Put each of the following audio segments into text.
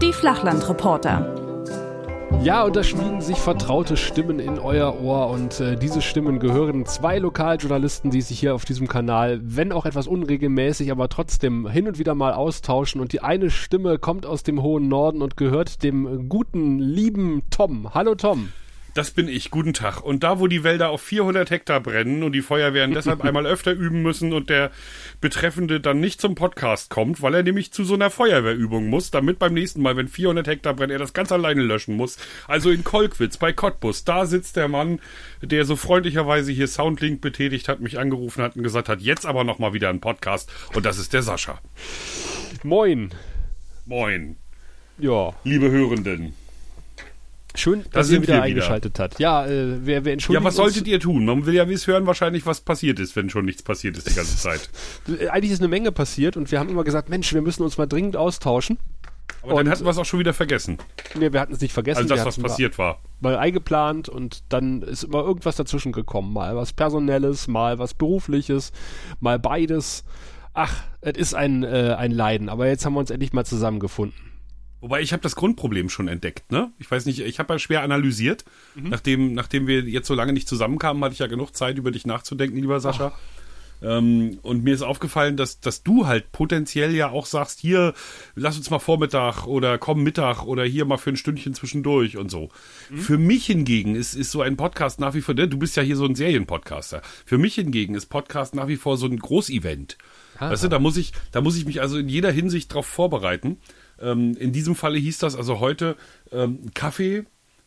Die Flachlandreporter. Ja, und da schmiegen sich vertraute Stimmen in euer Ohr und äh, diese Stimmen gehören zwei Lokaljournalisten, die sich hier auf diesem Kanal, wenn auch etwas unregelmäßig, aber trotzdem hin und wieder mal austauschen und die eine Stimme kommt aus dem hohen Norden und gehört dem guten, lieben Tom. Hallo Tom. Das bin ich. Guten Tag. Und da, wo die Wälder auf 400 Hektar brennen und die Feuerwehren deshalb einmal öfter üben müssen und der Betreffende dann nicht zum Podcast kommt, weil er nämlich zu so einer Feuerwehrübung muss, damit beim nächsten Mal, wenn 400 Hektar brennen, er das ganz alleine löschen muss. Also in Kolkwitz bei Cottbus, da sitzt der Mann, der so freundlicherweise hier Soundlink betätigt hat, mich angerufen hat und gesagt hat, jetzt aber nochmal wieder ein Podcast. Und das ist der Sascha. Moin. Moin. Ja. Liebe Hörenden. Schön, dass ihr wieder eingeschaltet habt. Ja, äh, wer, wer entschuldigt Ja, was solltet ihr tun? Man will ja wiss hören wahrscheinlich, was passiert ist, wenn schon nichts passiert ist die ganze Zeit. Eigentlich ist eine Menge passiert und wir haben immer gesagt, Mensch, wir müssen uns mal dringend austauschen. Aber und, dann hatten wir es auch schon wieder vergessen. Nee, wir hatten es nicht vergessen. Also das, was passiert war. Mal eingeplant und dann ist immer irgendwas dazwischen gekommen. Mal was Personelles, mal was Berufliches, mal beides. Ach, es ist ein, äh, ein Leiden. Aber jetzt haben wir uns endlich mal zusammengefunden. Wobei ich habe das Grundproblem schon entdeckt, ne? Ich weiß nicht, ich habe ja schwer analysiert. Mhm. Nachdem, nachdem wir jetzt so lange nicht zusammenkamen, hatte ich ja genug Zeit, über dich nachzudenken, lieber Sascha. Ähm, und mir ist aufgefallen, dass, dass du halt potenziell ja auch sagst, hier, lass uns mal Vormittag oder komm Mittag oder hier mal für ein Stündchen zwischendurch und so. Mhm. Für mich hingegen ist, ist so ein Podcast nach wie vor, ne, du bist ja hier so ein Serienpodcaster. Für mich hingegen ist Podcast nach wie vor so ein Großevent. Ah. Weißt du, da muss ich, da muss ich mich also in jeder Hinsicht drauf vorbereiten. Ähm, in diesem Falle hieß das also heute ähm, Kaffee,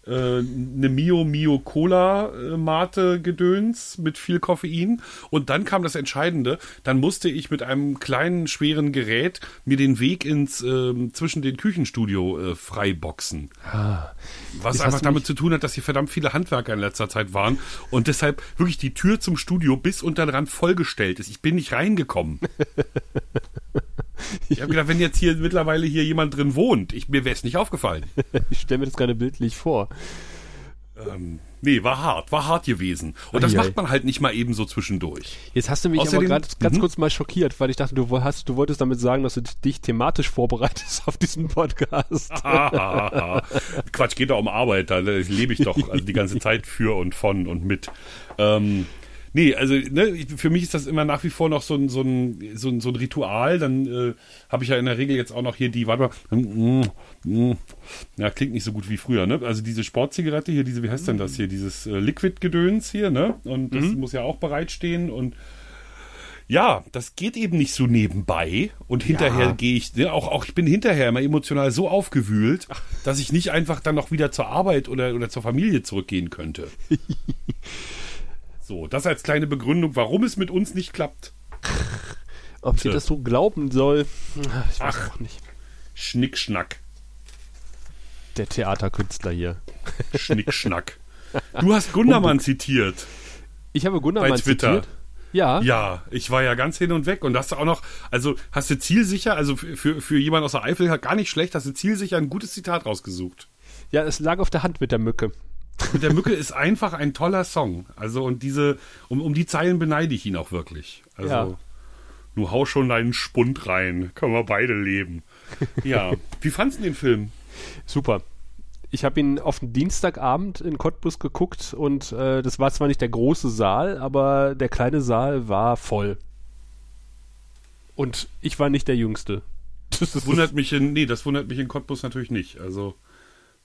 äh, eine Mio Mio Cola äh, Mate Gedöns mit viel Koffein und dann kam das Entscheidende, dann musste ich mit einem kleinen schweren Gerät mir den Weg ins äh, zwischen den Küchenstudio äh, freiboxen. Ah, Was einfach damit zu tun hat, dass hier verdammt viele Handwerker in letzter Zeit waren und deshalb wirklich die Tür zum Studio bis unter den Rand vollgestellt ist. Ich bin nicht reingekommen. Ich habe gedacht, wenn jetzt hier mittlerweile hier jemand drin wohnt, ich, mir wäre es nicht aufgefallen. ich stelle mir das gerade bildlich vor. Ähm, nee, war hart, war hart gewesen. Und das macht man halt nicht mal eben so zwischendurch. Jetzt hast du mich Außerdem, aber gerade ganz mhm. kurz mal schockiert, weil ich dachte, du hast, du wolltest damit sagen, dass du dich thematisch vorbereitest auf diesen Podcast. Quatsch, geht doch um Arbeit, da lebe ich doch also die ganze Zeit für und von und mit. Ähm, Nee, also ne, für mich ist das immer nach wie vor noch so ein, so ein, so ein, so ein Ritual. Dann äh, habe ich ja in der Regel jetzt auch noch hier die, warte mal, mm, mm, ja, klingt nicht so gut wie früher, ne? Also diese Sportzigarette hier, diese, wie heißt denn das hier, dieses äh, Liquid-Gedöns hier, ne? Und das mhm. muss ja auch bereitstehen und ja, das geht eben nicht so nebenbei und hinterher ja. gehe ich, ne, auch, auch ich bin hinterher immer emotional so aufgewühlt, dass ich nicht einfach dann noch wieder zur Arbeit oder, oder zur Familie zurückgehen könnte. So, das als kleine Begründung, warum es mit uns nicht klappt. Ob sie das so glauben soll, ich weiß Ach, auch nicht. Schnickschnack. Der Theaterkünstler hier. Schnickschnack. Du hast Gundermann zitiert. Ich habe Gundermann bei Twitter. zitiert. Ja. Ja, ich war ja ganz hin und weg und hast du auch noch, also hast du zielsicher, also für, für jemand aus der Eifel gar nicht schlecht, hast du zielsicher ein gutes Zitat rausgesucht. Ja, es lag auf der Hand mit der Mücke. Und der Mücke ist einfach ein toller Song. Also, und diese, um, um die Zeilen beneide ich ihn auch wirklich. Also, ja. du hau schon deinen Spund rein. Können wir beide leben. Ja. Wie fandst du den Film? Super. Ich habe ihn auf den Dienstagabend in Cottbus geguckt und äh, das war zwar nicht der große Saal, aber der kleine Saal war voll. Und ich war nicht der Jüngste. Das, das wundert mich in, nee, das wundert mich in Cottbus natürlich nicht. Also.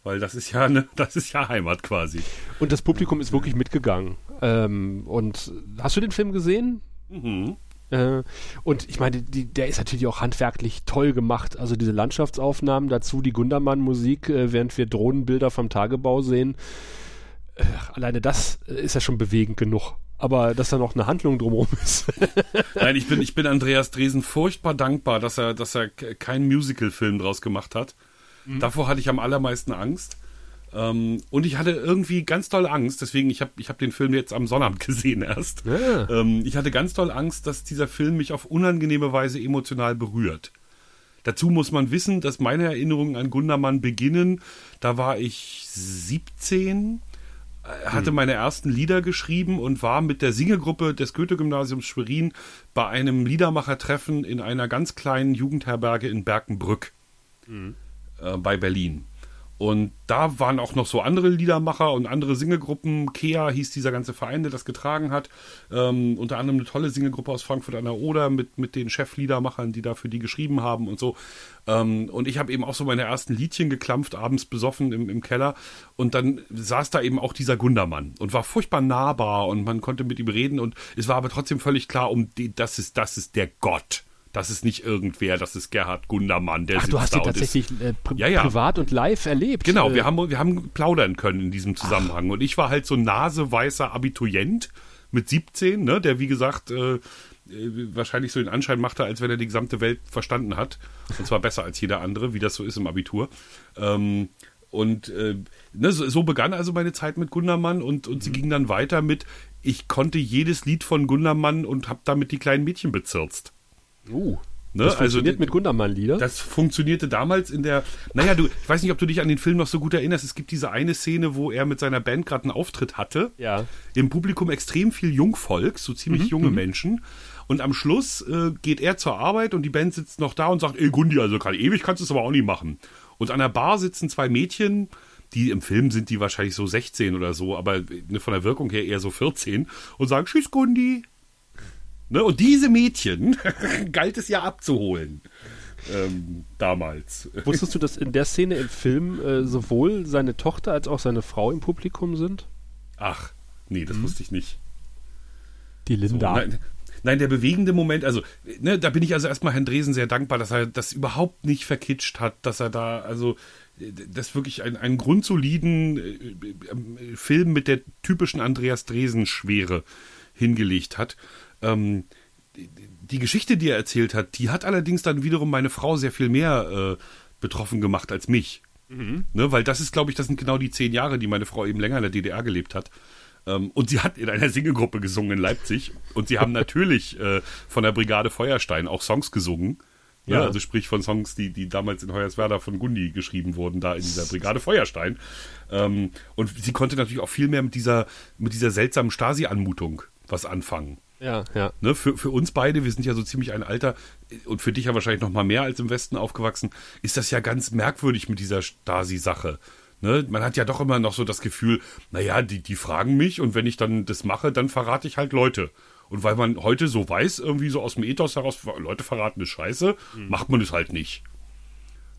Weil das ist ja ne, das ist ja Heimat quasi. Und das Publikum ist wirklich mitgegangen. Ähm, und hast du den Film gesehen? Mhm. Äh, und ich meine, die, der ist natürlich auch handwerklich toll gemacht. Also diese Landschaftsaufnahmen, dazu die Gundermann-Musik, äh, während wir Drohnenbilder vom Tagebau sehen. Äh, alleine das ist ja schon bewegend genug. Aber dass da noch eine Handlung drumherum ist. Nein, ich bin, ich bin Andreas Dresen furchtbar dankbar, dass er, dass er keinen Musical-Film draus gemacht hat. Mhm. Davor hatte ich am allermeisten Angst. Ähm, und ich hatte irgendwie ganz toll Angst, deswegen, ich habe ich hab den Film jetzt am Sonnabend gesehen erst. Ja. Ähm, ich hatte ganz toll Angst, dass dieser Film mich auf unangenehme Weise emotional berührt. Dazu muss man wissen, dass meine Erinnerungen an Gundermann beginnen. Da war ich 17 äh, hatte hm. meine ersten Lieder geschrieben und war mit der Singegruppe des Goethe-Gymnasiums Schwerin bei einem Liedermachertreffen in einer ganz kleinen Jugendherberge in Berkenbrück hm. Äh, bei Berlin. Und da waren auch noch so andere Liedermacher und andere Singegruppen. Kea hieß dieser ganze Verein, der das getragen hat. Ähm, unter anderem eine tolle Singegruppe aus Frankfurt an der Oder mit, mit den Chefliedermachern, die da für die geschrieben haben und so. Ähm, und ich habe eben auch so meine ersten Liedchen geklampft, abends besoffen im, im Keller. Und dann saß da eben auch dieser Gundermann und war furchtbar nahbar und man konnte mit ihm reden. Und es war aber trotzdem völlig klar, um die, das ist, das ist der Gott das ist nicht irgendwer, das ist Gerhard Gundermann, der Ach, du hast ihn tatsächlich äh, pri ja, ja. privat und live erlebt. Genau, äh. wir haben, wir haben plaudern können in diesem Zusammenhang. Ach. Und ich war halt so naseweißer Abiturient mit 17, ne, der wie gesagt äh, äh, wahrscheinlich so den Anschein machte, als wenn er die gesamte Welt verstanden hat. Und zwar besser als jeder andere, wie das so ist im Abitur. Ähm, und äh, ne, so, so, begann also meine Zeit mit Gundermann und, und mhm. sie ging dann weiter mit, ich konnte jedes Lied von Gundermann und habe damit die kleinen Mädchen bezirzt. Uh. Ne? Das also funktioniert also, mit Gundermann-Lieder? Das funktionierte damals in der. Naja, du, ich weiß nicht, ob du dich an den Film noch so gut erinnerst. Es gibt diese eine Szene, wo er mit seiner Band gerade einen Auftritt hatte. Ja. Im Publikum extrem viel Jungvolk, so ziemlich mhm, junge mhm. Menschen. Und am Schluss äh, geht er zur Arbeit und die Band sitzt noch da und sagt: Ey, Gundi, also kann, ewig kannst du es aber auch nicht machen. Und an der Bar sitzen zwei Mädchen, die im Film sind die wahrscheinlich so 16 oder so, aber ne, von der Wirkung her eher so 14 und sagen: Tschüss, Gundi. Ne? Und diese Mädchen galt es ja abzuholen. Ähm, damals. Wusstest du, dass in der Szene im Film äh, sowohl seine Tochter als auch seine Frau im Publikum sind? Ach, nee, das hm. wusste ich nicht. Die Linda. So, nein, nein, der bewegende Moment, also, ne, da bin ich also erstmal Herrn Dresen sehr dankbar, dass er das überhaupt nicht verkitscht hat, dass er da, also, das wirklich ein, einen grundsoliden äh, äh, Film mit der typischen Andreas Dresen-Schwere hingelegt hat. Ähm, die Geschichte, die er erzählt hat, die hat allerdings dann wiederum meine Frau sehr viel mehr äh, betroffen gemacht als mich. Mhm. Ne, weil das ist, glaube ich, das sind genau die zehn Jahre, die meine Frau eben länger in der DDR gelebt hat. Ähm, und sie hat in einer Singegruppe gesungen in Leipzig. Und sie haben natürlich äh, von der Brigade Feuerstein auch Songs gesungen. Ja. ja. also sprich von Songs, die, die damals in Hoyerswerda von Gundi geschrieben wurden, da in dieser Brigade Feuerstein. Ähm, und sie konnte natürlich auch viel mehr mit dieser, mit dieser seltsamen Stasi-Anmutung was anfangen. Ja, ja. Ne, für, für uns beide, wir sind ja so ziemlich ein Alter und für dich ja wahrscheinlich noch mal mehr als im Westen aufgewachsen, ist das ja ganz merkwürdig mit dieser Stasi-Sache. Ne, man hat ja doch immer noch so das Gefühl, naja, die, die fragen mich und wenn ich dann das mache, dann verrate ich halt Leute. Und weil man heute so weiß, irgendwie so aus dem Ethos heraus, Leute verraten ist scheiße, mhm. macht man es halt nicht.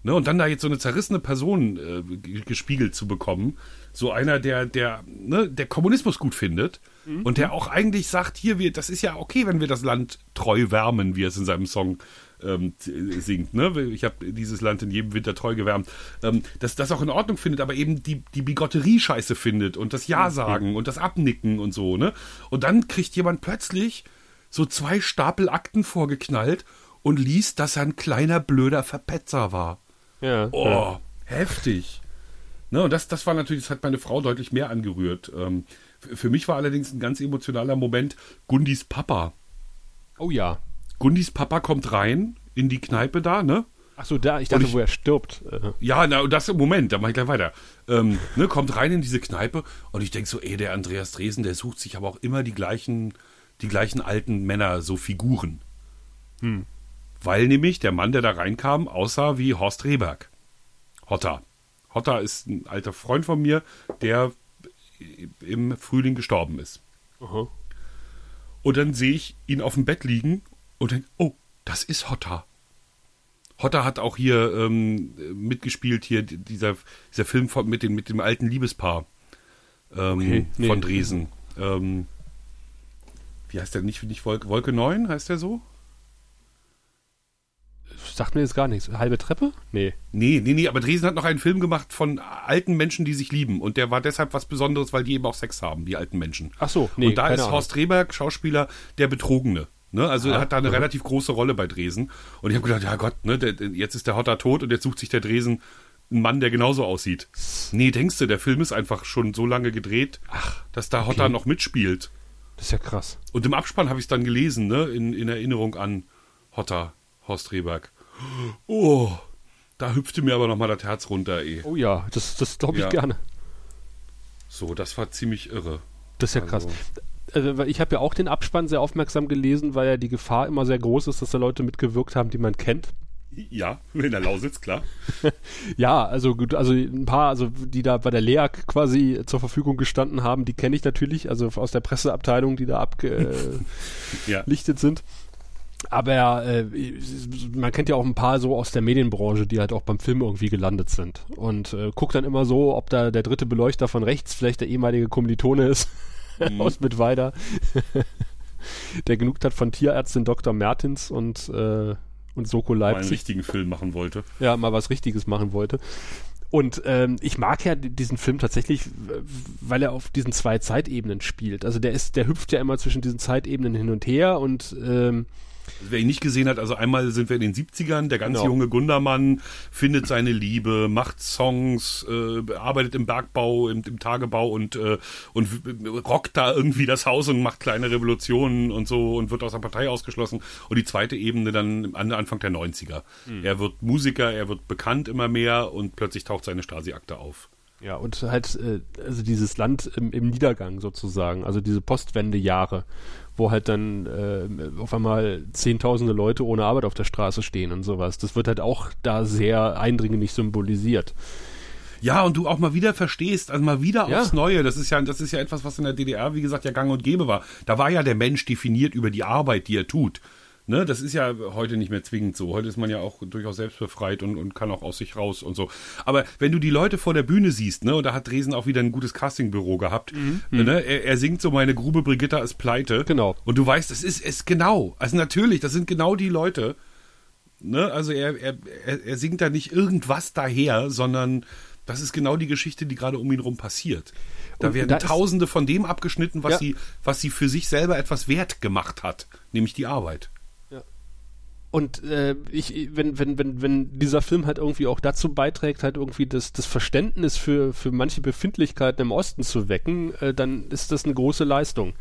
Ne, und dann da jetzt so eine zerrissene Person äh, gespiegelt zu bekommen, so einer, der, der, ne, der Kommunismus gut findet mhm. und der auch eigentlich sagt, hier, wir, das ist ja okay, wenn wir das Land treu wärmen, wie er es in seinem Song ähm, singt. Ne? Ich habe dieses Land in jedem Winter treu gewärmt. Ähm, dass das auch in Ordnung findet, aber eben die, die Bigotterie scheiße findet und das Ja sagen mhm. und das Abnicken und so. Ne? Und dann kriegt jemand plötzlich so zwei Stapel Akten vorgeknallt und liest, dass er ein kleiner blöder Verpetzer war. Ja. Oh, ja. heftig. Ne, und das, das war natürlich, das hat meine Frau deutlich mehr angerührt. Ähm, für mich war allerdings ein ganz emotionaler Moment Gundis Papa. Oh ja. Gundis Papa kommt rein in die Kneipe da, ne? Ach so, da, ich dachte, ich, wo er stirbt. Ja, na, das im Moment, da mach ich gleich weiter. Ähm, ne, kommt rein in diese Kneipe und ich denke so, ey, der Andreas Dresen, der sucht sich aber auch immer die gleichen, die gleichen alten Männer, so Figuren. Hm. Weil nämlich der Mann, der da reinkam, aussah wie Horst Rehberg. Hotter. Hotter ist ein alter Freund von mir, der im Frühling gestorben ist. Aha. Und dann sehe ich ihn auf dem Bett liegen und denke, oh, das ist Hotter. Hotter hat auch hier ähm, mitgespielt, hier dieser, dieser Film von, mit, dem, mit dem alten Liebespaar ähm, okay, nee. von Dresen. Ähm, wie heißt der? Nicht, nicht Wolke, Wolke 9, heißt der so? Sagt mir jetzt gar nichts. Halbe Treppe? Nee. Nee, nee, nee, aber Dresden hat noch einen Film gemacht von alten Menschen, die sich lieben. Und der war deshalb was Besonderes, weil die eben auch Sex haben, die alten Menschen. Ach so, nee. Und da ist Ahnung. Horst Rehberg, Schauspieler, der Betrogene. Ne? Also ah, er hat da eine ja. relativ große Rolle bei Dresden. Und ich habe gedacht, ja Gott, ne, der, jetzt ist der Hotter tot und jetzt sucht sich der Dresen einen Mann, der genauso aussieht. Nee, denkst du, der Film ist einfach schon so lange gedreht, Ach, dass da Hotter okay. noch mitspielt. Das ist ja krass. Und im Abspann habe ich es dann gelesen, ne, in, in Erinnerung an Hotter, Horst Rehberg. Oh, da hüpfte mir aber nochmal das Herz runter, ey. Oh ja, das, das glaube ich ja. gerne. So, das war ziemlich irre. Das ist ja krass. Also, ich habe ja auch den Abspann sehr aufmerksam gelesen, weil ja die Gefahr immer sehr groß ist, dass da Leute mitgewirkt haben, die man kennt. Ja, in der Lausitz, klar. ja, also gut, also ein paar, also die da bei der LEAG quasi zur Verfügung gestanden haben, die kenne ich natürlich, also aus der Presseabteilung, die da abgelichtet ja. sind. Aber äh, man kennt ja auch ein paar so aus der Medienbranche, die halt auch beim Film irgendwie gelandet sind. Und äh, guckt dann immer so, ob da der dritte Beleuchter von rechts vielleicht der ehemalige Kommilitone ist mhm. aus Mittweida, der genug hat von Tierärztin Dr. Mertins und äh, und Soko Leipzig. Mal einen richtigen Film machen wollte. Ja, mal was Richtiges machen wollte. Und ähm, ich mag ja diesen Film tatsächlich, weil er auf diesen zwei Zeitebenen spielt. Also der ist, der hüpft ja immer zwischen diesen Zeitebenen hin und her und ähm, Wer ihn nicht gesehen hat, also einmal sind wir in den 70ern, der ganz genau. junge Gundermann findet seine Liebe, macht Songs, äh, arbeitet im Bergbau, im, im Tagebau und, äh, und rockt da irgendwie das Haus und macht kleine Revolutionen und so und wird aus der Partei ausgeschlossen. Und die zweite Ebene dann an Anfang der 90er. Mhm. Er wird Musiker, er wird bekannt immer mehr und plötzlich taucht seine Stasi-Akte auf. Ja, und halt, äh, also dieses Land im, im Niedergang sozusagen, also diese Postwendejahre wo halt dann äh, auf einmal zehntausende Leute ohne Arbeit auf der Straße stehen und sowas. Das wird halt auch da sehr eindringlich symbolisiert. Ja, und du auch mal wieder verstehst, also mal wieder ja. aufs Neue. Das ist ja, das ist ja etwas, was in der DDR, wie gesagt, ja gang und gäbe war. Da war ja der Mensch definiert über die Arbeit, die er tut. Ne, das ist ja heute nicht mehr zwingend so. Heute ist man ja auch durchaus selbstbefreit und, und kann auch aus sich raus und so. Aber wenn du die Leute vor der Bühne siehst, ne, und da hat Dresen auch wieder ein gutes Castingbüro gehabt, mhm. ne, er, er, singt so meine Grube Brigitta ist pleite. Genau. Und du weißt, es ist es genau. Also natürlich, das sind genau die Leute. Ne, also er, er, er singt da nicht irgendwas daher, sondern das ist genau die Geschichte, die gerade um ihn rum passiert. Da und werden da Tausende von dem abgeschnitten, was ja. sie, was sie für sich selber etwas wert gemacht hat, nämlich die Arbeit. Und äh, ich, wenn, wenn, wenn, wenn dieser Film halt irgendwie auch dazu beiträgt, halt irgendwie das, das Verständnis für, für manche Befindlichkeiten im Osten zu wecken, äh, dann ist das eine große Leistung.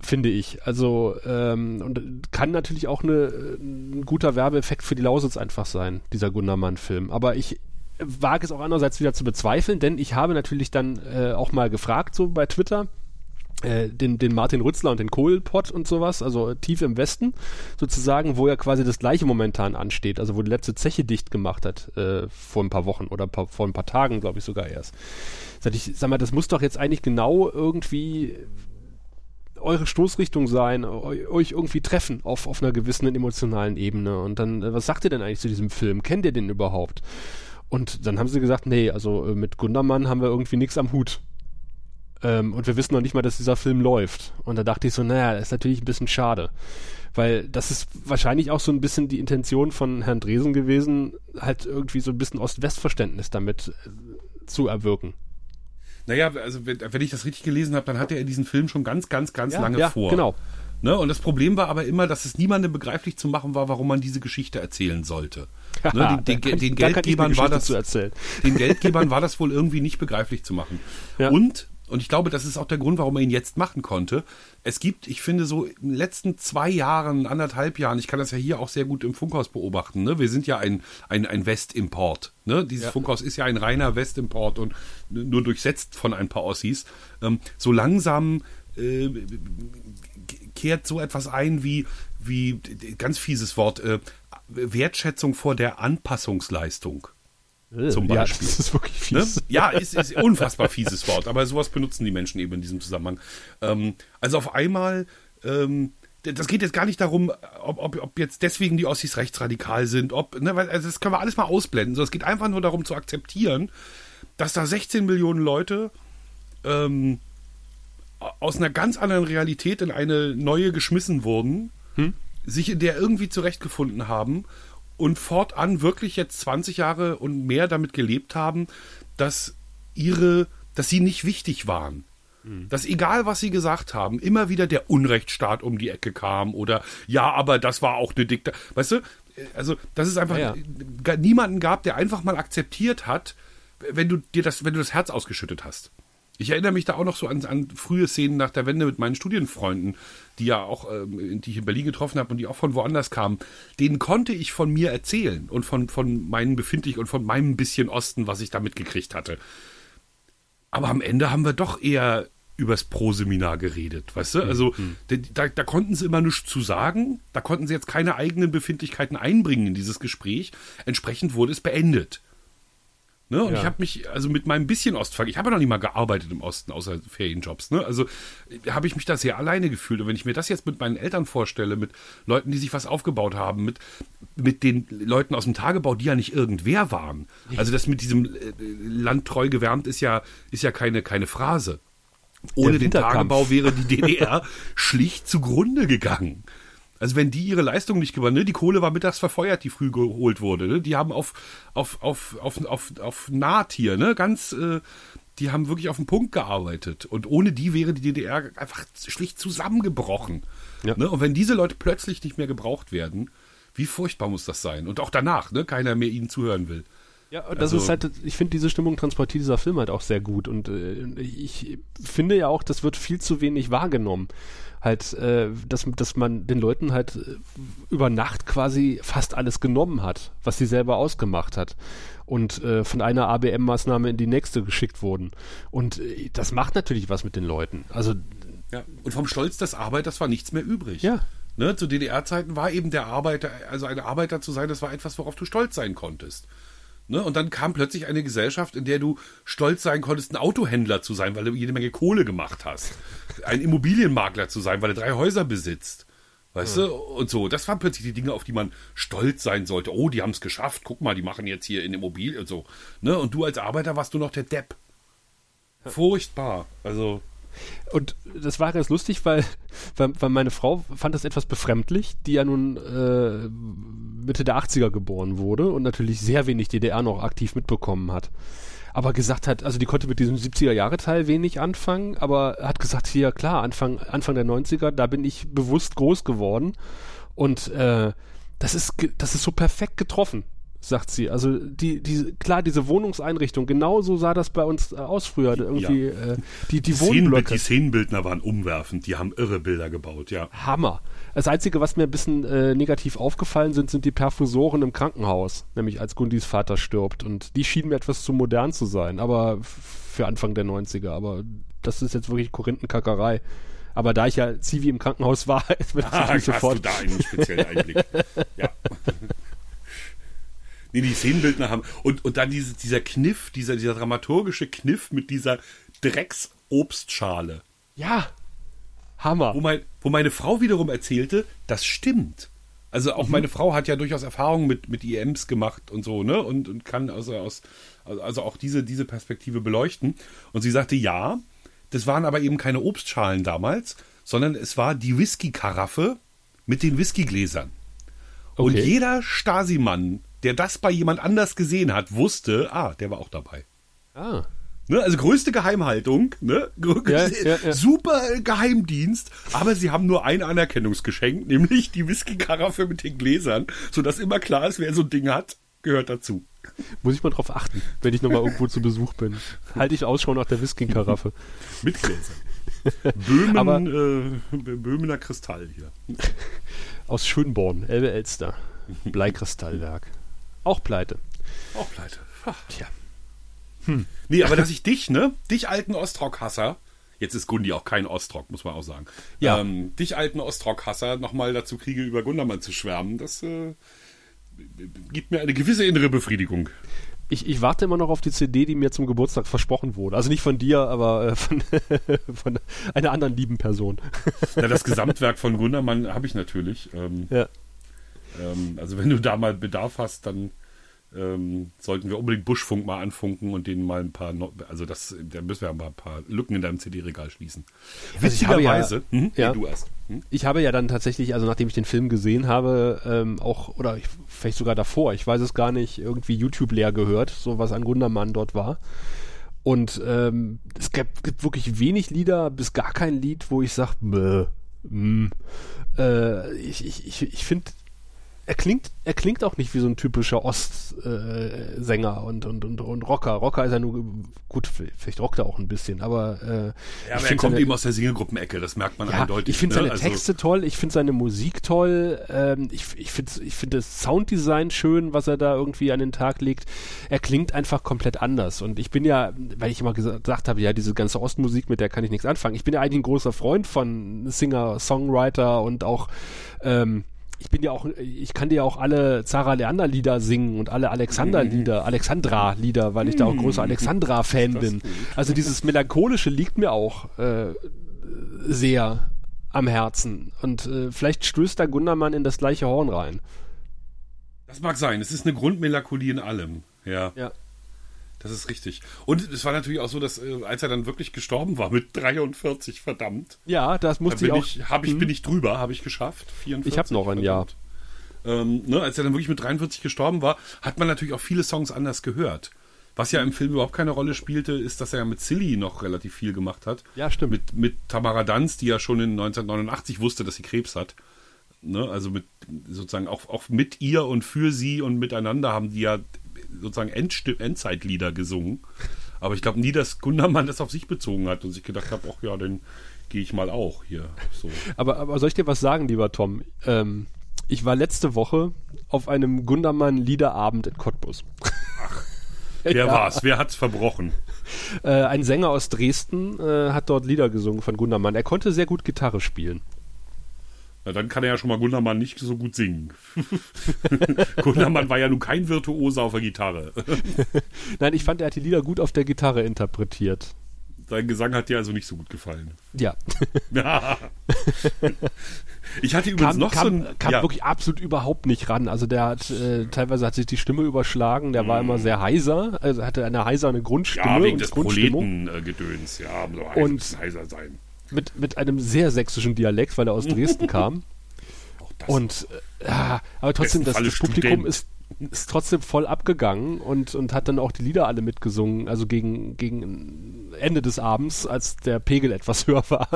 Finde ich. Also, ähm, und kann natürlich auch eine, ein guter Werbeeffekt für die Lausitz einfach sein, dieser Gundermann-Film. Aber ich wage es auch andererseits wieder zu bezweifeln, denn ich habe natürlich dann äh, auch mal gefragt, so bei Twitter, äh, den, den Martin Rützler und den Kohlpott und sowas, also tief im Westen sozusagen, wo ja quasi das gleiche momentan ansteht, also wo die letzte Zeche dicht gemacht hat äh, vor ein paar Wochen oder paar, vor ein paar Tagen, glaube ich sogar erst. Sag ich, sag mal, das muss doch jetzt eigentlich genau irgendwie eure Stoßrichtung sein, euch irgendwie treffen auf, auf einer gewissen emotionalen Ebene. Und dann, äh, was sagt ihr denn eigentlich zu diesem Film? Kennt ihr den überhaupt? Und dann haben sie gesagt, nee, also äh, mit Gundermann haben wir irgendwie nichts am Hut. Ähm, und wir wissen noch nicht mal, dass dieser Film läuft. Und da dachte ich so, naja, das ist natürlich ein bisschen schade. Weil das ist wahrscheinlich auch so ein bisschen die Intention von Herrn Dresen gewesen, halt irgendwie so ein bisschen Ost-West-Verständnis damit äh, zu erwirken. Naja, also wenn, wenn ich das richtig gelesen habe, dann hatte er diesen Film schon ganz, ganz, ganz ja, lange ja, vor. Genau. Ne? Und das Problem war aber immer, dass es niemandem begreiflich zu machen war, warum man diese Geschichte erzählen sollte. ne? den, den, den Geldgebern war das, den Geldgebern war das wohl irgendwie nicht begreiflich zu machen. Ja. Und und ich glaube, das ist auch der Grund, warum er ihn jetzt machen konnte. Es gibt, ich finde, so in den letzten zwei Jahren, anderthalb Jahren, ich kann das ja hier auch sehr gut im Funkhaus beobachten. Ne? Wir sind ja ein, ein, ein Westimport. Ne? Dieses ja. Funkhaus ist ja ein reiner Westimport und nur durchsetzt von ein paar Ossis. Ähm, so langsam äh, kehrt so etwas ein wie, wie ganz fieses Wort, äh, Wertschätzung vor der Anpassungsleistung. Äh, zum Beispiel. Ja, das ist wirklich fies. Ne? Ja, ist, ist unfassbar fieses Wort, aber sowas benutzen die Menschen eben in diesem Zusammenhang. Ähm, also auf einmal, ähm, das geht jetzt gar nicht darum, ob, ob, ob jetzt deswegen die Ossis rechtsradikal sind, ob, ne, also das können wir alles mal ausblenden. So, es geht einfach nur darum zu akzeptieren, dass da 16 Millionen Leute ähm, aus einer ganz anderen Realität in eine neue geschmissen wurden, hm? sich in der irgendwie zurechtgefunden haben und fortan wirklich jetzt 20 Jahre und mehr damit gelebt haben, dass ihre, dass sie nicht wichtig waren. Mhm. Dass egal, was sie gesagt haben, immer wieder der Unrechtsstaat um die Ecke kam oder ja, aber das war auch eine Diktatur. Weißt du, also, dass es einfach ja, ja. niemanden gab, der einfach mal akzeptiert hat, wenn du dir das, wenn du das Herz ausgeschüttet hast. Ich erinnere mich da auch noch so an, an frühe Szenen nach der Wende mit meinen Studienfreunden, die ja auch, ähm, die ich in Berlin getroffen habe und die auch von woanders kamen. Denen konnte ich von mir erzählen und von, von meinen Befindlich und von meinem bisschen Osten, was ich da mitgekriegt hatte. Aber am Ende haben wir doch eher übers Pro-Seminar geredet, weißt du? Also da, da konnten sie immer nichts zu sagen, da konnten sie jetzt keine eigenen Befindlichkeiten einbringen in dieses Gespräch. Entsprechend wurde es beendet. Ne? Und Ja. ich habe mich, also mit meinem bisschen Ostfang, ich habe ja noch nicht mal gearbeitet im Osten, außer Ferienjobs, ne? Also äh, habe ich mich da sehr alleine gefühlt. Und wenn ich mir das jetzt mit meinen Eltern vorstelle, mit Leuten, die sich was aufgebaut haben, mit, mit den Leuten aus dem Tagebau, die ja nicht irgendwer waren. Also das mit diesem äh, Land treu gewärmt ist ja, ist ja keine, keine Phrase. Ohne den. Tagebau wäre die DDR schlicht zugrunde gegangen. Also wenn die ihre Leistung nicht gewonnen, ne? die Kohle war mittags verfeuert, die früh geholt wurde. Ne? Die haben auf, auf, auf, auf, auf, auf Naht hier, ne? ganz, äh, die haben wirklich auf den Punkt gearbeitet. Und ohne die wäre die DDR einfach schlicht zusammengebrochen. Ja. Ne? Und wenn diese Leute plötzlich nicht mehr gebraucht werden, wie furchtbar muss das sein? Und auch danach, ne? keiner mehr ihnen zuhören will. Ja, und das Also- ist halt, ich finde, diese Stimmung transportiert dieser Film halt auch sehr gut. Und äh, ich finde ja auch, das wird viel zu wenig wahrgenommen. Halt, äh, dass, dass man den Leuten halt äh, über Nacht quasi fast alles genommen hat, was sie selber ausgemacht hat. Und äh, von einer ABM-Maßnahme in die nächste geschickt wurden. Und äh, das macht natürlich was mit den Leuten. Also, Ja. Und vom Stolz des Arbeiters war nichts mehr übrig. Ja. Ne, zu DDR-Zeiten war eben der Arbeiter, also ein Arbeiter zu sein, das war etwas, worauf du stolz sein konntest. Ne? Und dann kam plötzlich eine Gesellschaft, in der du stolz sein konntest, ein Autohändler zu sein, weil du jede Menge Kohle gemacht hast. Ein Immobilienmakler zu sein, weil du drei Häuser besitzt. Weißt du? Und so. Das waren plötzlich die Dinge, auf die man stolz sein sollte. Oh, die haben es geschafft. Guck mal, die machen jetzt hier in Immobilien und so. Ne? Und du als Arbeiter warst du noch der Depp. Furchtbar. Also. Und das war ganz lustig, weil, weil, weil meine Frau fand das etwas befremdlich, die ja nun äh, Mitte der 80er geboren wurde und natürlich sehr wenig DDR noch aktiv mitbekommen hat. Aber gesagt hat, also die konnte mit diesem 70er-Jahre-Teil wenig anfangen, aber hat gesagt, hier klar, Anfang, Anfang der 90er, da bin ich bewusst groß geworden und äh, das ist, das ist so perfekt getroffen, sagt sie. Also die, die, klar, diese Wohnungseinrichtung, genau so sah das bei uns äh, aus früher. Irgendwie, äh, die, die Wohnblöcke. die Szenenbildner waren umwerfend, die haben irre Bilder gebaut, ja. Hammer. Das Einzige, was mir ein bisschen äh, negativ aufgefallen sind, sind die Perfusoren im Krankenhaus. Nämlich als Gundis Vater stirbt. Und die schienen mir etwas zu modern zu sein. Aber für Anfang der 90er. Aber das ist jetzt wirklich Korinthenkackerei. Aber da ich ja Zivi im Krankenhaus war, ist mir das Ah, natürlich hast du sofort. da einen speziellen Einblick. ja. Nee, die Szenenbildner haben. Und, und dann diese, dieser Kniff, dieser, dieser dramaturgische Kniff mit dieser Drecksobstschale. Ja. Hammer. Wo, mein, wo meine Frau wiederum erzählte, das stimmt. Also Mhm. auch meine Frau hat ja durchaus Erfahrungen mit, mit IMs gemacht und so, ne? Und, und kann also aus, also auch diese, diese Perspektive beleuchten. Und sie sagte, ja, das waren aber eben keine Obstschalen damals, sondern es war die Whisky-Karaffe mit den Whiskygläsern. Und Okay. jeder Stasi-Mann, der das bei jemand anders gesehen hat, wusste, ah, der war auch dabei. Ah. Ne, also größte Geheimhaltung, ne? Ja, ja, ja. Super Geheimdienst, aber sie haben nur ein Anerkennungsgeschenk, nämlich die Whisky-Karaffe mit den Gläsern, sodass immer klar ist, wer so ein Ding hat, gehört dazu. Muss ich mal drauf achten, wenn ich nochmal irgendwo zu Besuch bin. Halte ich Ausschau nach der Whisky-Karaffe. Mit Gläsern. Böhmen, Aber- äh, Böhmener Kristall hier. Aus Schönborn, Elbe Elster. Bleikristallwerk. Auch pleite. Auch pleite. Ach. Tja. Nee, aber dass ich dich, ne, dich alten Ostrock-Hasser, jetzt ist Gundi auch kein Ostrock, muss man auch sagen, Ja. ähm, dich alten Ostrock-Hasser nochmal dazu kriege, über Gundermann zu schwärmen, das äh, gibt mir eine gewisse innere Befriedigung. Ich, ich warte immer noch auf die CD, die mir zum Geburtstag versprochen wurde. Also nicht von dir, aber äh, von, von einer anderen lieben Person. Ja, das Gesamtwerk von Gundermann habe ich natürlich. Ähm, Ja. Ähm, also wenn du da mal Bedarf hast, dann ähm, sollten wir unbedingt Buschfunk mal anfunken und denen mal ein paar, no also das, da müssen wir aber ein paar Lücken in deinem CD-Regal schließen. Also ich habe ja- Witzigerweise, mhm, ja. nee, du erst. Hm? Ich habe ja dann tatsächlich, also nachdem ich den Film gesehen habe, ähm, auch, oder ich, vielleicht sogar davor, ich weiß es gar nicht, irgendwie YouTube leer gehört, so was an Gundermann dort war. Und ähm, es gibt, gibt wirklich wenig Lieder, bis gar kein Lied, wo ich sage, äh, ich, ich, ich, ich finde er klingt, er klingt auch nicht wie so ein typischer Ostsänger äh, und, und, und, und Rocker. Rocker ist ja nur gut, vielleicht rockt er auch ein bisschen, aber äh, ja, aber er kommt seine, eben aus der Singelgruppenecke, das merkt man ja, eindeutig. Ich finde ne? seine also, Texte toll, ich finde seine Musik toll, ähm, ich, ich finde ich find das Sounddesign schön, was er da irgendwie an den Tag legt. Er klingt einfach komplett anders. Und ich bin ja, weil ich immer gesagt habe, ja, diese ganze Ostmusik, mit der kann ich nichts anfangen. Ich bin ja eigentlich ein großer Freund von Singer, Songwriter und auch ähm, ich bin ja auch, ich kann dir ja auch alle Zara Leander Lieder singen und alle Alexander Lieder, mhm. Alexandra Lieder, weil ich da auch großer mhm. Alexandra Fan bin. Also dieses melancholische liegt mir auch äh, sehr am Herzen und äh, vielleicht stößt da Gundermann in das gleiche Horn rein. Das mag sein. Es ist eine Grundmelancholie in allem. Ja. Ja. Das ist richtig. Und es war natürlich auch so, dass äh, als er dann wirklich gestorben war mit 43, verdammt. Ja, das musste ich auch. Ich, hab ich, hm. Bin ich drüber, habe ich geschafft. 44, ich habe noch ein Jahr. Ähm, ne, als er dann wirklich mit 43 gestorben war, hat man natürlich auch viele Songs anders gehört. Was ja im Film überhaupt keine Rolle spielte, ist, dass er ja mit Silly noch relativ viel gemacht hat. Ja, stimmt. Mit, mit Tamara Danz, die ja schon in 1989 wusste, dass sie Krebs hat. Ne, also mit sozusagen auch, auch mit ihr und für sie und miteinander haben die ja sozusagen Endst Endzeitlieder gesungen. Aber ich glaube nie, dass Gundermann das auf sich bezogen hat und sich gedacht hat, ach ja, dann gehe ich mal auch hier. So. Aber, aber soll ich dir was sagen, lieber Tom? Ähm, ich war letzte Woche auf einem Gundermann-Liederabend in Cottbus. Ach, wer ja. war's? Wer hat's verbrochen? Äh, ein Sänger aus Dresden äh, hat dort Lieder gesungen von Gundermann. Er konnte sehr gut Gitarre spielen. Na, dann kann er ja schon mal Gundermann nicht so gut singen. Gundermann war ja nun kein Virtuose auf der Gitarre. Nein, ich fand, er hat die Lieder gut auf der Gitarre interpretiert. Sein Gesang hat dir also nicht so gut gefallen. Ja. ja. Ich hatte übrigens kam, noch kam, so ein. Kam ja. wirklich absolut überhaupt nicht ran. Also der hat, äh, teilweise hat sich die Stimme überschlagen, der mm. war immer sehr heiser, also hatte eine heiserne Grundstimme. Ja, wegen des Proletengedöns, ja, so heiser, und heiser sein mit, mit einem sehr sächsischen Dialekt, weil er aus Dresden kam. Und äh, aber trotzdem, das, das Publikum ist, ist trotzdem voll abgegangen und, und hat dann auch die Lieder alle mitgesungen, also gegen, gegen Ende des Abends, als der Pegel etwas höher war,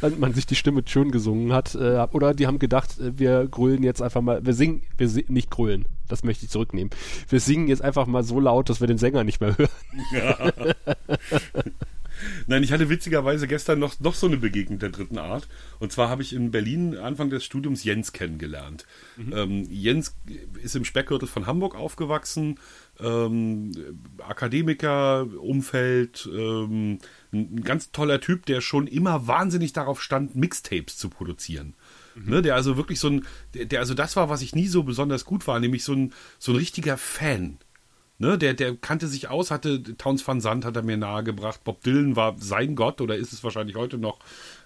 und man sich die Stimme schön gesungen hat. Äh, oder die haben gedacht, äh, wir grölen jetzt einfach mal, wir singen, wir si nicht grölen, das möchte ich zurücknehmen. Wir singen jetzt einfach mal so laut, dass wir den Sänger nicht mehr hören. Ja. Nein, ich hatte witzigerweise gestern noch, noch so eine Begegnung der dritten Art. Und zwar habe ich in Berlin Anfang des Studiums Jens kennengelernt. Mhm. Ähm, Jens ist im Speckgürtel von Hamburg aufgewachsen, ähm, Akademiker, Umfeld, ähm, ein ganz toller Typ, der schon immer wahnsinnig darauf stand, Mixtapes zu produzieren. Mhm. Ne, der also wirklich so ein, der, der also das war, was ich nie so besonders gut war, nämlich so ein, so ein richtiger Fan Ne, der, der kannte sich aus, hatte Towns van Zandt hat er mir nahegebracht. Bob Dylan war sein Gott oder ist es wahrscheinlich heute noch.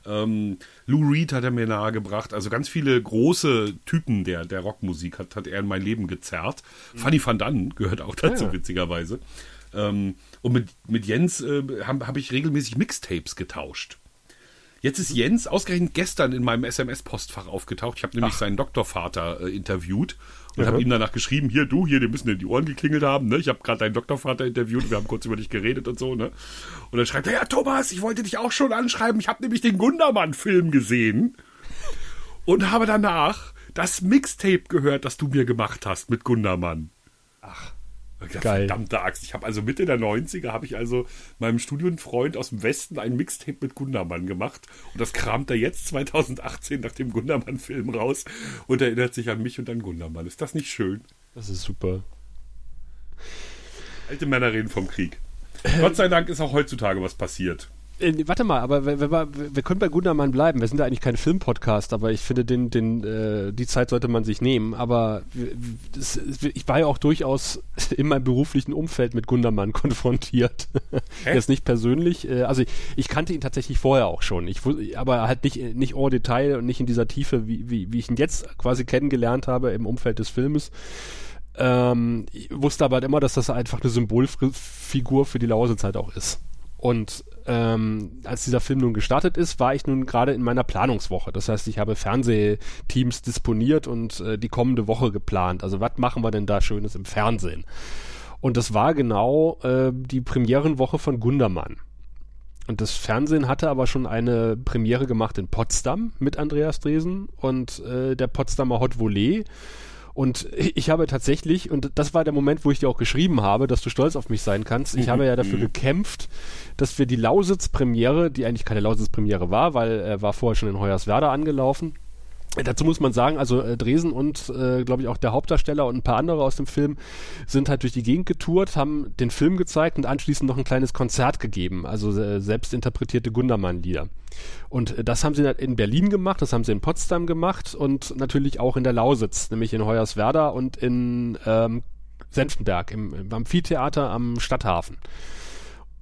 Ähm, Lou Reed hat er mir nahegebracht. Also ganz viele große Typen der, der Rockmusik hat, hat er in mein Leben gezerrt. Mhm. Fanny van Dannen gehört auch dazu, ja. witzigerweise. Ähm, und mit, mit Jens äh, habe hab ich regelmäßig Mixtapes getauscht. Jetzt ist Jens ausgerechnet gestern in meinem SMS-Postfach aufgetaucht. Ich habe nämlich Ach. seinen Doktorvater äh, interviewt und ja. habe ihm danach geschrieben, hier, du, hier, die müssen dir die Ohren geklingelt haben, ne? Ich habe gerade deinen Doktorvater interviewt, wir haben kurz über dich geredet und so, ne? Und dann schreibt er, ja, Thomas, ich wollte dich auch schon anschreiben, ich habe nämlich den Gundermann-Film gesehen und habe danach das Mixtape gehört, das du mir gemacht hast mit Gundermann. Ach. Gedacht, Geil. Verdammte Axt. Ich habe also Mitte der 90er habe ich also meinem Studienfreund aus dem Westen ein Mixtape mit Gundermann gemacht. Und das kramt er jetzt 2018 nach dem Gundermann-Film raus und erinnert sich an mich und an Gundermann. Ist das nicht schön? Das ist super. Alte Männer reden vom Krieg. Gott sei Dank ist auch heutzutage was passiert. Äh, warte mal, aber wir, wir, wir, können bei Gundermann bleiben. Wir sind ja eigentlich kein Filmpodcast, aber ich finde, den, den, äh, die Zeit sollte man sich nehmen. Aber das, ich war ja auch durchaus in meinem beruflichen Umfeld mit Gundermann konfrontiert. Jetzt nicht persönlich. Äh, also ich, ich, kannte ihn tatsächlich vorher auch schon. Ich, aber halt nicht, nicht en Detail und nicht in dieser Tiefe, wie, wie, wie ich ihn jetzt quasi kennengelernt habe im Umfeld des Filmes. Ähm, ich wusste aber halt immer, dass das einfach eine Symbolfigur für die Lausezeit auch ist. Und ähm, als dieser Film nun gestartet ist, war ich nun gerade in meiner Planungswoche. Das heißt, ich habe Fernsehteams disponiert und äh, die kommende Woche geplant. Also was machen wir denn da Schönes im Fernsehen? Und das war genau äh, die Premierenwoche von Gundermann. Und das Fernsehen hatte aber schon eine Premiere gemacht in Potsdam mit Andreas Dresen und äh, der Potsdamer Hot Volley. Und ich habe tatsächlich, und das war der Moment, wo ich dir auch geschrieben habe, dass du stolz auf mich sein kannst, ich habe ja dafür gekämpft, dass wir die Lausitz-Premiere, die eigentlich keine Lausitz-Premiere war, weil er war vorher schon in Hoyerswerda angelaufen, Dazu muss man sagen, also äh, Dresen und äh, glaube ich auch der Hauptdarsteller und ein paar andere aus dem Film sind halt durch die Gegend getourt, haben den Film gezeigt und anschließend noch ein kleines Konzert gegeben, also äh, selbst interpretierte Gundermann-Lieder. Und äh, das haben sie in Berlin gemacht, das haben sie in Potsdam gemacht und natürlich auch in der Lausitz, nämlich in Hoyerswerda und in ähm, Senftenberg im, im Amphitheater am Stadthafen.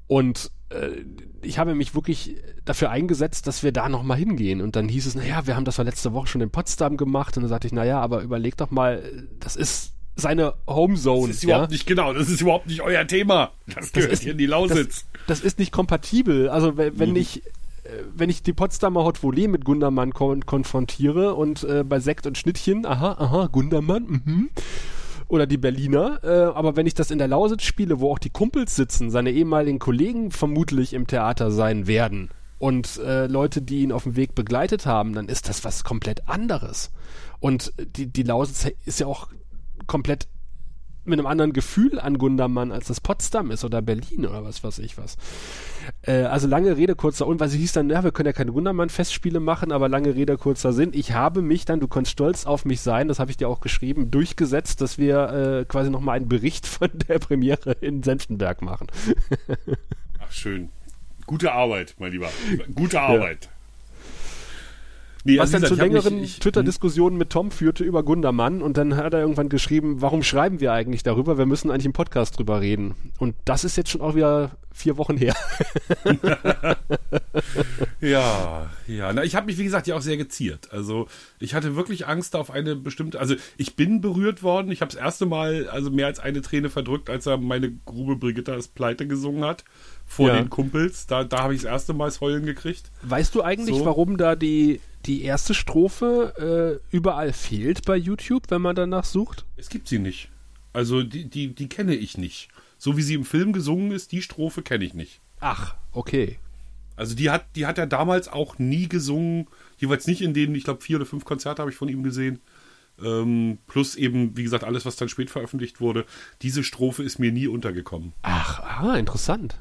Und äh, ich habe mich wirklich dafür eingesetzt, dass wir da nochmal hingehen. Und dann hieß es, naja, wir haben das ja letzte Woche schon in Potsdam gemacht. Und dann sagte ich, naja, aber überleg doch mal, das ist seine Homezone. Das ist überhaupt nicht genau, das ist überhaupt nicht euer Thema. Das gehört das ist, hier in die Lausitz. Das, das ist nicht kompatibel. Also wenn, wenn mhm. ich äh, wenn ich die Potsdamer Hot Volley mit Gundermann kon konfrontiere und äh, bei Sekt und Schnittchen, aha, aha, Gundermann, mhm oder die Berliner. Äh, aber wenn ich das in der Lausitz spiele, wo auch die Kumpels sitzen, seine ehemaligen Kollegen vermutlich im Theater sein werden und äh, Leute, die ihn auf dem Weg begleitet haben, dann ist das was komplett anderes. Und die, die Lausitz ist ja auch komplett mit einem anderen Gefühl an Gundermann, als das Potsdam ist oder Berlin oder was weiß ich was. Äh, also lange Rede, kurzer und, weil sie hieß dann, ja, wir können ja keine Gundermann-Festspiele machen, aber lange Rede, kurzer Sinn. Ich habe mich dann, du kannst stolz auf mich sein, das habe ich dir auch geschrieben, durchgesetzt, dass wir äh, quasi nochmal einen Bericht von der Premiere in Senftenberg machen. Ach, schön. Gute Arbeit, mein Lieber. Gute Arbeit. Ja. Nee, was also dann zu längeren Twitter-Diskussionen mit Tom führte über Gundermann und dann hat er irgendwann geschrieben, warum schreiben wir eigentlich darüber? Wir müssen eigentlich im Podcast drüber reden. Und das ist jetzt schon auch wieder vier Wochen her. ja, ja. Na, ich habe mich, wie gesagt, ja auch sehr geziert. Also ich hatte wirklich Angst auf eine bestimmte, also ich bin berührt worden. Ich habe das erste Mal also mehr als eine Träne verdrückt, als er meine Grube Brigitta ist pleite gesungen hat vor ja. den Kumpels. Da, da habe ich das erste Mal das Heulen gekriegt. Weißt du eigentlich, so. warum da die die erste Strophe äh, überall fehlt bei YouTube, wenn man danach sucht? Es gibt sie nicht. Also die, die, die kenne ich nicht. So wie sie im Film gesungen ist, die Strophe kenne ich nicht. Ach, okay. Also die hat, die hat er damals auch nie gesungen, jeweils nicht in denen, ich glaube, vier oder fünf Konzerte habe ich von ihm gesehen. Ähm, plus eben, wie gesagt, alles, was dann spät veröffentlicht wurde. Diese Strophe ist mir nie untergekommen. Ach, ah, interessant.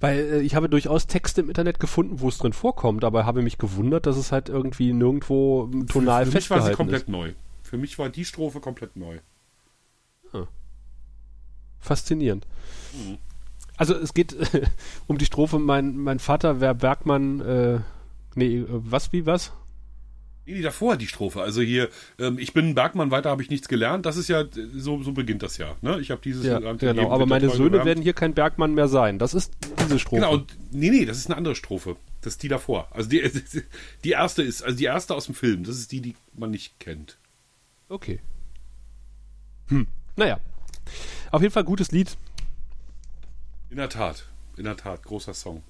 Weil äh, ich habe durchaus Texte im Internet gefunden, wo es drin vorkommt, aber habe mich gewundert, dass es halt irgendwie nirgendwo tonal für, für mich war sie komplett ist. neu. Für mich war die Strophe komplett neu. Ah. Faszinierend. Mhm. Also es geht äh, um die Strophe, mein, mein Vater wäre Bergmann, äh, nee, äh, was wie was? Nee, die davor die Strophe. Also hier, ähm, ich bin ein Bergmann, weiter habe ich nichts gelernt. Das ist ja, so, so beginnt das ja. Ne? Ich habe dieses. Ja, genau, aber meine Söhne gelernt. werden hier kein Bergmann mehr sein. Das ist diese Strophe. Genau, nee, nee, das ist eine andere Strophe. Das ist die davor. Also die, die erste ist, also die erste aus dem Film. Das ist die, die man nicht kennt. Okay. Hm. Naja. Auf jeden Fall gutes Lied. In der Tat. In der Tat. Großer Song.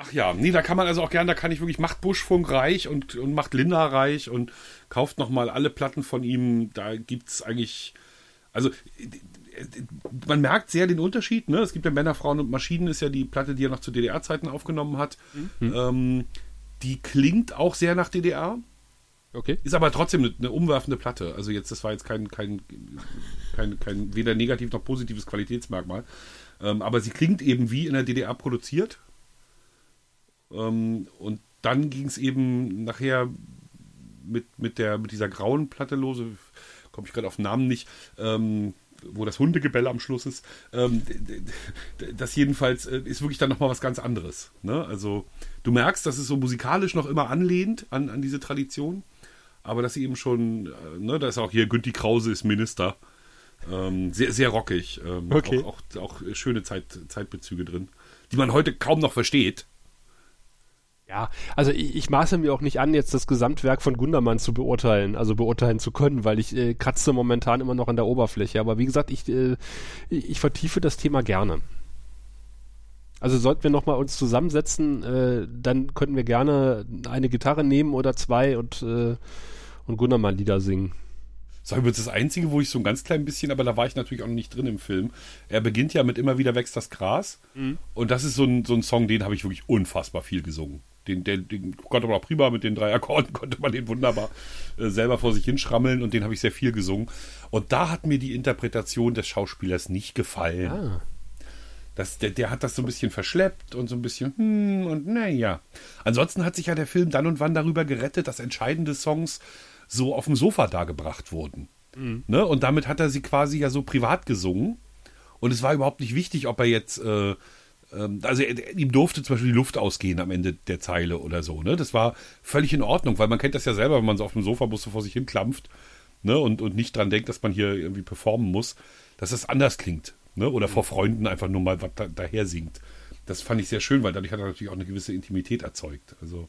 Ach ja, nee, da kann man also auch gern, da kann ich wirklich, macht Buschfunk reich und, und macht Linda reich und kauft nochmal alle Platten von ihm. Da gibt's eigentlich, also man merkt sehr den Unterschied, ne? Es gibt ja Männer, Frauen und Maschinen, ist ja die Platte, die er noch zu DDR-Zeiten aufgenommen hat. Mhm. Ähm, die klingt auch sehr nach DDR. Okay. Ist aber trotzdem eine, eine, umwerfende Platte. Also jetzt, das war jetzt kein, kein, kein, kein weder negativ noch positives Qualitätsmerkmal. Ähm, aber sie klingt eben wie in der DDR produziert ähm, und dann ging es eben nachher mit, mit, der, mit dieser grauen Platte lose, komme ich gerade auf den Namen nicht, ähm, wo das Hundegebell am Schluss ist. Ähm, das jedenfalls äh, ist wirklich dann nochmal was ganz anderes. Ne? Also du merkst, dass es so musikalisch noch immer anlehnt an, an diese Tradition, aber dass sie eben schon, äh, ne, da ist auch hier Günthi Krause ist Minister. Ähm, sehr, sehr rockig. Ähm, okay. auch, auch, auch, schöne Zeit, Zeitbezüge drin, die man heute kaum noch versteht. Ja, also ich, ich, maße mir auch nicht an, jetzt das Gesamtwerk von Gundermann zu beurteilen, also beurteilen zu können, weil ich äh, kratze momentan immer noch an der Oberfläche. Aber wie gesagt, ich, äh, ich vertiefe das Thema gerne. Also sollten wir nochmal uns zusammensetzen, äh, dann könnten wir gerne eine Gitarre nehmen oder zwei und, äh, und Gundermann-Lieder singen. Das war übrigens das Einzige, wo ich so ein ganz klein bisschen, aber da war ich natürlich auch noch nicht drin im Film. Er beginnt ja mit Immer wieder wächst das Gras. Mhm. Und das ist so ein, so ein Song, den habe ich wirklich unfassbar viel gesungen Den, den, den konnte man auch prima mit den drei Akkorden, konnte man den wunderbar äh, selber vor sich hinschrammeln und den habe ich sehr viel gesungen. Und da hat mir die Interpretation des Schauspielers nicht gefallen. Ah. Das, der, der hat das so ein bisschen verschleppt und so ein bisschen, hm, und naja. Ansonsten hat sich ja der Film dann und wann darüber gerettet, dass entscheidende Songs so auf dem Sofa dargebracht wurden. Ne? Und damit hat er sie quasi ja so privat gesungen. Und es war überhaupt nicht wichtig, ob er jetzt, äh, also er, ihm durfte zum Beispiel die Luft ausgehen am Ende der Zeile oder so. Ne? Das war völlig in Ordnung, weil man kennt das ja selber, wenn man so auf dem Sofa so vor sich hin klampft ne? und, und nicht dran denkt, dass man hier irgendwie performen muss, dass das anders klingt. Ne? Oder vor Freunden einfach nur mal was da, daher singt. Das fand ich sehr schön, weil dadurch hat er natürlich auch eine gewisse Intimität erzeugt. Also,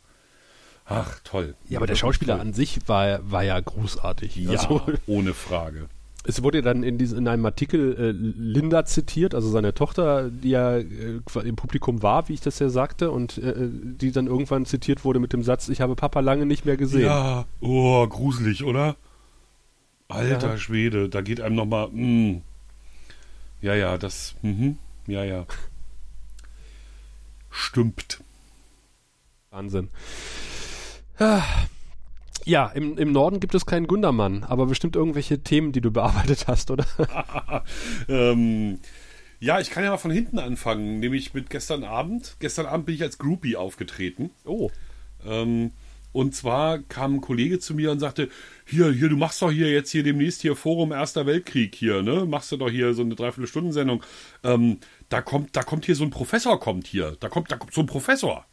ach, toll. Ja, aber der Schauspieler an sich war, war ja großartig. Ja, Also, ohne Frage. Es wurde dann in, diesem, in einem Artikel äh, Linda zitiert, also seine Tochter, die ja äh, im Publikum war, wie ich das ja sagte, und äh, die dann irgendwann zitiert wurde mit dem Satz, ich habe Papa lange nicht mehr gesehen. Ja, oh, gruselig, oder? Alter Ja. Schwede, da geht einem nochmal, mm. ja, ja, das, mhm, ja, ja. Stimmt. Wahnsinn. Ah. Ja, im, im Norden gibt es keinen Gundermann, aber bestimmt irgendwelche Themen, die du bearbeitet hast, oder? ähm, ja, ich kann ja mal von hinten anfangen, nämlich mit gestern Abend. Gestern Abend bin ich als Groupie aufgetreten. Oh. Ähm, und zwar kam ein Kollege zu mir und sagte, hier, hier, du machst doch hier jetzt hier demnächst hier Forum Erster Weltkrieg hier, ne? Machst du doch hier so eine Dreiviertelstunden-Sendung. Ähm, da kommt, da kommt hier so ein Professor kommt hier. Da kommt, da kommt so ein Professor.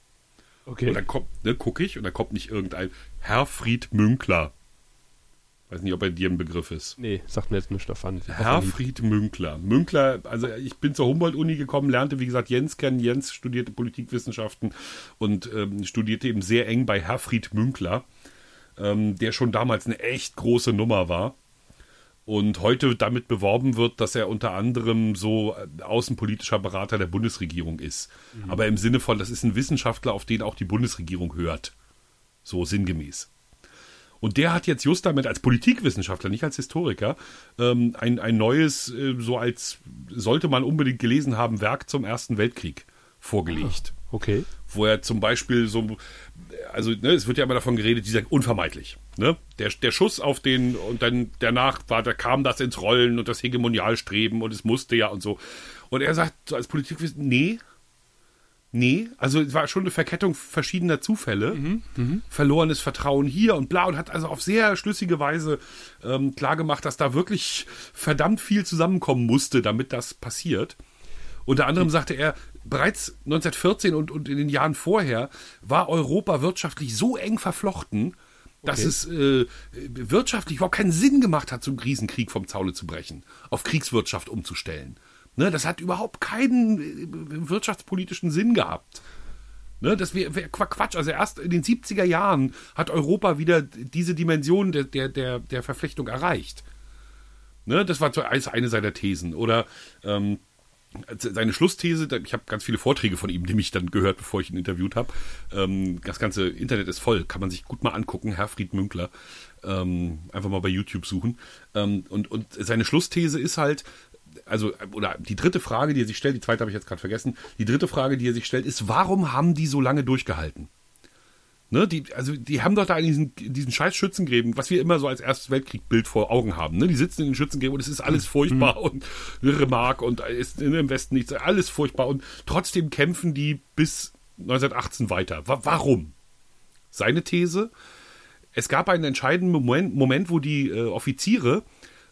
Okay. Und dann kommt, ne, gucke ich, und da kommt nicht irgendein Herfried Münkler. Weiß nicht, ob er dir ein Begriff ist. nee, sagt mir jetzt nicht davon. Herfried Münkler. Münkler, also ich bin zur Humboldt-Uni gekommen, lernte, wie gesagt, Jens kennen. Jens studierte Politikwissenschaften und ähm, studierte eben sehr eng bei Herfried Münkler, ähm, der schon damals eine echt große Nummer war. Und heute damit beworben wird, dass er unter anderem so äh, außenpolitischer Berater der Bundesregierung ist. Aber im Sinne von, das ist ein Wissenschaftler, auf den auch die Bundesregierung hört. So sinngemäß. Und der hat jetzt just damit als Politikwissenschaftler, nicht als Historiker, ähm, ein, ein neues, äh, so als sollte man unbedingt gelesen haben, Werk zum Ersten Weltkrieg vorgelegt. Okay. Wo er zum Beispiel so, also ne, es wird ja immer davon geredet, dieser unvermeidlich. Ne? Der, der Schuss auf den und dann danach war, da kam das ins Rollen und das Hegemonialstreben und es musste ja und so. Und er sagt so als Politikwissenschaftler, nee, Nee, also es war schon eine Verkettung verschiedener Zufälle. Verlorenes Vertrauen hier und bla und hat also auf sehr schlüssige Weise ähm, klargemacht, dass da wirklich verdammt viel zusammenkommen musste, damit das passiert. Unter anderem sagte er, bereits 1914 und, und in den Jahren vorher war Europa wirtschaftlich so eng verflochten, dass Okay. es äh, wirtschaftlich überhaupt keinen Sinn gemacht hat, so einen Riesenkrieg vom Zaune zu brechen, auf Kriegswirtschaft umzustellen. Ne, das hat überhaupt keinen äh, wirtschaftspolitischen Sinn gehabt. Ne, das wäre wär Quatsch. Also erst in den 70er Jahren hat Europa wieder diese Dimension der, der, der, der Verflechtung erreicht. Ne, das war eine seiner Thesen. Oder ähm, seine Schlussthese, ich habe ganz viele Vorträge von ihm, die mich dann gehört, bevor ich ihn interviewt habe. Ähm, das ganze Internet ist voll, kann man sich gut mal angucken, Herfried Münkler. Ähm, einfach mal bei YouTube suchen. Ähm, und, und seine Schlussthese ist halt, also, oder die dritte Frage, die er sich stellt, die zweite habe ich jetzt gerade vergessen, die dritte Frage, die er sich stellt, ist, warum haben die so lange durchgehalten? Ne, die, also die haben doch da in diesen, diesen scheiß Schützengräben, was wir immer so als erstes Weltkriegbild vor Augen haben. Ne? Die sitzen in den Schützengräben und es ist alles furchtbar und Remark und ist im Westen nichts, alles furchtbar und trotzdem kämpfen die bis 1918 weiter. Wa warum? Seine These, es gab einen entscheidenden Moment, Moment wo die äh, Offiziere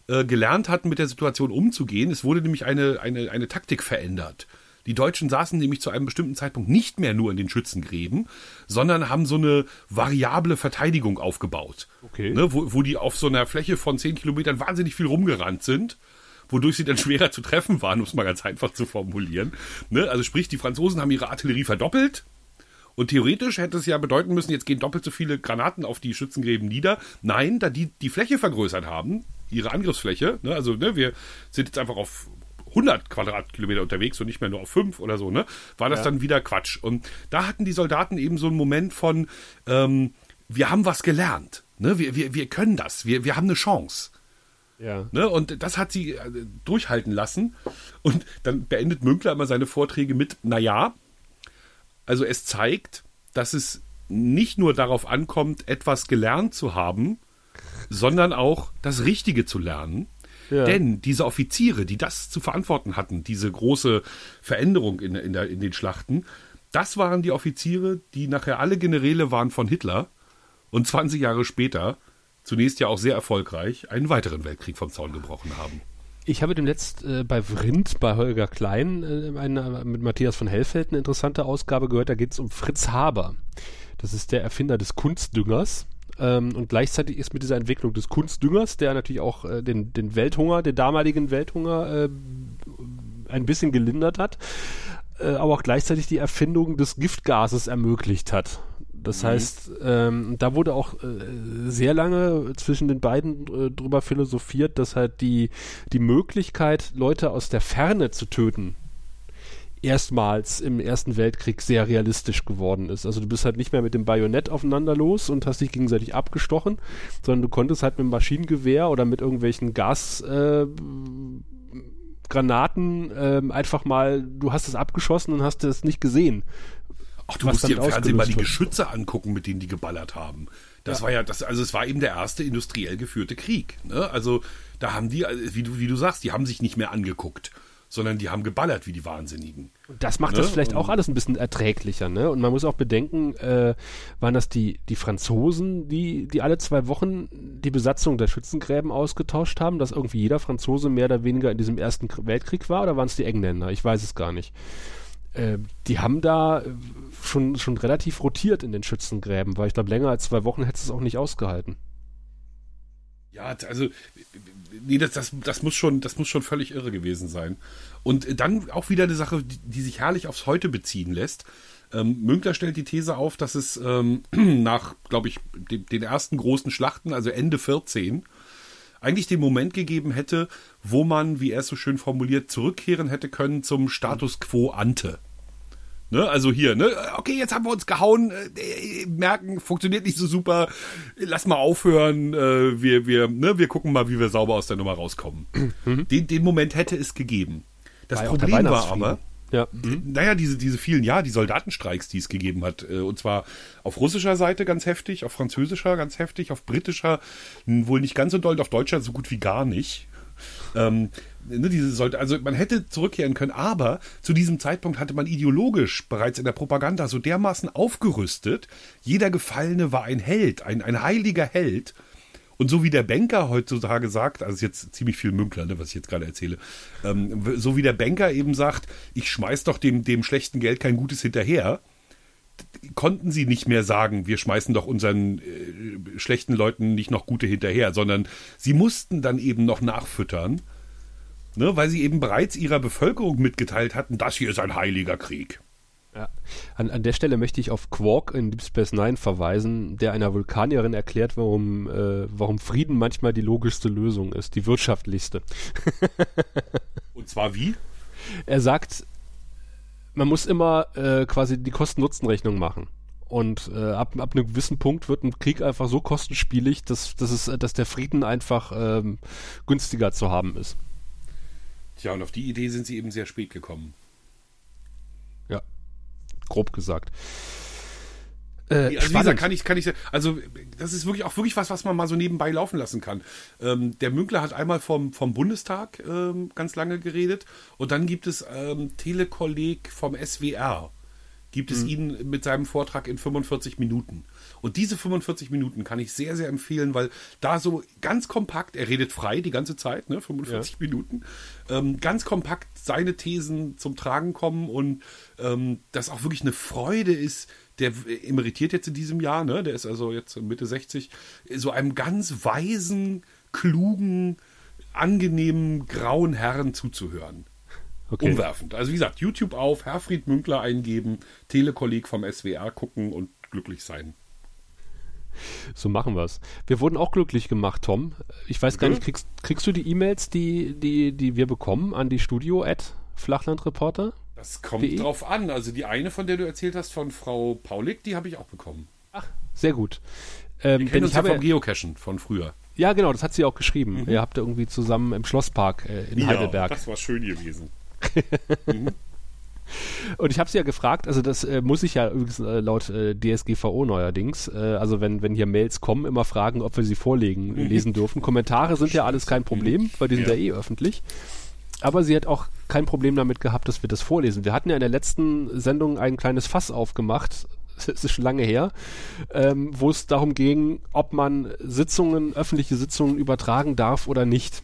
äh, gelernt hatten, mit der Situation umzugehen. Es wurde nämlich eine, eine, eine Taktik verändert. Die Deutschen saßen nämlich zu einem bestimmten Zeitpunkt nicht mehr nur in den Schützengräben, sondern haben so eine variable Verteidigung aufgebaut. Okay. Ne, wo, wo die auf so einer Fläche von 10 Kilometern wahnsinnig viel rumgerannt sind, wodurch sie dann schwerer zu treffen waren, um es mal ganz einfach zu formulieren. Ne, also sprich, die Franzosen haben ihre Artillerie verdoppelt, und theoretisch hätte es ja bedeuten müssen, jetzt gehen doppelt so viele Granaten auf die Schützengräben nieder. Nein, da die die Fläche vergrößert haben, ihre Angriffsfläche, ne, also ne, wir sind jetzt einfach auf 100 Quadratkilometer unterwegs und nicht mehr nur auf 5 oder so, ne, war das Ja. dann wieder Quatsch. Und da hatten die Soldaten eben so einen Moment von, ähm, wir haben was gelernt, ne, wir, wir, wir können das, wir, wir haben eine Chance. Ja. Ne? Und das hat sie äh, durchhalten lassen. Und dann beendet Münkler immer seine Vorträge mit, naja, also es zeigt, dass es nicht nur darauf ankommt, etwas gelernt zu haben, sondern auch das Richtige zu lernen. Ja. Denn diese Offiziere, die das zu verantworten hatten, diese große Veränderung in, in, der, in den Schlachten, das waren die Offiziere, die nachher alle Generäle waren von Hitler und 20 Jahre später, zunächst ja auch sehr erfolgreich, einen weiteren Weltkrieg vom Zaun gebrochen haben. Ich habe demnächst äh, bei Vrindt, bei Holger Klein, äh, eine, mit Matthias von Hellfeld eine interessante Ausgabe gehört. Da geht es um Fritz Haber. Das ist der Erfinder des Kunstdüngers. Ähm, und gleichzeitig ist mit dieser Entwicklung des Kunstdüngers, der natürlich auch äh, den, den Welthunger, den damaligen Welthunger äh, ein bisschen gelindert hat, äh, aber auch gleichzeitig die Erfindung des Giftgases ermöglicht hat. Das mhm. heißt, ähm, da wurde auch äh, sehr lange zwischen den beiden äh, drüber philosophiert, dass halt die, die Möglichkeit, Leute aus der Ferne zu töten, erstmals im Ersten Weltkrieg sehr realistisch geworden ist. Also du bist halt nicht mehr mit dem Bajonett aufeinander los und hast dich gegenseitig abgestochen, sondern du konntest halt mit dem Maschinengewehr oder mit irgendwelchen Gasgranaten äh, einfach mal, du hast es abgeschossen und hast es nicht gesehen. Ach, du musst dir im Fernsehen mal die Geschütze angucken, mit denen die geballert haben. Das ja. war ja, das, also es war eben der erste industriell geführte Krieg. Ne? Also da haben die, wie du, wie du sagst, die haben sich nicht mehr angeguckt sondern die haben geballert wie die Wahnsinnigen. Und das macht ne? das vielleicht auch alles ein bisschen erträglicher, ne? Und man muss auch bedenken, äh, waren das die, die Franzosen, die, die alle zwei Wochen die Besatzung der Schützengräben ausgetauscht haben, dass irgendwie jeder Franzose mehr oder weniger in diesem Ersten Weltkrieg war, oder waren es die Engländer? Ich weiß es gar nicht. Äh, die haben da schon, schon relativ rotiert in den Schützengräben, weil ich glaube, länger als zwei Wochen hätte es auch nicht ausgehalten. Ja, also nee, das, das, das, muss schon, das muss schon völlig irre gewesen sein. Und dann auch wieder eine Sache, die, die sich herrlich aufs Heute beziehen lässt. Ähm, Münkler stellt die These auf, dass es ähm, nach, glaube ich, den, den ersten großen Schlachten, also Ende 14, eigentlich den Moment gegeben hätte, wo man, wie er es so schön formuliert, zurückkehren hätte können zum Status quo ante. Ne? Also hier, ne? Okay, jetzt haben wir uns gehauen, äh, merken, funktioniert nicht so super, lass mal aufhören, äh, wir, wir, ne? wir gucken mal, wie wir sauber aus der Nummer rauskommen. Mhm. Den, den Moment hätte es gegeben. Das war Problem war aber, ja. Naja, diese, diese vielen, ja, die Soldatenstreiks, die es gegeben hat. Äh, und zwar auf russischer Seite ganz heftig, auf französischer ganz heftig, auf britischer wohl nicht ganz so doll, auf deutscher so gut wie gar nicht. Ähm, ne, diese sollte, also man hätte zurückkehren können, aber zu diesem Zeitpunkt hatte man ideologisch bereits in der Propaganda so dermaßen aufgerüstet, jeder Gefallene war ein Held, ein, ein heiliger Held. Und so wie der Banker heutzutage sagt, also jetzt ziemlich viel Münkler, ne, was ich jetzt gerade erzähle, ähm, so wie der Banker eben sagt, ich schmeiß doch dem, dem schlechten Geld kein Gutes hinterher, konnten sie nicht mehr sagen, wir schmeißen doch unseren äh, schlechten Leuten nicht noch gute hinterher, sondern sie mussten dann eben noch nachfüttern, ne, weil sie eben bereits ihrer Bevölkerung mitgeteilt hatten, das hier ist ein heiliger Krieg. Ja. An, an der Stelle möchte ich auf Quark in Deep Space Nine verweisen, der einer Vulkanierin erklärt, warum, äh, warum Frieden manchmal die logischste Lösung ist, die wirtschaftlichste. Und zwar wie? Er sagt, man muss immer äh, quasi die Kosten-Nutzen-Rechnung machen. Und äh, ab, ab einem gewissen Punkt wird ein Krieg einfach so kostenspielig, dass, dass, es, dass der Frieden einfach ähm, günstiger zu haben ist. Tja, und auf die Idee sind sie eben sehr spät gekommen. Grob gesagt. Äh, also wie kann ich, kann ich, also das ist wirklich auch wirklich was, was man mal so nebenbei laufen lassen kann. Ähm, der Münkler hat einmal vom, vom Bundestag ähm, ganz lange geredet und dann gibt es ähm, Telekolleg vom SWR. Gibt es mhm. ihn mit seinem Vortrag in 45 Minuten. Und diese 45 Minuten kann ich sehr, sehr empfehlen, weil da so ganz kompakt, er redet frei die ganze Zeit, ne, 45 ja. Minuten, ähm, ganz kompakt seine Thesen zum Tragen kommen und ähm, das auch wirklich eine Freude ist, der emeritiert jetzt in diesem Jahr, ne? Der ist also jetzt Mitte 60, so einem ganz weisen, klugen, angenehmen, grauen Herren zuzuhören. Okay. Umwerfend. Also wie gesagt, YouTube auf, Herfried Münkler eingeben, Telekolleg vom SWR gucken und glücklich sein. So machen wir es. Wir wurden auch glücklich gemacht, Tom. Ich weiß gar nicht, kriegst, kriegst du die E-Mails, die, die, die wir bekommen an die Studio-Flachlandreporter? Das kommt Wie? drauf an. Also die eine, von der du erzählt hast, von Frau Paulik, die habe ich auch bekommen. Ach, sehr gut. Ähm, Wir kennen uns ja vom Geocachen von früher. Ja, genau, das hat sie auch geschrieben. Mhm. Ihr habt irgendwie zusammen im Schlosspark äh, in ja, Heidelberg. Das war schön gewesen. mhm. Und ich habe sie ja gefragt, also das äh, muss ich ja übrigens äh, laut äh, DSGVO neuerdings, äh, also wenn, wenn hier Mails kommen, immer fragen, ob wir sie vorlegen, lesen dürfen. Kommentare sind ja alles kein Problem, weil die sind ja, Ja. eh öffentlich. Aber sie hat auch kein Problem damit gehabt, dass wir das vorlesen. Wir hatten ja in der letzten Sendung ein kleines Fass aufgemacht, es ist schon lange her, ähm, wo es darum ging, ob man Sitzungen, öffentliche Sitzungen übertragen darf oder nicht.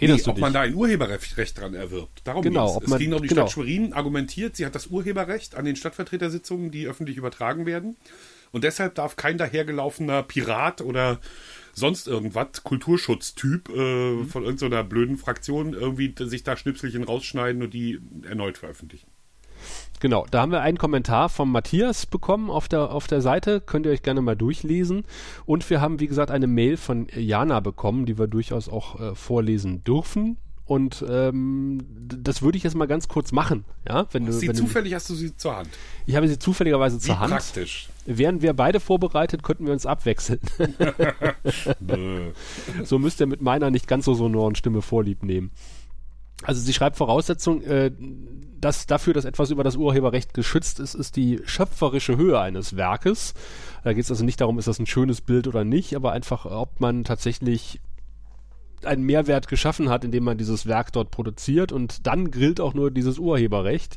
Nee, ob man da ein Urheberrecht Recht dran erwirbt. Darum Genau, ging's. ob Es man- ging um die genau. Stadt Schwerin, argumentiert, sie hat das Urheberrecht an den Stadtvertretersitzungen, die öffentlich übertragen werden. Und deshalb darf kein dahergelaufener Pirat oder sonst irgendwas, Kulturschutztyp äh, Mhm. von irgendeiner blöden Fraktion irgendwie sich da Schnipselchen rausschneiden und die erneut veröffentlichen. Genau, da haben wir einen Kommentar vom Matthias bekommen auf der, auf der Seite. Könnt ihr euch gerne mal durchlesen. Und wir haben, wie gesagt, eine Mail von Jana bekommen, die wir durchaus auch äh, vorlesen dürfen. Und ähm, das würde ich jetzt mal ganz kurz machen. Ja, wenn du, Sie wenn du, zufällig hast du sie zur Hand. ich habe sie zufälligerweise Wie zur Hand. praktisch. Wären wir beide vorbereitet, könnten wir uns abwechseln. So müsst ihr mit meiner nicht ganz so sonoren Stimme Vorlieb nehmen. Also sie schreibt Voraussetzung, äh, dass dafür, dass etwas über das Urheberrecht geschützt ist, ist die schöpferische Höhe eines Werkes. Da geht es also nicht darum, ist das ein schönes Bild oder nicht, aber einfach, ob man tatsächlich einen Mehrwert geschaffen hat, indem man dieses Werk dort produziert und dann gilt auch nur dieses Urheberrecht.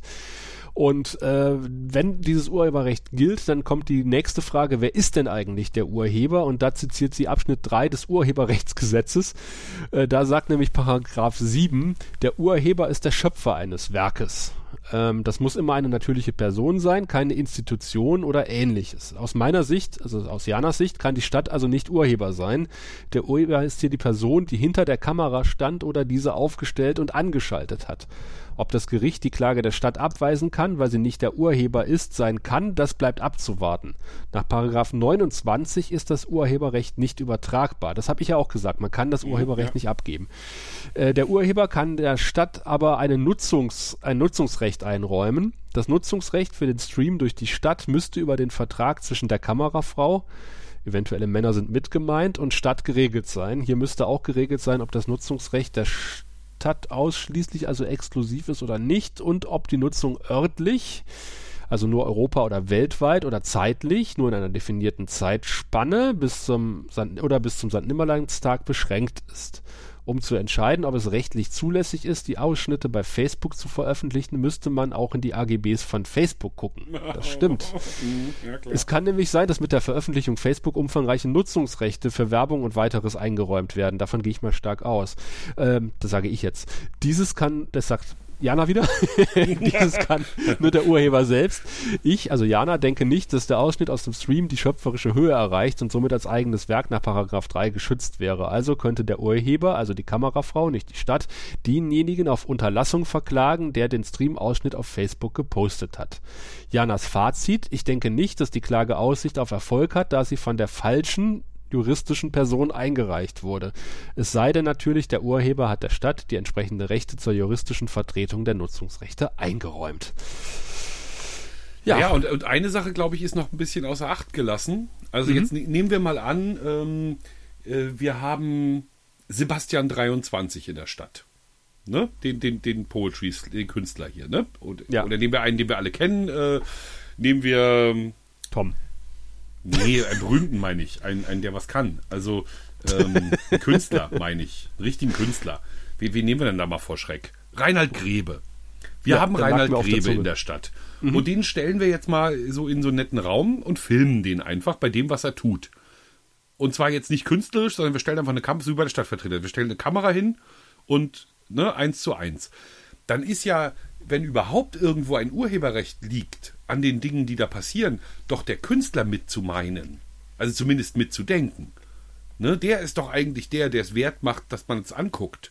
Und äh, wenn dieses Urheberrecht gilt, dann kommt die nächste Frage, wer ist denn eigentlich der Urheber? Und da zitiert sie Abschnitt 3 des Urheberrechtsgesetzes. Äh, da sagt nämlich Paragraph 7, der Urheber ist der Schöpfer eines Werkes. Ähm, das muss immer eine natürliche Person sein, keine Institution oder ähnliches. Aus meiner Sicht, also aus Janas Sicht, kann die Stadt also nicht Urheber sein. Der Urheber ist hier die Person, die hinter der Kamera stand oder diese aufgestellt und angeschaltet hat. Ob das Gericht die Klage der Stadt abweisen kann, weil sie nicht der Urheber ist, sein kann, das bleibt abzuwarten. Nach Paragraph 29 ist das Urheberrecht nicht übertragbar. Das habe ich ja auch gesagt. Man kann das Urheberrecht ja. nicht abgeben. Äh, der Urheber kann der Stadt aber eine Nutzungs, ein Nutzungsrecht einräumen. Das Nutzungsrecht für den Stream durch die Stadt müsste über den Vertrag zwischen der Kamerafrau, eventuelle Männer sind mit und Stadt geregelt sein. Hier müsste auch geregelt sein, ob das Nutzungsrecht der Stadt ausschließlich, also exklusiv ist oder nicht, und ob die Nutzung örtlich, also nur Europa oder weltweit oder zeitlich, nur in einer definierten Zeitspanne bis zum Sand oder bis zum Sandnimmerlandstag beschränkt ist. Um zu entscheiden, ob es rechtlich zulässig ist, die Ausschnitte bei Facebook zu veröffentlichen, müsste man auch in die AGBs von Facebook gucken. Das stimmt. Ja, klar. Es kann nämlich sein, dass mit der Veröffentlichung Facebook umfangreiche Nutzungsrechte für Werbung und weiteres eingeräumt werden. Davon gehe ich mal stark aus. Ähm, das sage ich jetzt. Dieses kann, das sagt Jana wieder, dieses kann nur der Urheber selbst. Ich, also Jana, denke nicht, dass der Ausschnitt aus dem Stream die schöpferische Höhe erreicht und somit als eigenes Werk nach Paragraph 3 geschützt wäre. Also könnte der Urheber, also die Kamerafrau, nicht die Stadt, denjenigen auf Unterlassung verklagen, der den Stream-Ausschnitt auf Facebook gepostet hat. Janas Fazit, ich denke nicht, dass die Klage Aussicht auf Erfolg hat, da sie von der falschen juristischen Person eingereicht wurde. Es sei denn natürlich, der Urheber hat der Stadt die entsprechende Rechte zur juristischen Vertretung der Nutzungsrechte eingeräumt. Ja, ja und, und eine Sache, glaube ich, ist noch ein bisschen außer Acht gelassen. Also jetzt ne- nehmen wir mal an, ähm, äh, wir haben Sebastian 23 in der Stadt. Ne? Den, den, den Poetry, den Künstler hier, ne? Und, Ja. Oder nehmen wir einen, den wir alle kennen, äh, nehmen wir, ähm, Tom. Nee, einen berühmten meine ich, einen, einen, der was kann. Also ähm, Künstler meine ich, einen richtigen Künstler. Wie, wie nehmen wir denn da mal vor Schreck? Reinhard Grebe. Wir Ja, haben Reinhard Grebe in der Stadt. Und den stellen wir jetzt mal so in so einen netten Raum und filmen den einfach bei dem, was er tut. Und zwar jetzt nicht künstlerisch, sondern wir stellen einfach eine Kamera, so wie bei der Stadtvertreter. Wir stellen eine Kamera hin und ne, eins zu eins. Dann ist ja, wenn überhaupt irgendwo ein Urheberrecht liegt an den Dingen, die da passieren, doch der Künstler mit zu meinen. Also zumindest mitzudenken. Ne, der ist doch eigentlich der, der es wert macht, dass man es anguckt.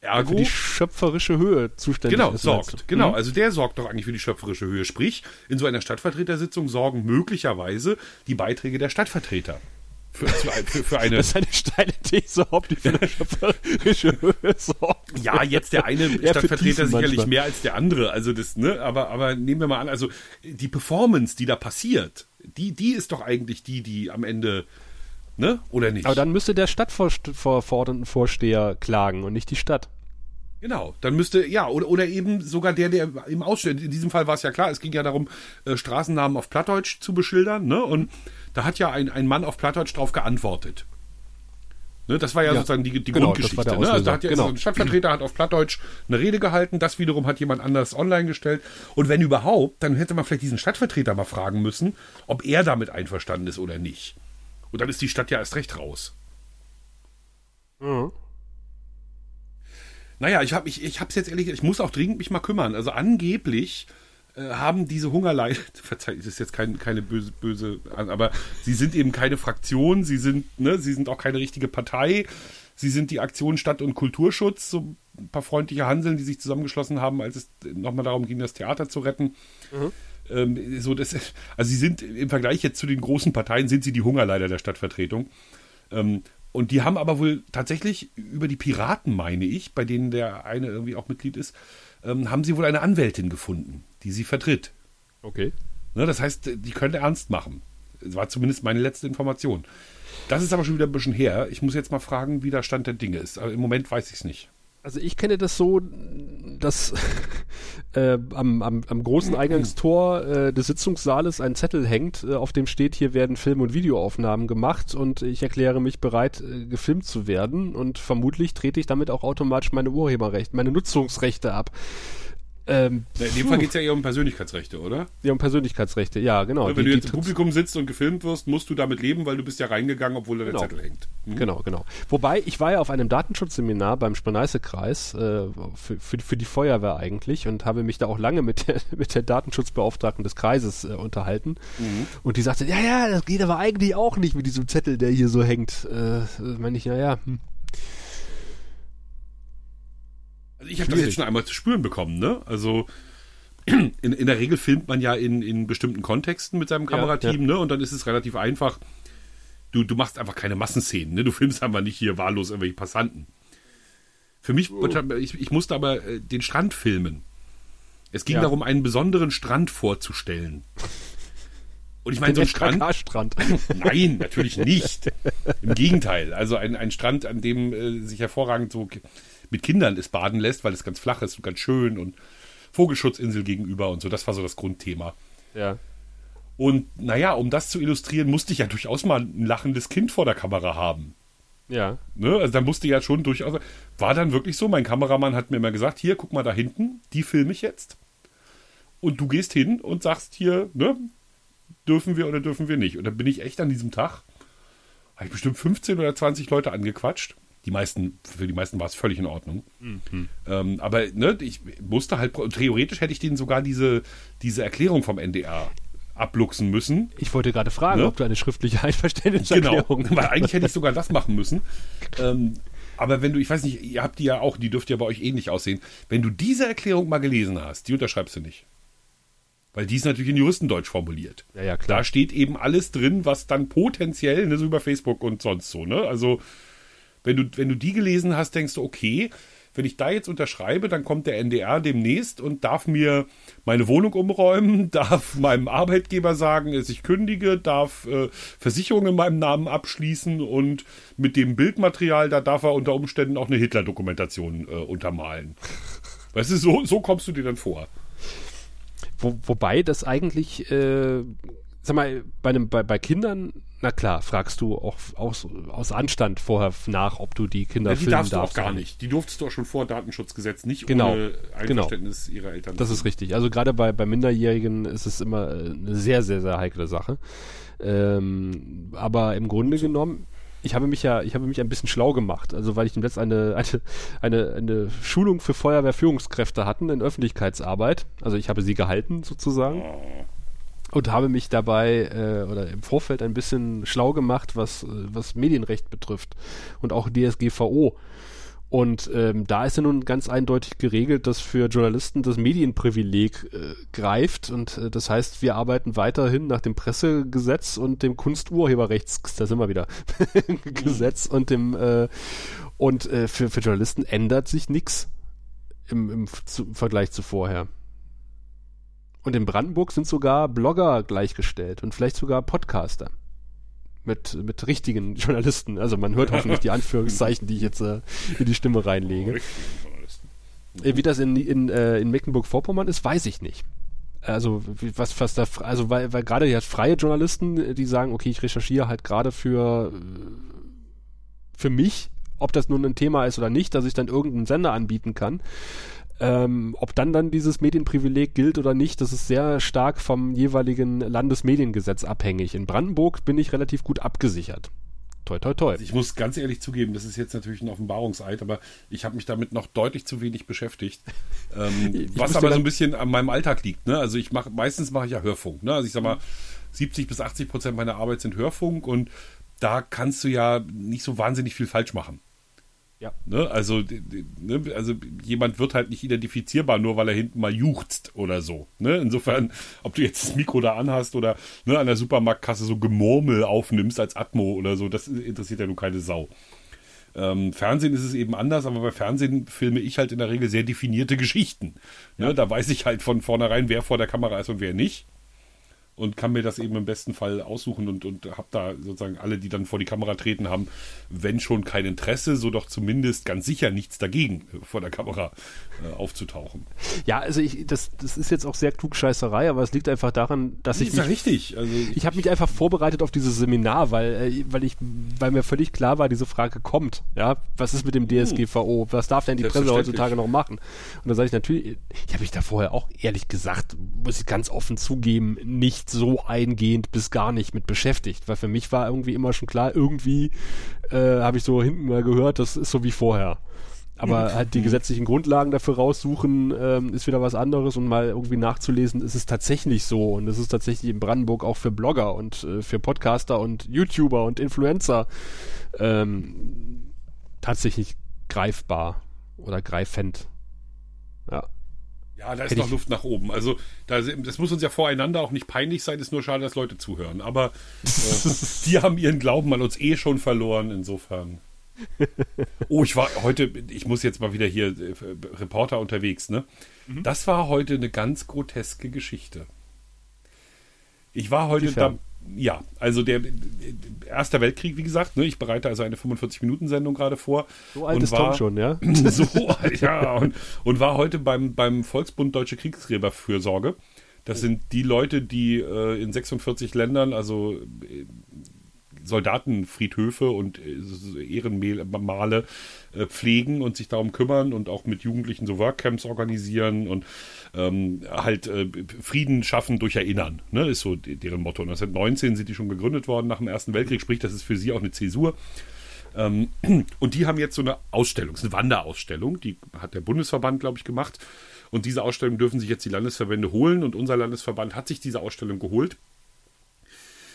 Ergo, Für die schöpferische Höhe zuständig Genau, ist. sorgt. du? Genau, Mhm. also der sorgt doch eigentlich für die schöpferische Höhe. Sprich, in so einer Stadtvertretersitzung sorgen möglicherweise die Beiträge der Stadtvertreter für, für, für eine. Das ist eine steile These, ob die schöpferische Höhe. Ja, jetzt der eine für Stadtvertreter sicherlich manchmal. mehr als der andere. Also das, ne, aber, aber nehmen wir mal an, also die Performance, die da passiert, die, die ist doch eigentlich die, die am Ende, ne, oder nicht? Aber dann müsste der Stadtvorsteher klagen und nicht die Stadt. Genau, dann müsste, ja, oder, oder eben sogar der, der im Ausstellung, in diesem Fall war es ja klar, es ging ja darum, äh, Straßennamen auf Plattdeutsch zu beschildern, ne? Und da hat ja ein, ein Mann auf Plattdeutsch drauf geantwortet. Ne, das war ja, ja, sozusagen die, die genau, Grundgeschichte. Ne? Also da hat ja genau. ein Stadtvertreter hat auf Plattdeutsch eine Rede gehalten, das wiederum hat jemand anders online gestellt. Und wenn überhaupt, dann hätte man vielleicht diesen Stadtvertreter mal fragen müssen, ob er damit einverstanden ist oder nicht. Und dann ist die Stadt ja erst recht raus. Mhm. Naja, ich habe ich, ich hab's jetzt ehrlich, ich muss auch dringend mich mal kümmern. Also angeblich äh, haben diese Hungerleid, verzeiht, das ist jetzt kein, keine böse, böse, aber sie sind eben keine Fraktion, sie sind, ne, sie sind auch keine richtige Partei. Sie sind die Aktion Stadt- und Kulturschutz, so ein paar freundliche Hanseln, die sich zusammengeschlossen haben, als es nochmal darum ging, das Theater zu retten. Mhm. Ähm, so das, also sie sind im Vergleich jetzt zu den großen Parteien, sind sie die Hungerleider der Stadtvertretung. Ähm, und die haben aber wohl tatsächlich über die Piraten, meine ich, bei denen der eine irgendwie auch Mitglied ist, ähm, haben sie wohl eine Anwältin gefunden, die sie vertritt. Okay. Ne, das heißt, die könnte ernst machen. Das war zumindest meine letzte Information. Das ist aber schon wieder ein bisschen her. Ich muss jetzt mal fragen, wie der Stand der Dinge ist. Aber im Moment weiß ich es nicht. Also ich kenne das so, dass äh, am, am, am, großen Eingangstor äh, des Sitzungssaales ein Zettel hängt, äh, auf dem steht, hier werden Film- und Videoaufnahmen gemacht und ich erkläre mich bereit, äh, gefilmt zu werden und vermutlich trete ich damit auch automatisch meine Urheberrechte, meine Nutzungsrechte ab. Ähm, in dem Fall geht es ja eher um Persönlichkeitsrechte, oder? Ja, um Persönlichkeitsrechte, ja, genau. Weil wenn die, du jetzt im Publikum sitzt und gefilmt wirst, musst du damit leben, weil du bist ja reingegangen, obwohl da genau. der Zettel hängt. Mhm. Genau, genau. Wobei, ich war ja auf einem Datenschutzseminar beim Spaneiße-Kreis äh, für, für, für, die Feuerwehr eigentlich und habe mich da auch lange mit der, mit der Datenschutzbeauftragten des Kreises äh, unterhalten. Mhm. Und die sagte, ja, ja, das geht aber eigentlich auch nicht mit diesem Zettel, der hier so hängt. Äh, meine ich, naja, hm. Also ich habe das jetzt schon einmal zu spüren bekommen, ne? Also in, in der Regel filmt man ja in, in bestimmten Kontexten mit seinem Kamerateam, ja, ja. ne? Und dann ist es relativ einfach. Du, du machst einfach keine Massenszenen, ne? Du filmst einfach nicht hier wahllos irgendwelche Passanten. Für mich, oh. ich, ich musste aber äh, den Strand filmen. Es ging ja. darum, einen besonderen Strand vorzustellen. Und ich meine, so ein Strand. Strand. Nein, natürlich nicht. Im Gegenteil. Also ein, ein Strand, an dem äh, sich hervorragend so mit Kindern es baden lässt, weil es ganz flach ist und ganz schön und Vogelschutzinsel gegenüber und so. Das war so das Grundthema. Ja. Und naja, um das zu illustrieren, musste ich ja durchaus mal ein lachendes Kind vor der Kamera haben. Ja. Ne? Also da musste ja schon durchaus. War dann wirklich so, mein Kameramann hat mir immer gesagt, hier, guck mal da hinten, die filme ich jetzt. Und du gehst hin und sagst hier, ne, dürfen wir oder dürfen wir nicht. Und dann bin ich echt an diesem Tag, habe ich bestimmt 15 oder 20 Leute angequatscht die meisten, für die meisten war es völlig in Ordnung. Mhm. Ähm, aber ne, ich musste halt, theoretisch hätte ich denen sogar diese, diese Erklärung vom NDR abluchsen müssen. Ich wollte gerade fragen, ne? ob du eine schriftliche Einverständniserklärung Genau, weil eigentlich hätte ich sogar das machen müssen. Ähm, aber wenn du, ich weiß nicht, ihr habt die ja auch, die dürfte ja bei euch ähnlich aussehen. Wenn du diese Erklärung mal gelesen hast, die unterschreibst du nicht. Weil die ist natürlich in Juristendeutsch formuliert. Ja, ja, klar. Da steht eben alles drin, was dann potenziell, ne, so über Facebook und sonst so, ne? Also wenn du, wenn du die gelesen hast, denkst du, okay, wenn ich da jetzt unterschreibe, dann kommt der NDR demnächst und darf mir meine Wohnung umräumen, darf meinem Arbeitgeber sagen, dass ich kündige, darf äh, Versicherungen in meinem Namen abschließen und mit dem Bildmaterial, da darf er unter Umständen auch eine Hitler-Dokumentation äh, untermalen. Weißt du, so, so kommst du dir dann vor. Wo, wobei das eigentlich, äh, sag mal, bei, einem, bei, bei Kindern na klar, fragst du auch aus, aus Anstand vorher nach, ob du die Kinder ja, die filmen darfst. Die darfst du auch gar nicht. Die durftest du auch schon vor Datenschutzgesetz nicht genau, ohne Einverständnis genau. ihrer Eltern. Das ist richtig. Also gerade bei, bei Minderjährigen ist es immer äh, eine sehr, sehr, sehr heikle Sache. Ähm, aber im Grunde so. genommen, ich habe mich ja, ich habe mich ein bisschen schlau gemacht, also weil ich im letzten eine, eine, eine, eine Schulung für Feuerwehrführungskräfte hatten in Öffentlichkeitsarbeit. Also ich habe sie gehalten sozusagen. Oh und habe mich dabei äh, oder im Vorfeld ein bisschen schlau gemacht, was, äh, was Medienrecht betrifft und auch DSGVO. Und ähm, da ist ja nun ganz eindeutig geregelt, dass für Journalisten das Medienprivileg äh, greift. Und äh, das heißt, wir arbeiten weiterhin nach dem Pressegesetz und dem Kunsturheberrechts, da sind wir wieder, Gesetz und dem äh, und äh, für, für Journalisten ändert sich nichts im, im, im Vergleich zu vorher. Und in Brandenburg sind sogar Blogger gleichgestellt und vielleicht sogar Podcaster. Mit, mit richtigen Journalisten. Also man hört hoffentlich die Anführungszeichen, die ich jetzt äh, in die Stimme reinlege. Äh, wie das in, in, äh, in Mecklenburg-Vorpommern ist, weiß ich nicht. Also was, was da, also weil, weil gerade jetzt freie Journalisten, die sagen, okay, ich recherchiere halt gerade für für mich, ob das nun ein Thema ist oder nicht, dass ich dann irgendeinen Sender anbieten kann. Ähm, ob dann dann dieses Medienprivileg gilt oder nicht, das ist sehr stark vom jeweiligen Landesmediengesetz abhängig. In Brandenburg bin ich relativ gut abgesichert. Toi, toi, toi. Also ich muss ganz ehrlich zugeben, das ist jetzt natürlich ein Offenbarungseid, aber ich habe mich damit noch deutlich zu wenig beschäftigt. Ähm, was aber so ein bisschen an meinem Alltag liegt. Ne? Also ich mache, meistens mache ich ja Hörfunk. Ne? Also ich sag mal, 70 bis 80 Prozent meiner Arbeit sind Hörfunk und da kannst du ja nicht so wahnsinnig viel falsch machen. Ja. Ne? Also, ne? also jemand wird halt nicht identifizierbar, nur weil er hinten mal juchzt oder so. Ne? Insofern, ob du jetzt das Mikro da anhast oder ne, an der Supermarktkasse so Gemurmel aufnimmst als Atmo oder so, das interessiert ja nur keine Sau. Ähm, Fernsehen ist es eben anders, aber bei Fernsehen filme ich halt in der Regel sehr definierte Geschichten. Ne? Ja. Da weiß ich halt von vornherein, wer vor der Kamera ist und wer nicht und kann mir das eben im besten Fall aussuchen und, und habe da sozusagen alle, die dann vor die Kamera treten, haben, wenn schon kein Interesse, so doch zumindest ganz sicher nichts dagegen, vor der Kamera äh, aufzutauchen. Ja, also ich, das, das ist jetzt auch sehr klugscheißerei, aber es liegt einfach daran, dass das ich mich, ja richtig. Also ich, ich habe mich einfach vorbereitet auf dieses Seminar, weil, äh, weil ich, weil mir völlig klar war, diese Frage kommt. Ja, was ist mit dem hm. DSGVO? Was darf denn die Presse heutzutage noch machen? Und da sage ich natürlich, ich habe mich da vorher auch ehrlich gesagt, muss ich ganz offen zugeben, nicht so eingehend bis gar nicht mit beschäftigt, weil für mich war irgendwie immer schon klar, irgendwie äh, habe ich so hinten mal gehört, das ist so wie vorher. Aber halt die gesetzlichen Grundlagen dafür raussuchen, ähm, ist wieder was anderes und mal irgendwie nachzulesen, ist es tatsächlich so. Und es ist tatsächlich in Brandenburg auch für Blogger und äh, für Podcaster und YouTuber und Influencer ähm, tatsächlich greifbar oder greifend. Ja. Da ist noch Luft nach oben. Also da, das muss uns ja voreinander auch nicht peinlich sein. Ist nur schade, dass Leute zuhören. Aber äh, die haben ihren Glauben an uns eh schon verloren. Insofern. Oh, ich war heute, ich muss jetzt mal wieder hier äh, Reporter unterwegs, ne? Mhm. Das war heute eine ganz groteske Geschichte. Ich war heute da, ja, also der, Erster Weltkrieg, wie gesagt, ne, ich bereite also eine 45-Minuten-Sendung gerade vor. So alt ist war, Tom schon, ja? so alt, ja. Und, und war heute beim, beim Volksbund Deutsche Kriegsgräberfürsorge. Das sind die Leute, die äh, in 46 Ländern, also äh, Soldatenfriedhöfe und äh, Ehrenmale äh, pflegen und sich darum kümmern und auch mit Jugendlichen so Workcamps organisieren und ähm, halt äh, Frieden schaffen durch Erinnern, ne, ist so deren Motto. 1919 sind die schon gegründet worden nach dem Ersten Weltkrieg, sprich, das ist für sie auch eine Zäsur. Ähm, und die haben jetzt so eine Ausstellung, eine Wanderausstellung, die hat der Bundesverband, glaube ich, gemacht. Und diese Ausstellung dürfen sich jetzt die Landesverbände holen und unser Landesverband hat sich diese Ausstellung geholt.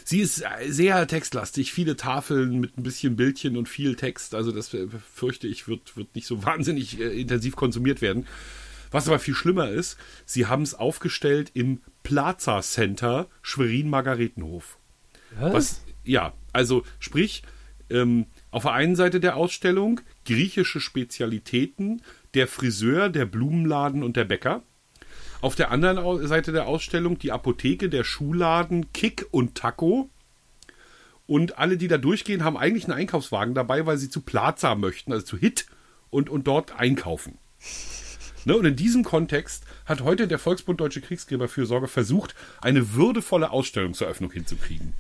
Sie ist sehr textlastig, viele Tafeln mit ein bisschen Bildchen und viel Text. Also das äh, fürchte ich, wird, wird nicht so wahnsinnig äh, intensiv konsumiert werden. Was aber viel schlimmer ist, sie haben es aufgestellt im Plaza Center Schwerin-Margaretenhof. Was? Was? Ja, also sprich, ähm, auf der einen Seite der Ausstellung griechische Spezialitäten, der Friseur, der Blumenladen und der Bäcker. Auf der anderen Seite der Ausstellung die Apotheke, der Schuhladen, Kick und Taco. Und alle, die da durchgehen, haben eigentlich einen Einkaufswagen dabei, weil sie zu Plaza möchten, also zu Hit und, und dort einkaufen. Ne, und in diesem Kontext hat heute der Volksbund Deutsche Kriegsgräberfürsorge versucht, eine würdevolle Ausstellungseröffnung hinzukriegen.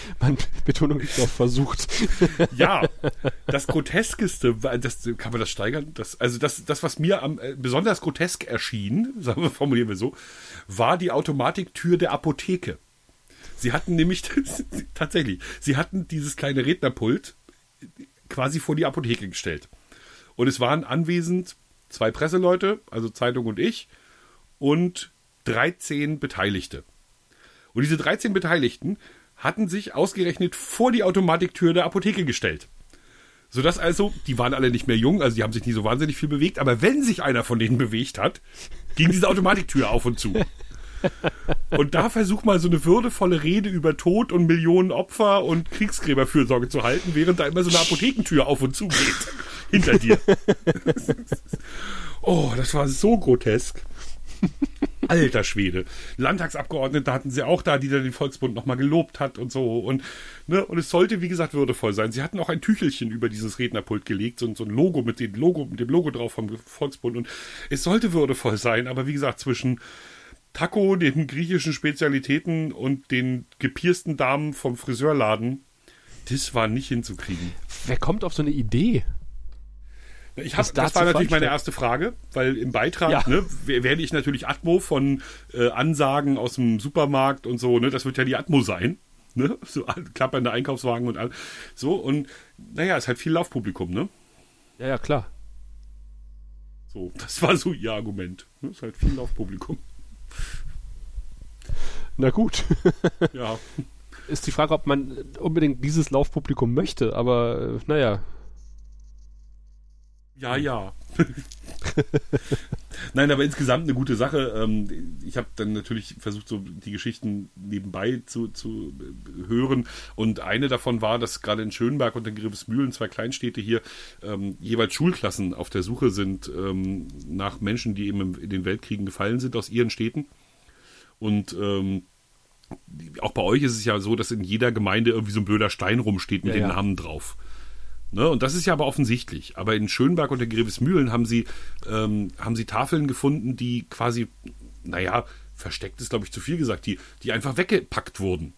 Man, Betonung liegt auf versucht. ja, das Groteskeste, das, kann man das steigern? Das, also das, das, was mir am, äh, besonders grotesk erschien, sagen wir, formulieren wir so, war die Automatiktür der Apotheke. Sie hatten nämlich, tatsächlich, sie hatten dieses kleine Rednerpult quasi vor die Apotheke gestellt. Und es waren anwesend zwei Presseleute, also Zeitung und ich, und 13 Beteiligte. Und diese 13 Beteiligten hatten sich ausgerechnet vor die Automatiktür der Apotheke gestellt. Sodass also, die waren alle nicht mehr jung, also die haben sich nie so wahnsinnig viel bewegt, aber wenn sich einer von denen bewegt hat, ging diese Automatiktür auf und zu. Und da versuch mal so eine würdevolle Rede über Tod und Millionen Opfer und Kriegsgräberfürsorge zu halten, während da immer so eine Apothekentür auf und zu geht. Hinter dir. oh, das war so grotesk. Alter Schwede. Landtagsabgeordnete hatten sie auch da, die dann den Volksbund nochmal gelobt hat und so. Und, ne, und es sollte, wie gesagt, würdevoll sein. Sie hatten auch ein Tüchelchen über dieses Rednerpult gelegt, so, so ein Logo mit dem Logo, mit dem Logo drauf vom Volksbund. Und es sollte würdevoll sein, aber wie gesagt, zwischen Taco, den griechischen Spezialitäten und den gepiersten Damen vom Friseurladen, das war nicht hinzukriegen. Wer kommt auf so eine Idee? Ich hab, das war natürlich meine erste Frage, weil im Beitrag ja. ne, werde ich natürlich Atmo von äh, Ansagen aus dem Supermarkt und so, ne, das wird ja die Atmo sein. Ne? So klappernde Einkaufswagen und all. So, und naja, ist halt viel Laufpublikum, ne? Ja, ja, klar. So, das war so ihr Argument. Ne? Ist halt viel Laufpublikum. Na gut. ja. Ist die Frage, ob man unbedingt dieses Laufpublikum möchte, aber äh, naja. Ja, ja. Nein, aber insgesamt eine gute Sache. Ähm, ich habe dann natürlich versucht, so die Geschichten nebenbei zu, zu hören. Und eine davon war, dass gerade in Schönberg und in Grevesmühlen, zwei Kleinstädte hier, ähm, jeweils Schulklassen auf der Suche sind ähm, nach Menschen, die eben in den Weltkriegen gefallen sind aus ihren Städten. Und auch bei euch ist es ja so, dass in jeder Gemeinde irgendwie so ein blöder Stein rumsteht mit ja, den ja. Namen drauf. Ne? Und das ist ja aber offensichtlich. Aber in Schönberg und der Grevesmühlen haben sie, ähm, haben sie Tafeln gefunden, die quasi, naja, versteckt ist, glaube ich, zu viel gesagt, die, die einfach weggepackt wurden.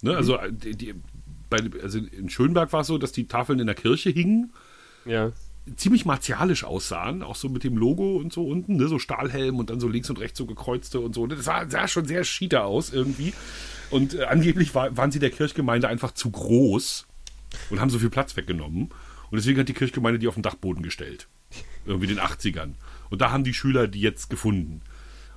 Ne? Also, mhm. Also, die, die, bei, also in Schönberg war es so, dass die Tafeln in der Kirche hingen. Ja. Ziemlich martialisch aussahen, auch so mit dem Logo und so unten, ne? so Stahlhelm und dann so links und rechts so gekreuzte und so. Das sah, sah schon sehr schieder aus irgendwie. Und äh, angeblich war, waren sie der Kirchgemeinde einfach zu groß und haben so viel Platz weggenommen. Und deswegen hat die Kirchgemeinde die auf den Dachboden gestellt. Irgendwie in den 80ern. Und da haben die Schüler die jetzt gefunden.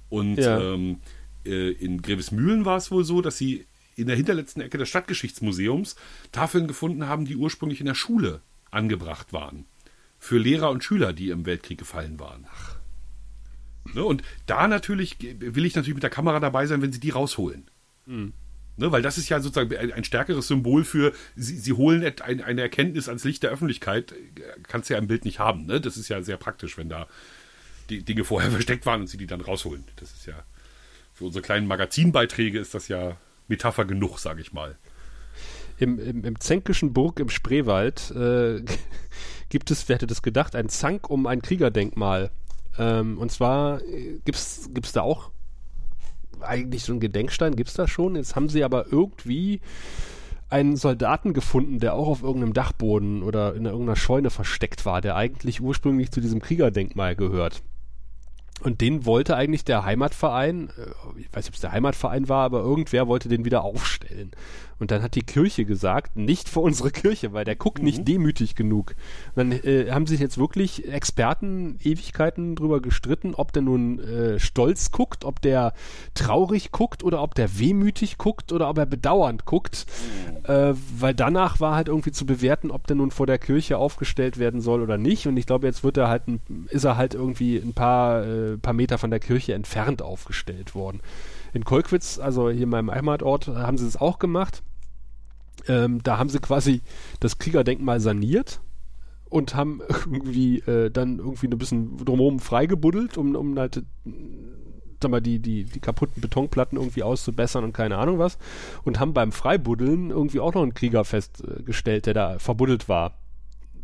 Und ja. ähm, äh, in Grevesmühlen war es wohl so, dass sie in der hinterletzten Ecke des Stadtgeschichtsmuseums Tafeln gefunden haben, die ursprünglich in der Schule angebracht waren. Für Lehrer und Schüler, die im Weltkrieg gefallen waren. Ne, und da natürlich will ich natürlich mit der Kamera dabei sein, wenn sie die rausholen. Mhm. Ne, weil das ist ja sozusagen ein, ein stärkeres Symbol für, sie, sie holen ein, eine Erkenntnis ans Licht der Öffentlichkeit, kannst du ja im Bild nicht haben. Ne? Das ist ja sehr praktisch, wenn da die Dinge vorher versteckt waren und sie die dann rausholen. Das ist ja, für unsere kleinen Magazinbeiträge ist das ja Metapher genug, sage ich mal. Im, im, im Zänkischen Burg im Spreewald äh, gibt es, wer hätte das gedacht, ein Zank um ein Kriegerdenkmal. Ähm, und zwar äh, gibt es da auch eigentlich so ein Gedenkstein gibt es da schon. Jetzt haben sie aber irgendwie einen Soldaten gefunden, der auch auf irgendeinem Dachboden oder in irgendeiner Scheune versteckt war, der eigentlich ursprünglich zu diesem Kriegerdenkmal gehört. Und den wollte eigentlich der Heimatverein, äh, ich weiß nicht, ob es der Heimatverein war, aber irgendwer wollte den wieder aufstellen. Und dann hat die Kirche gesagt, nicht vor unsere Kirche, weil der guckt mhm. nicht demütig genug. Und dann äh, haben sich jetzt wirklich Experten Ewigkeiten drüber gestritten, ob der nun äh, stolz guckt, ob der traurig guckt oder ob der wehmütig guckt oder ob er bedauernd guckt. Mhm. Äh, weil danach war halt irgendwie zu bewerten, ob der nun vor der Kirche aufgestellt werden soll oder nicht. Und ich glaube, jetzt wird er halt ein, ist er halt irgendwie ein paar, äh, paar Meter von der Kirche entfernt aufgestellt worden. In Kolkwitz, also hier in meinem Heimatort, haben sie es auch gemacht. Ähm, da haben sie quasi das Kriegerdenkmal saniert und haben irgendwie äh, dann irgendwie ein bisschen drumherum freigebuddelt, um, um halt sag mal, die, die, die kaputten Betonplatten irgendwie auszubessern und keine Ahnung was. Und haben beim Freibuddeln irgendwie auch noch einen Krieger festgestellt, der da verbuddelt war.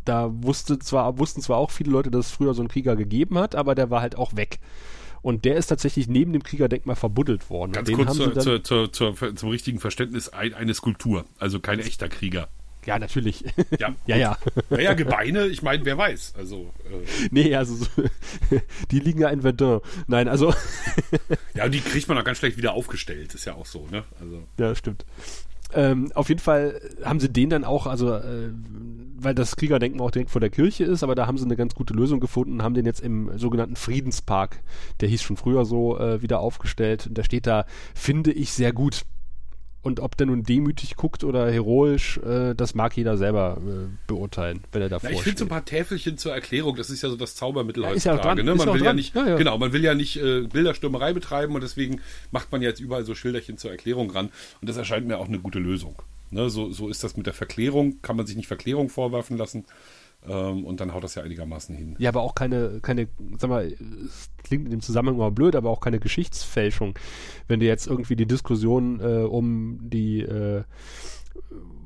Da wusste zwar, wussten zwar auch viele Leute, dass es früher so einen Krieger gegeben hat, aber der war halt auch weg. Und der ist tatsächlich neben dem Kriegerdenkmal verbuddelt worden. Ganz kurz zur, zur, zur, zum richtigen Verständnis, ein, eine Skulptur, also kein echter Krieger. Ja, natürlich. Ja, ja, ja. Naja, Gebeine, ich meine, wer weiß. Also, äh. Nee, also so, die liegen ja in Verdun. Nein, also. ja, und die kriegt man auch ganz schlecht wieder aufgestellt, ist ja auch so, ne? Also. Ja, stimmt. Ähm, auf jeden Fall haben sie den dann auch, also äh, weil das Kriegerdenkmal auch direkt vor der Kirche ist, aber da haben sie eine ganz gute Lösung gefunden und haben den jetzt im sogenannten Friedenspark, der hieß schon früher so, äh, wieder aufgestellt. Und der steht da, finde ich, sehr gut. Und ob der nun demütig guckt oder heroisch, äh, das mag jeder selber äh, beurteilen, wenn er davor Na, Ich finde so ein paar Täfelchen zur Erklärung, das ist ja so das Zaubermittel ja, heutzutage. Ja ne? Man will ja nicht, ja, ja. genau, man will ja nicht äh, Bilderstürmerei betreiben und deswegen macht man jetzt überall so Schilderchen zur Erklärung ran. Und das erscheint mir auch eine gute Lösung. Ne? So, so ist das mit der Verklärung, kann man sich nicht Verklärung vorwerfen lassen. Ähm, und dann haut das ja einigermaßen hin. Ja, aber auch keine, keine, sag mal, es klingt in dem Zusammenhang mal blöd, aber auch keine Geschichtsfälschung. Wenn du jetzt irgendwie die Diskussion äh, um die, äh,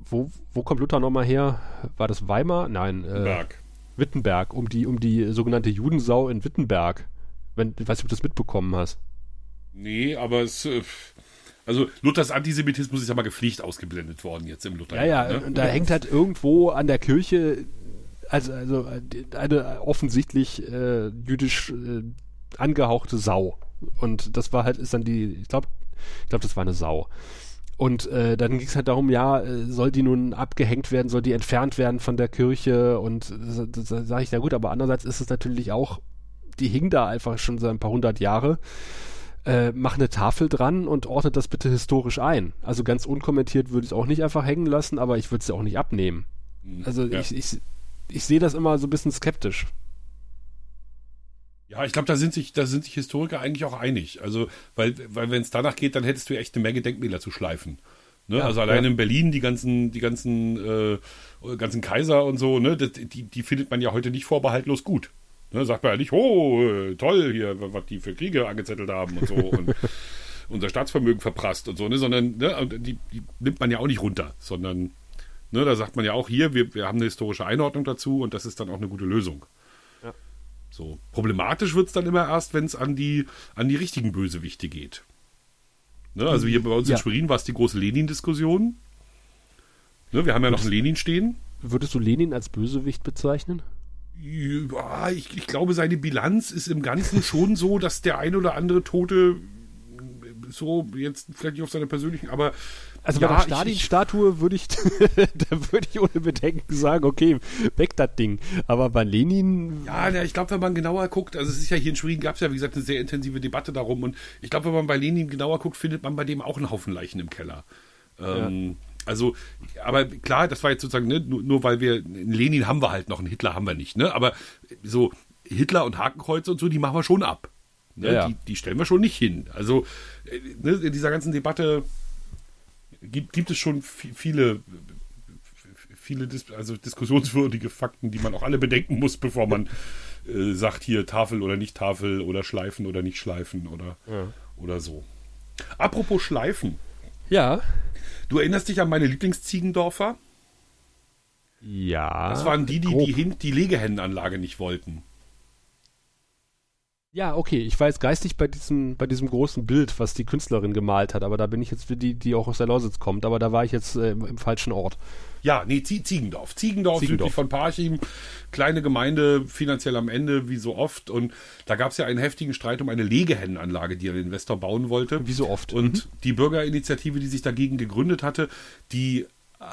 wo, wo kommt Luther nochmal her? War das Weimar? Nein. Äh, Berg. Wittenberg, um die, um die sogenannte Judensau in Wittenberg. Wenn, ich weiß nicht, ob du das mitbekommen hast. Nee, aber es. äh, Also Luthers Antisemitismus ist ja mal gepflegt ausgeblendet worden jetzt im Luther. Ja, ja, ne? da hängt halt irgendwo an der Kirche, also, also eine offensichtlich äh, jüdisch äh, angehauchte Sau. Und das war halt, ist dann die, ich glaube, ich glaube, das war eine Sau. Und äh, dann ging es halt darum, ja, äh, soll die nun abgehängt werden, soll die entfernt werden von der Kirche? Und das, das sage ich, ja gut, aber andererseits ist es natürlich auch, die hing da einfach schon seit ein paar hundert Jahre. Äh, mach eine Tafel dran und ordnet das bitte historisch ein. Also ganz unkommentiert würde ich es auch nicht einfach hängen lassen, aber ich würde es ja auch nicht abnehmen. Also Ja. ich, ich, ich sehe das immer so ein bisschen skeptisch. Ja, ich glaube, da sind sich, da sind sich Historiker eigentlich auch einig. Also, weil, weil wenn es danach geht, dann hättest du echt eine Menge Denkmäler zu schleifen. Ne? Ja, also allein ja. in Berlin die ganzen, die ganzen, äh, ganzen Kaiser und so, ne, das, die, die findet man ja heute nicht vorbehaltlos gut. Ne? Sagt man ja nicht, oh, toll hier, was die für Kriege angezettelt haben und so und unser Staatsvermögen verprasst und so, ne, sondern ne, die, die nimmt man ja auch nicht runter, sondern ne, da sagt man ja auch hier, wir, wir haben eine historische Einordnung dazu und das ist dann auch eine gute Lösung. Ja. So. Problematisch wird es dann immer erst, wenn es an die, an die richtigen Bösewichte geht. Ne, also hier bei uns Ja. in Schwerin war es die große Lenin-Diskussion. Ne, wir haben ja noch einen Lenin stehen. Würdest du Lenin als Bösewicht bezeichnen? Ja, ich, ich glaube, seine Bilanz ist im Ganzen schon so, dass der ein oder andere Tote so jetzt vielleicht nicht auf seiner persönlichen, aber Also ja, bei der Stalin-Statue würde ich, da würde ich ohne Bedenken sagen, okay, weg das Ding. Aber bei Lenin, Ja, na, ich glaube, wenn man genauer guckt, also es ist ja hier in Schwerin gab es ja, wie gesagt, eine sehr intensive Debatte darum und ich glaube, wenn man bei Lenin genauer guckt, findet man bei dem auch einen Haufen Leichen im Keller. Ähm, Also, aber klar, das war jetzt sozusagen, ne, nur, nur weil wir, einen Lenin haben wir halt noch, einen Hitler haben wir nicht, ne? Aber so Hitler und Hakenkreuze und so, die machen wir schon ab. Ne? Ja, ja. Die, die stellen wir schon nicht hin. Also, äh, ne, in dieser ganzen Debatte gibt, gibt es schon vi- viele viele Dis also diskussionswürdige Fakten, die man auch alle bedenken muss, bevor man äh, sagt, hier Tafel oder nicht Tafel oder Schleifen oder nicht Schleifen oder, oder so. Apropos Schleifen. ja, Du erinnerst dich an meine Lieblingsziegendorfer? ja. Das waren die, die grob. die, Hin die Legehennenanlage nicht wollten. Ja, okay, ich war jetzt geistig bei diesem, bei diesem großen Bild, was die Künstlerin gemalt hat, aber da bin ich jetzt für die, die auch aus der Lausitz kommt, aber da war ich jetzt äh, im, im falschen Ort. Ja, nee, Zie Ziegendorf. Ziegendorf, Ziegendorf. südlich von Parchim. Kleine Gemeinde, finanziell am Ende, wie so oft. Und da gab es ja einen heftigen Streit um eine Legehennenanlage, die ein Investor bauen wollte. Wie so oft. Und die Bürgerinitiative, die sich dagegen gegründet hatte, die äh,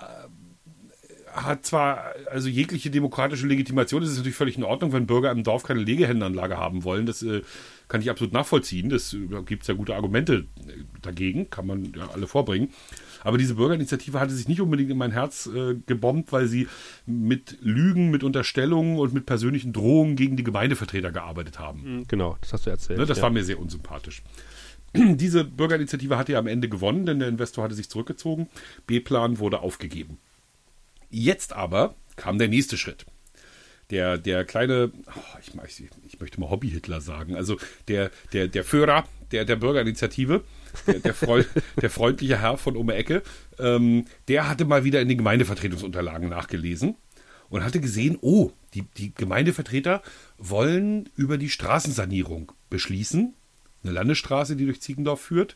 hat zwar also jegliche demokratische Legitimation, das ist natürlich völlig in Ordnung, wenn Bürger im Dorf keine Legehennenanlage haben wollen. Das äh, kann ich absolut nachvollziehen. Das äh, gibt es ja gute Argumente äh, dagegen, kann man ja alle vorbringen. Aber diese Bürgerinitiative hatte sich nicht unbedingt in mein Herz äh, gebombt, weil sie mit Lügen, mit Unterstellungen und mit persönlichen Drohungen gegen die Gemeindevertreter gearbeitet haben. Mhm, Genau, das hast du erzählt. Ne, das ja. war mir sehr unsympathisch. Diese Bürgerinitiative hatte ja am Ende gewonnen, denn der Investor hatte sich zurückgezogen. B-Plan wurde aufgegeben. Jetzt aber kam der nächste Schritt. Der, der kleine, oh, ich, ich, ich möchte mal Hobby-Hitler sagen, also der, der, der Führer der, der Bürgerinitiative, der, der, Freu, der freundliche Herr von um Ecke, ähm, der hatte mal wieder in den Gemeindevertretungsunterlagen nachgelesen und hatte gesehen, oh, die, die Gemeindevertreter wollen über die Straßensanierung beschließen. Eine Landesstraße, die durch Ziegendorf führt.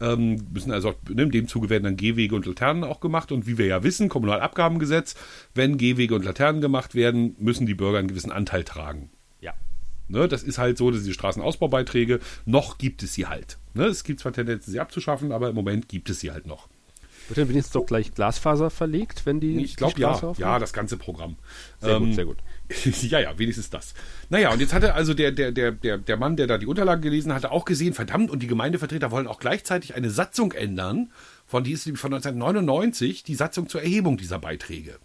Ähm, müssen also auch, ne, in dem Zuge werden dann Gehwege und Laternen auch gemacht. Und wie wir ja wissen, Kommunalabgabengesetz, wenn Gehwege und Laternen gemacht werden, müssen die Bürger einen gewissen Anteil tragen. Ja. Ne, das ist halt so, dass die Straßenausbaubeiträge, noch gibt es sie halt. Ne, es gibt zwar Tendenzen, sie abzuschaffen, aber im Moment gibt es sie halt noch. Wird denn wenigstens doch gleich Glasfaser verlegt, wenn die Ich glaube ja, aufmachen? ja, das ganze Programm. Sehr Ähm, gut, sehr gut. ja, ja, wenigstens das. Naja, und jetzt hatte also der, der, der, der, der Mann, der da die Unterlagen gelesen hatte, auch gesehen, verdammt, und die Gemeindevertreter wollen auch gleichzeitig eine Satzung ändern, von die ist von 1999, die Satzung zur Erhebung dieser Beiträge.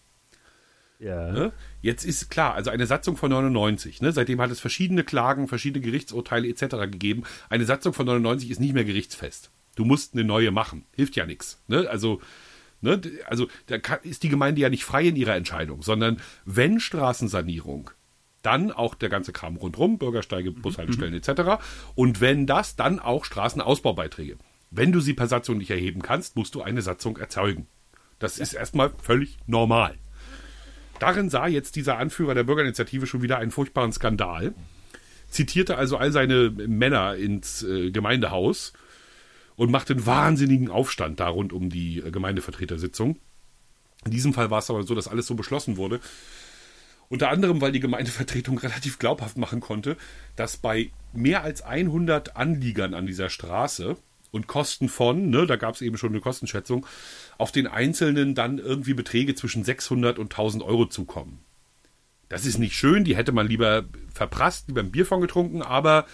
Ja. Ne? Jetzt ist klar, also eine Satzung von 99, ne? seitdem hat es verschiedene Klagen, verschiedene Gerichtsurteile etc. gegeben. Eine Satzung von 99 ist nicht mehr gerichtsfest. Du musst eine neue machen. Hilft ja nichts. Ne? Also Ne? Also da ist die Gemeinde ja nicht frei in ihrer Entscheidung, sondern wenn Straßensanierung, dann auch der ganze Kram rundherum, Bürgersteige, mhm. Bushaltestellen mhm. etc. Und wenn das, dann auch Straßenausbaubeiträge. Wenn du sie per Satzung nicht erheben kannst, musst du eine Satzung erzeugen. Das ist erstmal völlig normal. Darin sah jetzt dieser Anführer der Bürgerinitiative schon wieder einen furchtbaren Skandal, zitierte also all seine Männer ins äh, Gemeindehaus und machte einen wahnsinnigen Aufstand da rund um die äh, Gemeindevertretersitzung. In diesem Fall war es aber so, dass alles so beschlossen wurde. Unter anderem, weil die Gemeindevertretung relativ glaubhaft machen konnte, dass bei mehr als 100 Anliegern an dieser Straße und Kosten von, ne, da gab es eben schon eine Kostenschätzung, auf den Einzelnen dann irgendwie Beträge zwischen 600 und 1000 Euro zukommen. Das ist nicht schön, die hätte man lieber verprasst, lieber ein Bier von getrunken, aber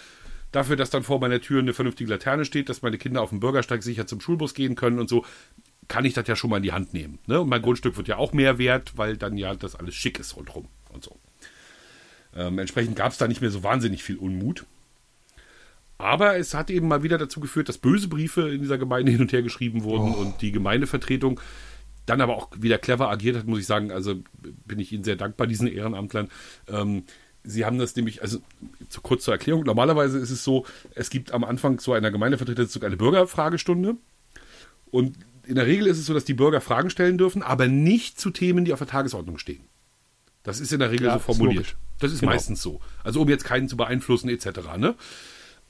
dafür, dass dann vor meiner Tür eine vernünftige Laterne steht, dass meine Kinder auf dem Bürgersteig sicher zum Schulbus gehen können und so, kann ich das ja schon mal in die Hand nehmen. Ne? Und mein Grundstück wird ja auch mehr wert, weil dann ja das alles schick ist rundherum und so. Ähm, entsprechend gab es da nicht mehr so wahnsinnig viel Unmut. Aber es hat eben mal wieder dazu geführt, dass böse Briefe in dieser Gemeinde hin und her geschrieben wurden oh. und die Gemeindevertretung dann aber auch wieder clever agiert hat, muss ich sagen. Also bin ich Ihnen sehr dankbar, diesen Ehrenamtlern. Ähm, Sie haben das nämlich, also zu, kurz zur Erklärung, normalerweise ist es so, es gibt am Anfang so einer Gemeindevertretung eine Bürgerfragestunde und in der Regel ist es so, dass die Bürger Fragen stellen dürfen, aber nicht zu Themen, die auf der Tagesordnung stehen. Das ist in der Regel ja, so formuliert. Ist das ist genau. meistens so. Also um jetzt keinen zu beeinflussen etc. Ne?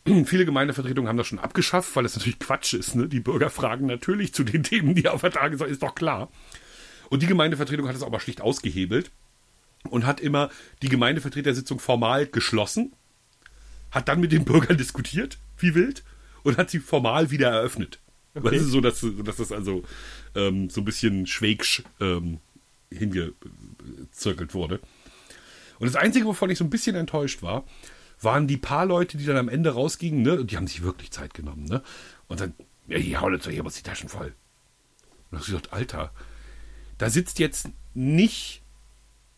Viele Gemeindevertretungen haben das schon abgeschafft, weil das natürlich Quatsch ist. Ne? Die Bürger fragen natürlich zu den Themen, die auf der Tagesordnung ist doch klar. Und die Gemeindevertretung hat es aber schlicht ausgehebelt und hat immer die Gemeindevertretersitzung formal geschlossen, hat dann mit den Bürgern diskutiert, wie wild, und hat sie formal wieder eröffnet. Okay. Das ist so, dass, dass das also ähm, so ein bisschen schwägsch ähm, hingezirkelt wurde. Und das Einzige, wovon ich so ein bisschen enttäuscht war, waren die paar Leute, die dann am Ende rausgingen, ne? Und die haben sich wirklich Zeit genommen, ne? Und dann, ja, hier, hau jetzt hier was die Taschen voll. Und ich gesagt, Alter, da sitzt jetzt nicht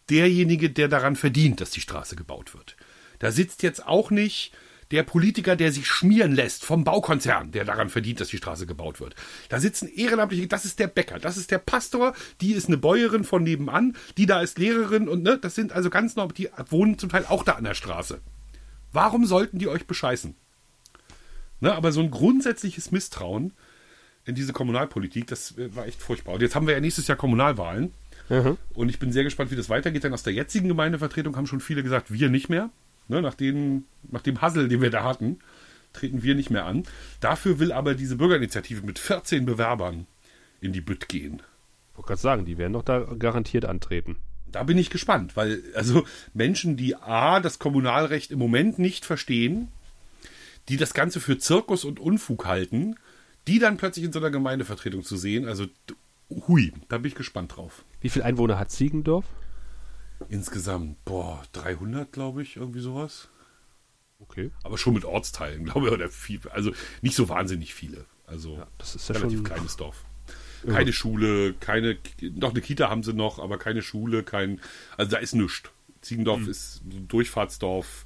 derjenige, der daran verdient, dass die Straße gebaut wird. Da sitzt jetzt auch nicht der Politiker, der sich schmieren lässt vom Baukonzern, der daran verdient, dass die Straße gebaut wird. Da sitzen Ehrenamtliche, das ist der Bäcker, das ist der Pastor, die ist eine Bäuerin von nebenan, die da ist Lehrerin und ne, das sind also ganz normal, die wohnen zum Teil auch da an der Straße. Warum sollten die euch bescheißen? Ne, aber so ein grundsätzliches Misstrauen in diese Kommunalpolitik, das äh, war echt furchtbar. Und jetzt haben wir ja nächstes Jahr Kommunalwahlen. Mhm. Und ich bin sehr gespannt, wie das weitergeht, denn aus der jetzigen Gemeindevertretung haben schon viele gesagt, wir nicht mehr. Ne, nach, den, nach dem Hassel, den wir da hatten, treten wir nicht mehr an. Dafür will aber diese Bürgerinitiative mit 14 Bewerbern in die Bütt gehen. Ich wollte gerade sagen, die werden doch da garantiert antreten. Da bin ich gespannt, weil also Menschen, die A, das Kommunalrecht im Moment nicht verstehen, die das Ganze für Zirkus und Unfug halten, die dann plötzlich in so einer Gemeindevertretung zu sehen, also hui, da bin ich gespannt drauf. Wie viele Einwohner hat Ziegendorf? Insgesamt, boah, 300, glaube ich, irgendwie sowas. Okay. Aber schon mit Ortsteilen, glaube ich, oder viel, also nicht so wahnsinnig viele. Also ja, das ist ja relativ schon kleines Dorf. Keine ja. Schule, keine, noch eine Kita haben sie noch, aber keine Schule, kein, also da ist nichts. Ziegendorf mhm. ist ein Durchfahrtsdorf.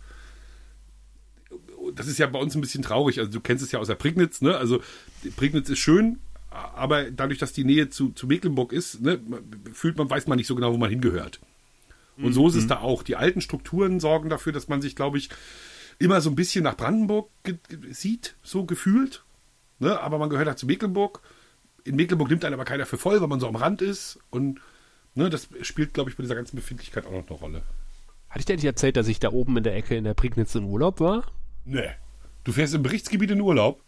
Das ist ja bei uns ein bisschen traurig. Also du kennst es ja aus der Prignitz, ne? Also Prignitz ist schön, aber dadurch, dass die Nähe zu, zu Mecklenburg ist, ne, fühlt man, weiß man nicht so genau, wo man hingehört. Und so ist es mhm. da auch. Die alten Strukturen sorgen dafür, dass man sich, glaube ich, immer so ein bisschen nach Brandenburg sieht, so gefühlt. Ne? Aber man gehört halt zu Mecklenburg. In Mecklenburg nimmt einen aber keiner für voll, weil man so am Rand ist. Und ne, das spielt, glaube ich, bei dieser ganzen Befindlichkeit auch noch eine Rolle. Hatte ich dir nicht erzählt, dass ich da oben in der Ecke in der Prignitz in Urlaub war? Nee. Du fährst im Berichtsgebiet in Urlaub?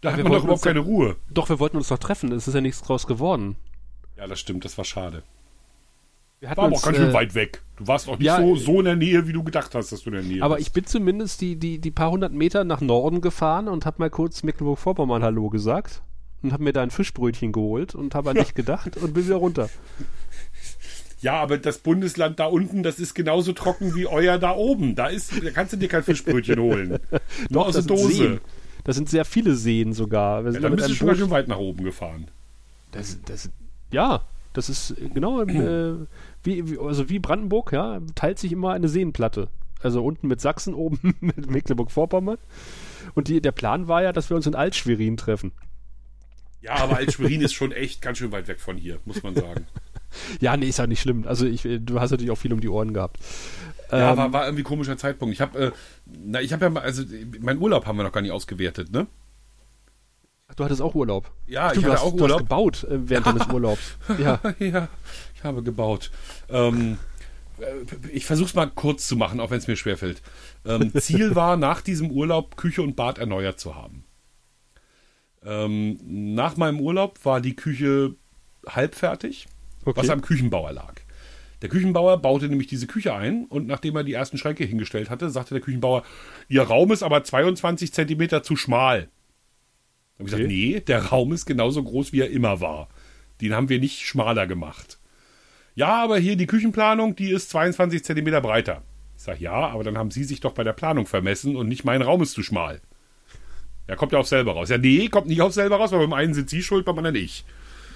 Da hat man doch überhaupt keine Ruhe. Doch, wir wollten uns doch treffen. Es ist ja nichts draus geworden. Ja, das stimmt. Das war schade. Wir war aber auch ganz schön äh, weit weg. Du warst auch nicht ja, so, so in der Nähe, wie du gedacht hast, dass du in der Nähe Aber bist. ich bin zumindest die, die, die paar hundert Meter nach Norden gefahren und habe mal kurz Mecklenburg-Vorpommern Hallo gesagt und habe mir da ein Fischbrötchen geholt und habe an dich gedacht und bin wieder runter. Ja, aber das Bundesland da unten, das ist genauso trocken wie euer da oben. Da, ist, da kannst du dir kein Fischbrötchen holen. Nur aus der Dose. Seen. Das sind sehr viele Seen sogar. Wir ja, dann bist du schon ganz schön weit nach oben gefahren. Das, das, ja, das ist genau im, äh, wie, wie, also wie Brandenburg, ja, teilt sich immer eine Seenplatte. Also unten mit Sachsen, oben mit Mecklenburg-Vorpommern. Und die, der Plan war ja, dass wir uns in Altschwerin treffen. Ja, aber Alt-Schwerin ist schon echt ganz schön weit weg von hier, muss man sagen. ja, nee, ist ja nicht schlimm. Also ich, du hast natürlich auch viel um die Ohren gehabt. Ja, ähm, war, war irgendwie komischer Zeitpunkt. Ich habe, äh, na, ich habe ja mal, also mein Urlaub haben wir noch gar nicht ausgewertet, ne? Ach, du hattest auch Urlaub. Ja, Stimmt, ich hatte hast, auch Urlaub. Du hast gebaut äh, während deines Urlaubs. Ja. ja, ich habe gebaut. Ähm, äh, ich versuche es mal kurz zu machen, auch wenn es mir schwerfällt. Ähm, Ziel war, nach diesem Urlaub Küche und Bad erneuert zu haben. Ähm, nach meinem Urlaub war die Küche halbfertig, okay. was am Küchenbauer lag. Der Küchenbauer baute nämlich diese Küche ein und nachdem er die ersten Schränke hingestellt hatte, sagte der Küchenbauer, Ihr Raum ist aber 22 Zentimeter zu schmal. Da habe ich okay. gesagt, nee, der Raum ist genauso groß, wie er immer war. Den haben wir nicht schmaler gemacht. Ja, aber hier die Küchenplanung, die ist 22 Zentimeter breiter. Ich sage, ja, aber dann haben Sie sich doch bei der Planung vermessen und nicht mein Raum ist zu schmal. Ja, kommt ja auf selber raus. Ja, nee, kommt nicht auf selber raus, weil beim einen sind Sie schuld, beim anderen ich.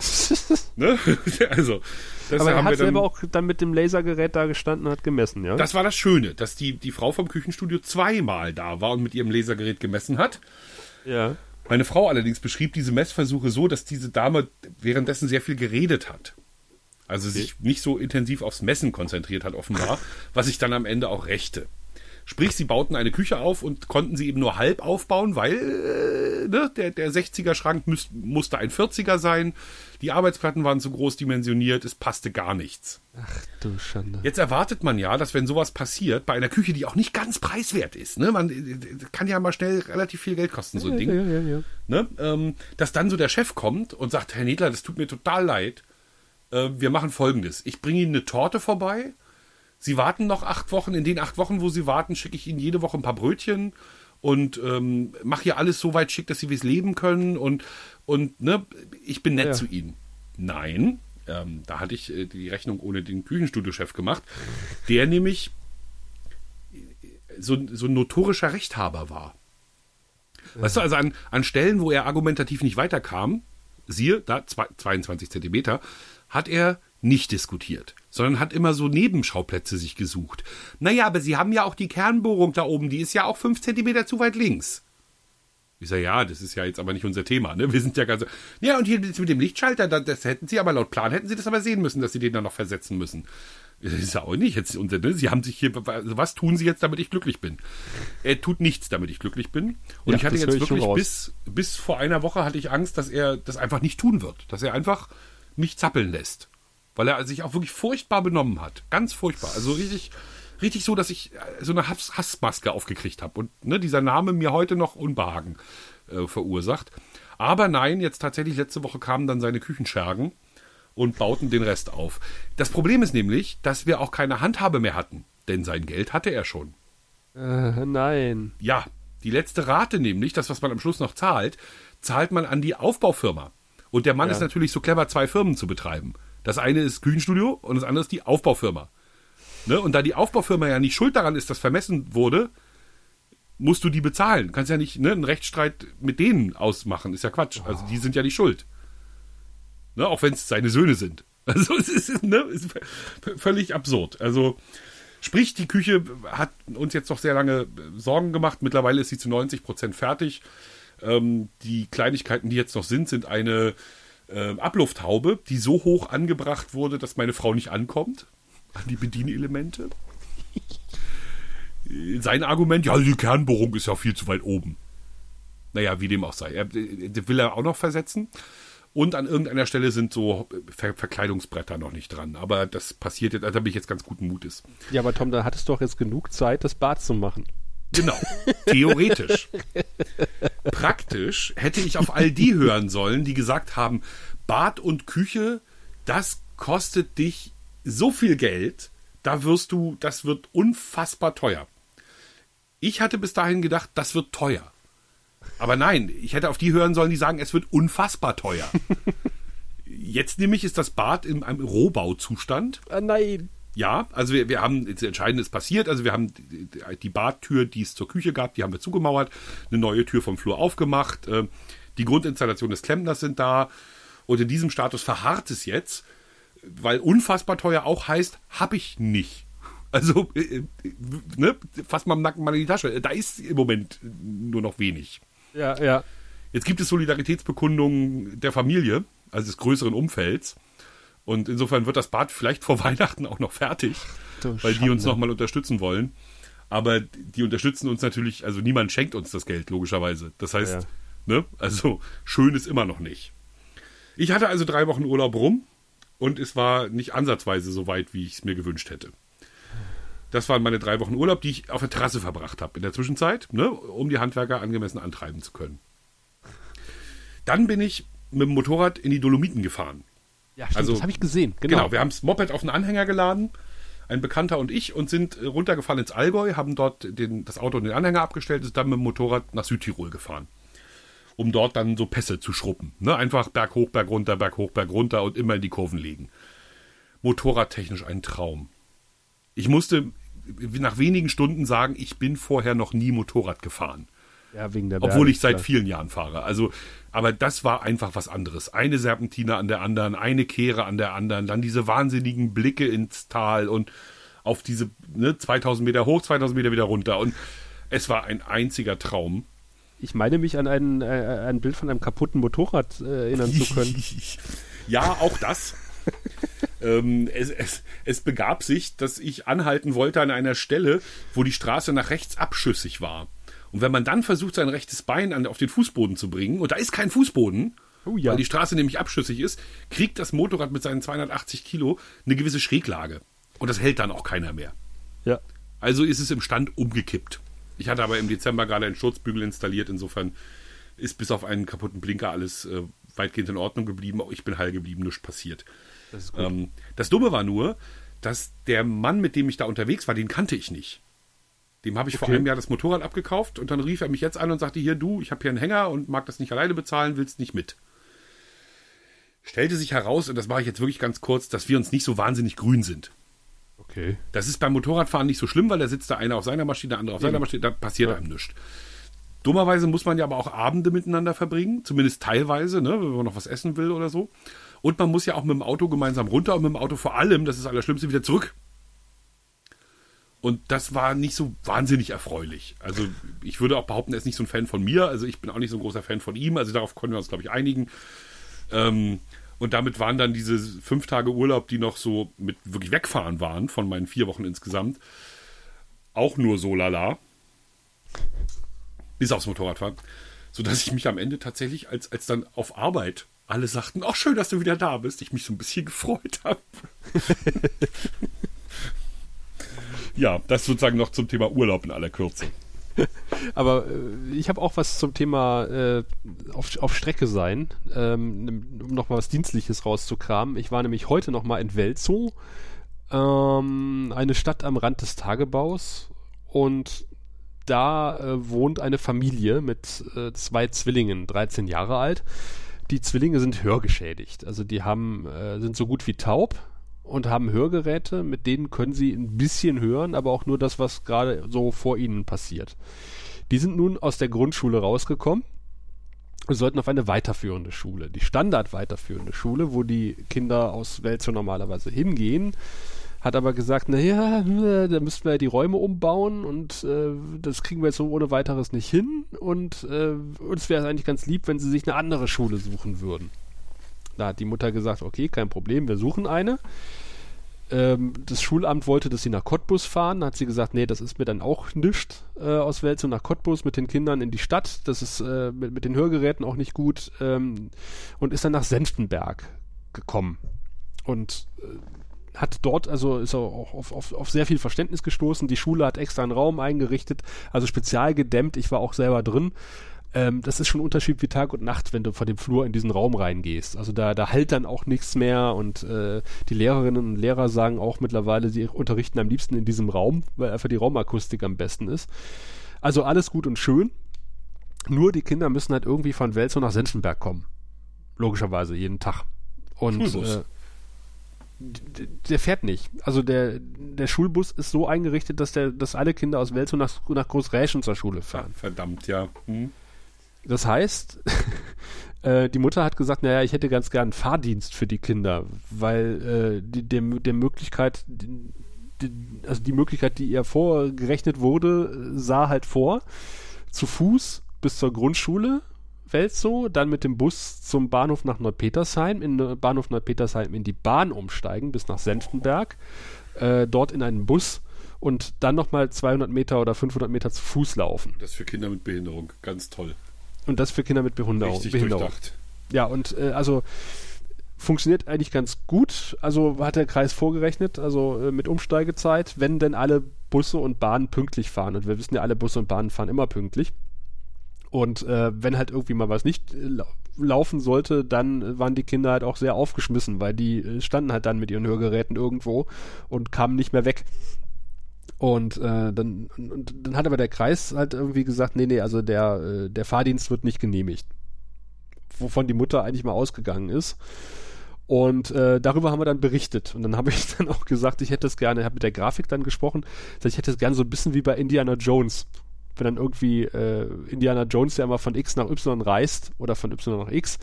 ne? also, das Aber er hat selber auch dann mit dem Lasergerät da gestanden und hat gemessen, ja? Das war das Schöne, dass die, die Frau vom Küchenstudio zweimal da war und mit ihrem Lasergerät gemessen hat. Ja. Meine Frau allerdings beschrieb diese Messversuche so, dass diese Dame währenddessen sehr viel geredet hat. Also okay. sich nicht so intensiv aufs Messen konzentriert hat, offenbar, was ich dann am Ende auch rächte. Sprich, sie bauten eine Küche auf und konnten sie eben nur halb aufbauen, weil äh, ne, der, der 60er-Schrank musste ein 40er sein. Die Arbeitsplatten waren zu groß dimensioniert, es passte gar nichts. Ach du Schande. Jetzt erwartet man ja, dass wenn sowas passiert, bei einer Küche, die auch nicht ganz preiswert ist, ne, man kann ja mal schnell relativ viel Geld kosten, so ein ja, Ding, ja, ja, ja. Ne, ähm, dass dann so der Chef kommt und sagt, Herr Nedler, das tut mir total leid, äh, wir machen folgendes. Ich bringe Ihnen eine Torte vorbei, Sie warten noch acht Wochen. In den acht Wochen, wo Sie warten, schicke ich Ihnen jede Woche ein paar Brötchen und ähm, mache hier alles so weit schick, dass Sie wie es leben können und, und ne, ich bin nett ja. zu Ihnen. Nein, ähm, da hatte ich äh, die Rechnung ohne den Küchenstudiochef gemacht, der nämlich so, so ein notorischer Rechthaber war. Ja. Weißt du, also an, an Stellen, wo er argumentativ nicht weiterkam, siehe, da 22 Zentimeter, hat er nicht diskutiert, sondern hat immer so Nebenschauplätze sich gesucht. Naja, aber Sie haben ja auch die Kernbohrung da oben, die ist ja auch fünf Zentimeter zu weit links. Ich sage, ja, das ist ja jetzt aber nicht unser Thema, ne? Wir sind ja ganz. Ja, und hier mit dem Lichtschalter, das hätten Sie aber laut Plan, hätten Sie das aber sehen müssen, dass Sie den dann noch versetzen müssen. Das ist ja auch nicht jetzt unser, ne? Sie haben sich hier, also was tun Sie jetzt, damit ich glücklich bin? Er tut nichts, damit ich glücklich bin. Und ja, ich hatte jetzt ich wirklich bis, bis vor einer Woche hatte ich Angst, dass er das einfach nicht tun wird. Dass er einfach mich zappeln lässt weil er sich auch wirklich furchtbar benommen hat. Ganz furchtbar. Also richtig, richtig so, dass ich äh, so eine Hass Hassmaske aufgekriegt habe und ne, dieser Name mir heute noch Unbehagen äh, verursacht. Aber nein, jetzt tatsächlich letzte Woche kamen dann seine Küchenschergen und bauten den Rest auf. Das Problem ist nämlich, dass wir auch keine Handhabe mehr hatten, denn sein Geld hatte er schon. Äh, nein. Ja, die letzte Rate nämlich, das, was man am Schluss noch zahlt, zahlt man an die Aufbaufirma. Und der Mann ja. ist natürlich so clever, zwei Firmen zu betreiben. Das eine ist Küchenstudio und das andere ist die Aufbaufirma. Ne? Und da die Aufbaufirma ja nicht schuld daran ist, dass vermessen wurde, musst du die bezahlen. Kannst ja nicht ne, einen Rechtsstreit mit denen ausmachen. Ist ja Quatsch. Also die sind ja nicht schuld. Ne? Auch wenn es seine Söhne sind. Also es ist, ne, ist völlig absurd. Also sprich, die Küche hat uns jetzt noch sehr lange Sorgen gemacht. Mittlerweile ist sie zu 90 Prozent fertig. Ähm, die Kleinigkeiten, die jetzt noch sind, sind eine äh, Ablufthaube, die so hoch angebracht wurde, dass meine Frau nicht ankommt an die Bedienelemente. Sein Argument, ja, die Kernbohrung ist ja viel zu weit oben. Naja, wie dem auch sei. Er, er will er auch noch versetzen. Und an irgendeiner Stelle sind so Ver Verkleidungsbretter noch nicht dran. Aber das passiert jetzt, da bin ich jetzt ganz guten Mutes. Ja, aber Tom, da hattest du doch jetzt genug Zeit, das Bad zu machen. Genau, theoretisch. Praktisch hätte ich auf all die hören sollen, die gesagt haben, Bad und Küche, das kostet dich so viel Geld, da wirst du, das wird unfassbar teuer. Ich hatte bis dahin gedacht, das wird teuer. Aber nein, ich hätte auf die hören sollen, die sagen, es wird unfassbar teuer. Jetzt nämlich ist das Bad in einem Rohbauzustand. Ah, nein. Ja, also wir, wir haben, jetzt Entscheidendes passiert, also wir haben die, die Badtür, die es zur Küche gab, die haben wir zugemauert, eine neue Tür vom Flur aufgemacht, äh, die Grundinstallation des Klempners sind da und in diesem Status verharrt es jetzt, weil unfassbar teuer auch heißt, habe ich nicht. Also, äh, äh, ne, fass mal im Nacken mal in die Tasche. Da ist im Moment nur noch wenig. Ja, ja. Jetzt gibt es Solidaritätsbekundungen der Familie, also des größeren Umfelds. Und insofern wird das Bad vielleicht vor Weihnachten auch noch fertig, Du weil die uns Schande. nochmal unterstützen wollen. Aber die unterstützen uns natürlich, also niemand schenkt uns das Geld, logischerweise. Das heißt, Ja. ne, also schön ist immer noch nicht. Ich hatte also drei Wochen Urlaub rum und es war nicht ansatzweise so weit, wie ich es mir gewünscht hätte. Das waren meine drei Wochen Urlaub, die ich auf der Terrasse verbracht habe in der Zwischenzeit, ne, um die Handwerker angemessen antreiben zu können. Dann bin ich mit dem Motorrad in die Dolomiten gefahren. Ja, stimmt, Also- das habe ich gesehen. Genau. Genau, wir haben das Moped auf den Anhänger geladen, ein Bekannter und ich, und sind äh, runtergefahren ins Allgäu, haben dort den, das Auto und den Anhänger abgestellt, sind dann mit dem Motorrad nach Südtirol gefahren. Um dort dann so Pässe zu schruppen. Ne? Einfach Berg hoch, Berg runter, Berg hoch, Berg runter und immer in die Kurven legen. Motorradtechnisch ein Traum. Ich musste nach wenigen Stunden sagen, ich bin vorher noch nie Motorrad gefahren. Ja, wegen der Obwohl Berge, ich seit klar. vielen Jahren fahre. Also, aber das war einfach was anderes. Eine Serpentine an der anderen, eine Kehre an der anderen, dann diese wahnsinnigen Blicke ins Tal und auf diese ne, 2000 Meter hoch, 2000 Meter wieder runter. Und es war ein einziger Traum. Ich meine mich an ein, äh, ein Bild von einem kaputten Motorrad äh, erinnern zu können. ja, auch das. ähm, es, es, es begab sich, dass ich anhalten wollte an einer Stelle, wo die Straße nach rechts abschüssig war. Und wenn man dann versucht, sein rechtes Bein an, auf den Fußboden zu bringen, und da ist kein Fußboden, Oh ja. weil die Straße nämlich abschüssig ist, kriegt das Motorrad mit seinen 280 Kilo eine gewisse Schräglage. Und das hält dann auch keiner mehr. Ja. Also ist es im Stand umgekippt. Ich hatte aber im Dezember gerade einen Schutzbügel installiert, insofern ist bis auf einen kaputten Blinker alles äh, weitgehend in Ordnung geblieben. Auch ich bin heil geblieben, nichts passiert. Das ist. Ähm, das Dumme war nur, dass der Mann, mit dem ich da unterwegs war, den kannte ich nicht. Dem habe ich vor Okay. einem Jahr das Motorrad abgekauft und dann rief er mich jetzt an und sagte, hier du, ich habe hier einen Hänger und mag das nicht alleine bezahlen, willst nicht mit. Stellte sich heraus, und das mache ich jetzt wirklich ganz kurz, dass wir uns nicht so wahnsinnig grün sind. Okay. Das ist beim Motorradfahren nicht so schlimm, weil da sitzt da einer auf seiner Maschine, der andere auf seiner Eben. Maschine, da passiert Ja. einem nichts. Dummerweise muss man ja aber auch Abende miteinander verbringen, zumindest teilweise, ne, wenn man noch was essen will oder so. Und man muss ja auch mit dem Auto gemeinsam runter und mit dem Auto vor allem, das ist das Allerschlimmste, wieder zurück. Und das war nicht so wahnsinnig erfreulich. Also ich würde auch behaupten, er ist nicht so ein Fan von mir. Also ich bin auch nicht so ein großer Fan von ihm. Also darauf konnten wir uns, glaube ich, einigen. Ähm, und damit waren dann diese fünf Tage Urlaub, die noch so mit wirklich wegfahren waren, von meinen vier Wochen insgesamt, auch nur so lala. Bis aufs Motorradfahren. Sodass ich mich am Ende tatsächlich, als, als dann auf Arbeit alle sagten, ach schön, dass du wieder da bist, ich mich so ein bisschen gefreut habe. ja, das sozusagen noch zum Thema Urlaub in aller Kürze. Aber äh, ich habe auch was zum Thema äh, auf, auf Strecke sein, ähm, um nochmal was Dienstliches rauszukramen. Ich war nämlich heute nochmal in Welzow, ähm, eine Stadt am Rand des Tagebaus und da äh, wohnt eine Familie mit äh, zwei Zwillingen, 13 Jahre alt. Die Zwillinge sind hörgeschädigt, also die haben äh, sind so gut wie taub und haben Hörgeräte, mit denen können sie ein bisschen hören, aber auch nur das, was gerade so vor ihnen passiert. Die sind nun aus der Grundschule rausgekommen und sollten auf eine weiterführende Schule, die Standard weiterführende Schule, wo die Kinder aus Welzow normalerweise hingehen, hat aber gesagt, naja, da müssten wir die Räume umbauen und äh, das kriegen wir jetzt so ohne weiteres nicht hin und äh, uns wäre es eigentlich ganz lieb, wenn sie sich eine andere Schule suchen würden. Da hat die Mutter gesagt, okay, kein Problem, wir suchen eine. Ähm, das Schulamt wollte, dass sie nach Cottbus fahren. Da hat sie gesagt, nee, das ist mir dann auch nischt äh, aus Welzow nach Cottbus mit den Kindern in die Stadt. Das ist äh, mit, mit den Hörgeräten auch nicht gut. Ähm, und ist dann nach Senftenberg gekommen. Und äh, hat dort, also ist auch auf, auf, auf sehr viel Verständnis gestoßen. Die Schule hat extra einen Raum eingerichtet, also spezial gedämmt. Ich war auch selber drin. Ähm, das ist schon ein Unterschied wie Tag und Nacht, wenn du von dem Flur in diesen Raum reingehst. Also da, da halt dann auch nichts mehr und äh, die Lehrerinnen und Lehrer sagen auch mittlerweile, sie unterrichten am liebsten in diesem Raum, weil einfach die Raumakustik am besten ist. Also alles gut und schön. Nur die Kinder müssen halt irgendwie von Welzow nach Senfenberg kommen. Logischerweise, jeden Tag. Und Schulbus. äh, der fährt nicht. Also der, der Schulbus ist so eingerichtet, dass der, dass alle Kinder aus Welzow nach, nach Großräschen zur Schule fahren. Verdammt, ja. Hm. Das heißt, äh, die Mutter hat gesagt, naja, ich hätte ganz gern einen Fahrdienst für die Kinder, weil äh, die, der, der Möglichkeit, die, die, also die Möglichkeit, die ihr vorgerechnet wurde, sah halt vor, zu Fuß bis zur Grundschule Welzow, dann mit dem Bus zum Bahnhof nach Neupetersheim, in äh, Bahnhof Neupetersheim in die Bahn umsteigen bis nach Senftenberg, äh, dort in einen Bus und dann nochmal 200 Meter oder 500 Meter zu Fuß laufen. Das für Kinder mit Behinderung, ganz toll. Und das für Kinder mit Behinderung. Richtig Behinderung. durchdacht. Ja, und äh, also funktioniert eigentlich ganz gut. Also hat der Kreis vorgerechnet, also äh, mit Umsteigezeit, wenn denn alle Busse und Bahnen pünktlich fahren. Und wir wissen ja, alle Busse und Bahnen fahren immer pünktlich. Und äh, wenn halt irgendwie mal was nicht äh, lau laufen sollte, dann waren die Kinder halt auch sehr aufgeschmissen, weil die äh, standen halt dann mit ihren Hörgeräten irgendwo und kamen nicht mehr weg. Und äh, dann, und dann hat aber der Kreis halt irgendwie gesagt, nee, nee, also der, äh, der Fahrdienst wird nicht genehmigt. Wovon die Mutter eigentlich mal ausgegangen ist. Und äh, darüber haben wir dann berichtet. Und dann habe ich dann auch gesagt, ich hätte es gerne, habe mit der Grafik dann gesprochen, ich hätte es gerne so ein bisschen wie bei Indiana Jones. Wenn dann irgendwie äh, Indiana Jones ja immer von X nach Y reist oder von Y nach X,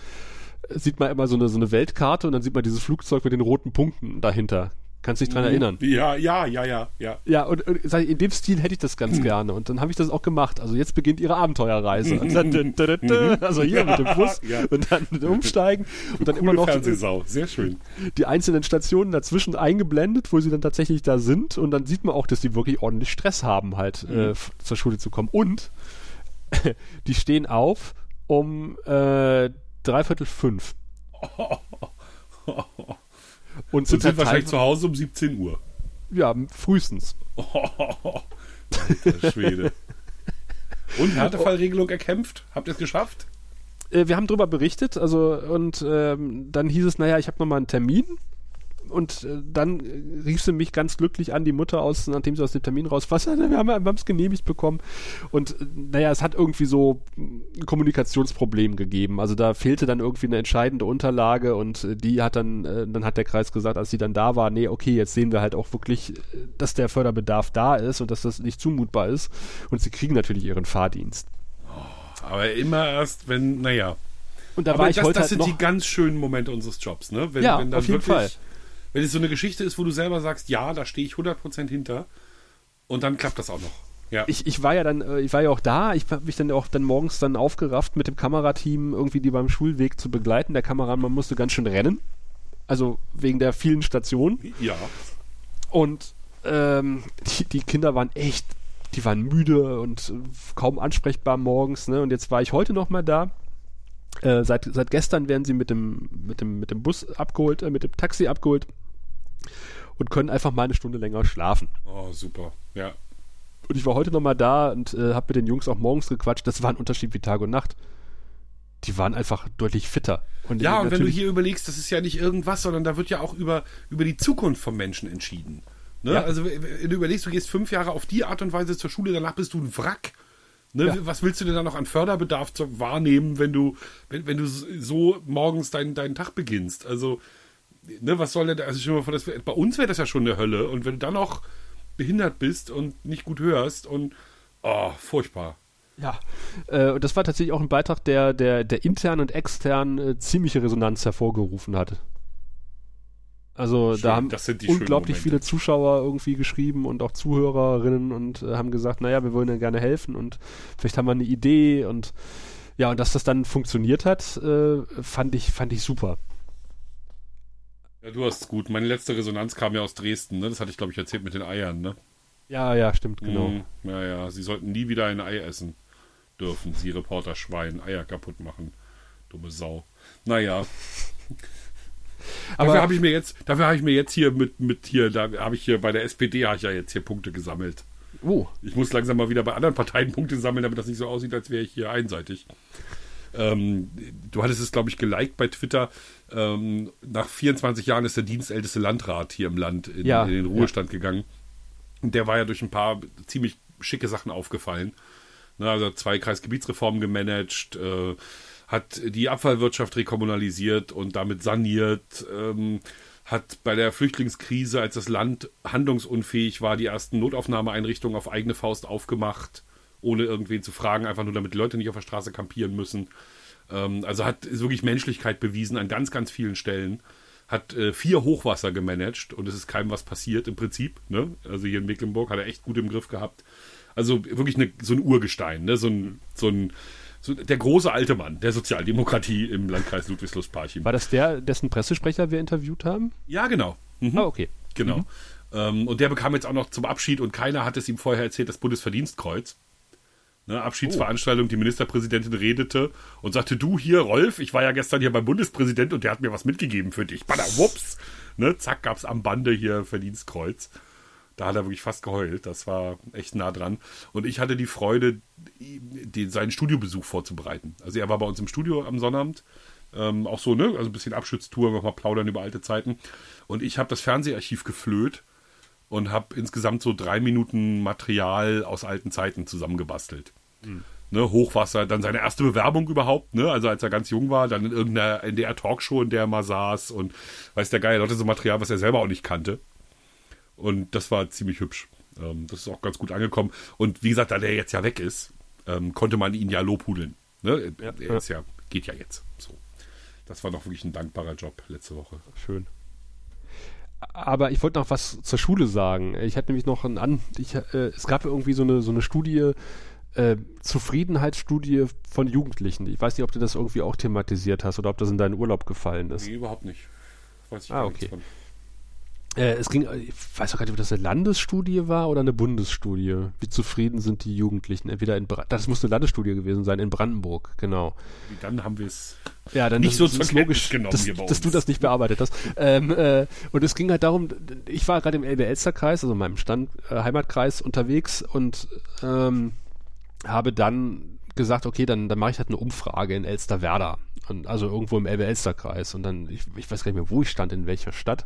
sieht man immer so eine, so eine Weltkarte und dann sieht man dieses Flugzeug mit den roten Punkten dahinter. Kannst dich dran erinnern? Ja, ja, ja, ja, ja. Ja, und, und in dem Stil hätte ich das ganz gerne. Und dann habe ich das auch gemacht. Also jetzt beginnt ihre Abenteuerreise. Dun, also hier mit dem Bus Ja. und dann Umsteigen und dann immer Coole noch Fernsehsau, sehr schön. die einzelnen Stationen dazwischen eingeblendet, wo sie dann tatsächlich da sind. Und dann sieht man auch, dass die wirklich ordentlich Stress haben, halt äh, f- zur Schule zu kommen. Und die stehen auf um äh, dreiviertel fünf. Und Und sind, wahrscheinlich zu Hause um 17 Uhr. ja, frühestens. Alter Schwede. Und Härtefallregelung erkämpft? Habt ihr es geschafft? äh, wir haben darüber berichtet, also und ähm, dann hieß es, naja, ich habe nochmal einen Termin und äh, dann äh, rief sie mich ganz glücklich an, die Mutter aus, nachdem sie aus dem Termin raus war, wir haben es genehmigt bekommen und äh, naja, es hat irgendwie so ein Kommunikationsproblem gegeben, also da fehlte dann irgendwie eine entscheidende Unterlage und äh, die hat dann, äh, dann hat der Kreis gesagt, als sie dann da war, nee, okay, jetzt sehen wir halt auch wirklich, dass der Förderbedarf da ist und dass das nicht zumutbar ist und sie kriegen natürlich ihren Fahrdienst. Aber immer erst, wenn, naja. Und da Aber war ich das, heute das halt sind noch, die ganz schönen Momente unseres Jobs, ne? Wenn, Ja, wenn dann auf jeden wirklich, Fall. Wenn es so eine Geschichte ist, wo du selber sagst, ja, da stehe ich 100% hinter und dann klappt das auch noch. Ja. ich, ich war ja dann, äh, ich war ja auch da, ich habe mich dann auch dann morgens dann aufgerafft, mit dem Kamerateam irgendwie die beim Schulweg zu begleiten. Der Kameramann musste ganz schön rennen. Also wegen der vielen Stationen. ja. Und ähm, die, die Kinder waren echt, die waren müde und äh, kaum ansprechbar morgens, ne? Und jetzt war ich heute noch mal da. Äh, seit, seit gestern werden sie mit dem, mit dem, mit dem Bus abgeholt, äh, mit dem Taxi abgeholt und können einfach mal eine Stunde länger schlafen. Oh, super. Ja. Und ich war heute nochmal da und äh, habe mit den Jungs auch morgens gequatscht. Das war ein Unterschied wie Tag und Nacht. Die waren einfach deutlich fitter. Und Ja, und wenn du hier überlegst, das ist ja nicht irgendwas, sondern da wird ja auch über, über die Zukunft vom Menschen entschieden. Ne? Ja. Also, wenn du überlegst, du gehst fünf Jahre auf die Art und Weise zur Schule, danach bist du ein Wrack. Ne? Ja. Was willst du denn da noch an Förderbedarf wahrnehmen, wenn du, wenn, wenn du so morgens deinen, deinen Tag beginnst? Also, ne, was soll denn da, also schon mal vor, das, bei uns wäre das ja schon eine Hölle. Und wenn du dann noch behindert bist und nicht gut hörst und, oh, furchtbar. Ja, äh, und das war tatsächlich auch ein Beitrag, der, der, der intern und extern äh, ziemliche Resonanz hervorgerufen hat. Also Schön, da haben unglaublich viele Zuschauer irgendwie geschrieben und auch Zuhörerinnen und äh, haben gesagt, naja, wir wollen ja gerne helfen und vielleicht haben wir eine Idee und ja, und dass das dann funktioniert hat, äh, fand ich, fand ich super. Ja, du hast es gut. Meine letzte Resonanz kam ja aus Dresden, ne? Das hatte ich, glaube ich, erzählt mit den Eiern, ne? Ja, ja, stimmt, genau. Mm, ja, ja, sie sollten nie wieder ein Ei essen dürfen. Sie Reporterschwein, Eier kaputt machen. Dumme Sau. Naja. Aber- dafür habe ich mir jetzt, dafür habe ich mir jetzt hier mit, mit hier, da habe ich hier bei der SPD habe ich ja jetzt hier Punkte gesammelt. Oh, Ich muss langsam mal wieder bei anderen Parteien Punkte sammeln, damit das nicht so aussieht, als wäre ich hier einseitig. Ähm, du hattest es, glaube ich, geliked bei Twitter. Ähm, nach 24 Jahren ist der dienstälteste Landrat hier im Land in, Ja, in den Ruhestand gegangen. Und der war ja durch ein paar ziemlich schicke Sachen aufgefallen. Ne, also hat zwei Kreisgebietsreformen gemanagt, äh, hat die Abfallwirtschaft rekommunalisiert und damit saniert, ähm, hat bei der Flüchtlingskrise, als das Land handlungsunfähig war, die ersten Notaufnahmeeinrichtungen auf eigene Faust aufgemacht, ohne irgendwen zu fragen, einfach nur damit die Leute nicht auf der Straße kampieren müssen. Ähm, also hat wirklich Menschlichkeit bewiesen an ganz, ganz vielen Stellen. Hat äh, vier Hochwasser gemanagt und es ist keinem was passiert im Prinzip. Ne? Also hier in Mecklenburg hat er echt gut im Griff gehabt. Also wirklich eine, so ein Urgestein, ne? so, ein, so, ein, So, der große alte Mann der Sozialdemokratie im Landkreis Ludwigslust-Parchim. War das der, dessen Pressesprecher wir interviewt haben? Ja, genau. Mhm. Ah, okay. Genau. Mhm. Ähm, und der bekam jetzt auch noch zum Abschied und keiner hat es ihm vorher erzählt, das Bundesverdienstkreuz. Ne, Abschiedsveranstaltung, die Ministerpräsidentin redete und sagte, du hier, Rolf, ich war ja gestern hier beim Bundespräsident und der hat mir was mitgegeben für dich. Bada, wups. Ne, zack, gab's am Bande hier Verdienstkreuz. Da hat er wirklich fast geheult. Das war echt nah dran. Und ich hatte die Freude, den, seinen Studiobesuch vorzubereiten. Also er war bei uns im Studio am Sonnabend. Ähm, auch so, ne? Also ein bisschen Abschütztour, nochmal plaudern über alte Zeiten. Und ich habe das Fernseharchiv geflöht und habe insgesamt so drei Minuten Material aus alten Zeiten zusammengebastelt. Mhm. Ne, Hochwasser, dann seine erste Bewerbung überhaupt, ne? Also als er ganz jung war, dann in irgendeiner NDR-Talkshow, in der er mal saß und weiß der Geil, Leute, so Material, was er selber auch nicht kannte. Und das war ziemlich hübsch. Ähm, das ist auch ganz gut angekommen. Und wie gesagt, da der jetzt ja weg ist, ähm, konnte man ihn ja lobhudeln. Ne? Er, er ist ja, geht ja jetzt. So. Das war noch wirklich ein dankbarer Job letzte Woche. Schön aber ich wollte noch was zur Schule sagen. Ich hatte nämlich noch ein an, ich, äh, es gab ja irgendwie so eine so eine Studie, äh, Zufriedenheitsstudie von Jugendlichen. Ich weiß nicht, ob du das irgendwie auch thematisiert hast oder ob das in deinen Urlaub gefallen ist. Nee, überhaupt nicht. Weiß ich ah, okay. Von. Äh, es ging, ich weiß auch gar nicht, ob das eine Landesstudie war oder eine Bundesstudie. Wie zufrieden sind die Jugendlichen? Entweder in Bra das muss eine Landesstudie gewesen sein, in Brandenburg, genau. Dann haben wir es ja, dann nicht das, so das ist logisch, genommen dass, dass, du das nicht bearbeitet hast. ähm, äh, und es ging halt darum, ich war gerade im Elbe-Elster-Kreis, also in meinem Stand, äh, Heimatkreis unterwegs und ähm, habe dann gesagt, okay, dann, dann mache ich halt eine Umfrage in Elsterwerda. Und, also irgendwo im Elbe-Elster-Kreis. Und dann, ich, ich weiß gar nicht mehr, wo ich stand, in welcher Stadt.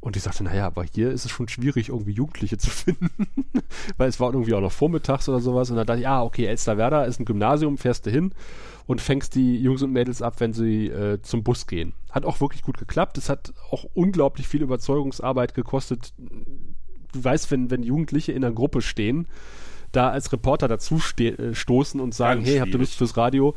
Und ich sagte, naja, aber hier ist es schon schwierig, irgendwie Jugendliche zu finden. Weil es war irgendwie auch noch vormittags oder sowas. Und dann dachte ich, ah, okay, Elsterwerda ist ein Gymnasium, fährst du hin und fängst die Jungs und Mädels ab, wenn sie äh, zum Bus gehen. Hat auch wirklich gut geklappt. Es hat auch unglaublich viel Überzeugungsarbeit gekostet. Du weißt, wenn, wenn Jugendliche in einer Gruppe stehen, da als Reporter dazu äh, stoßen und sagen, Ganz hey, habt ihr Lust fürs Radio?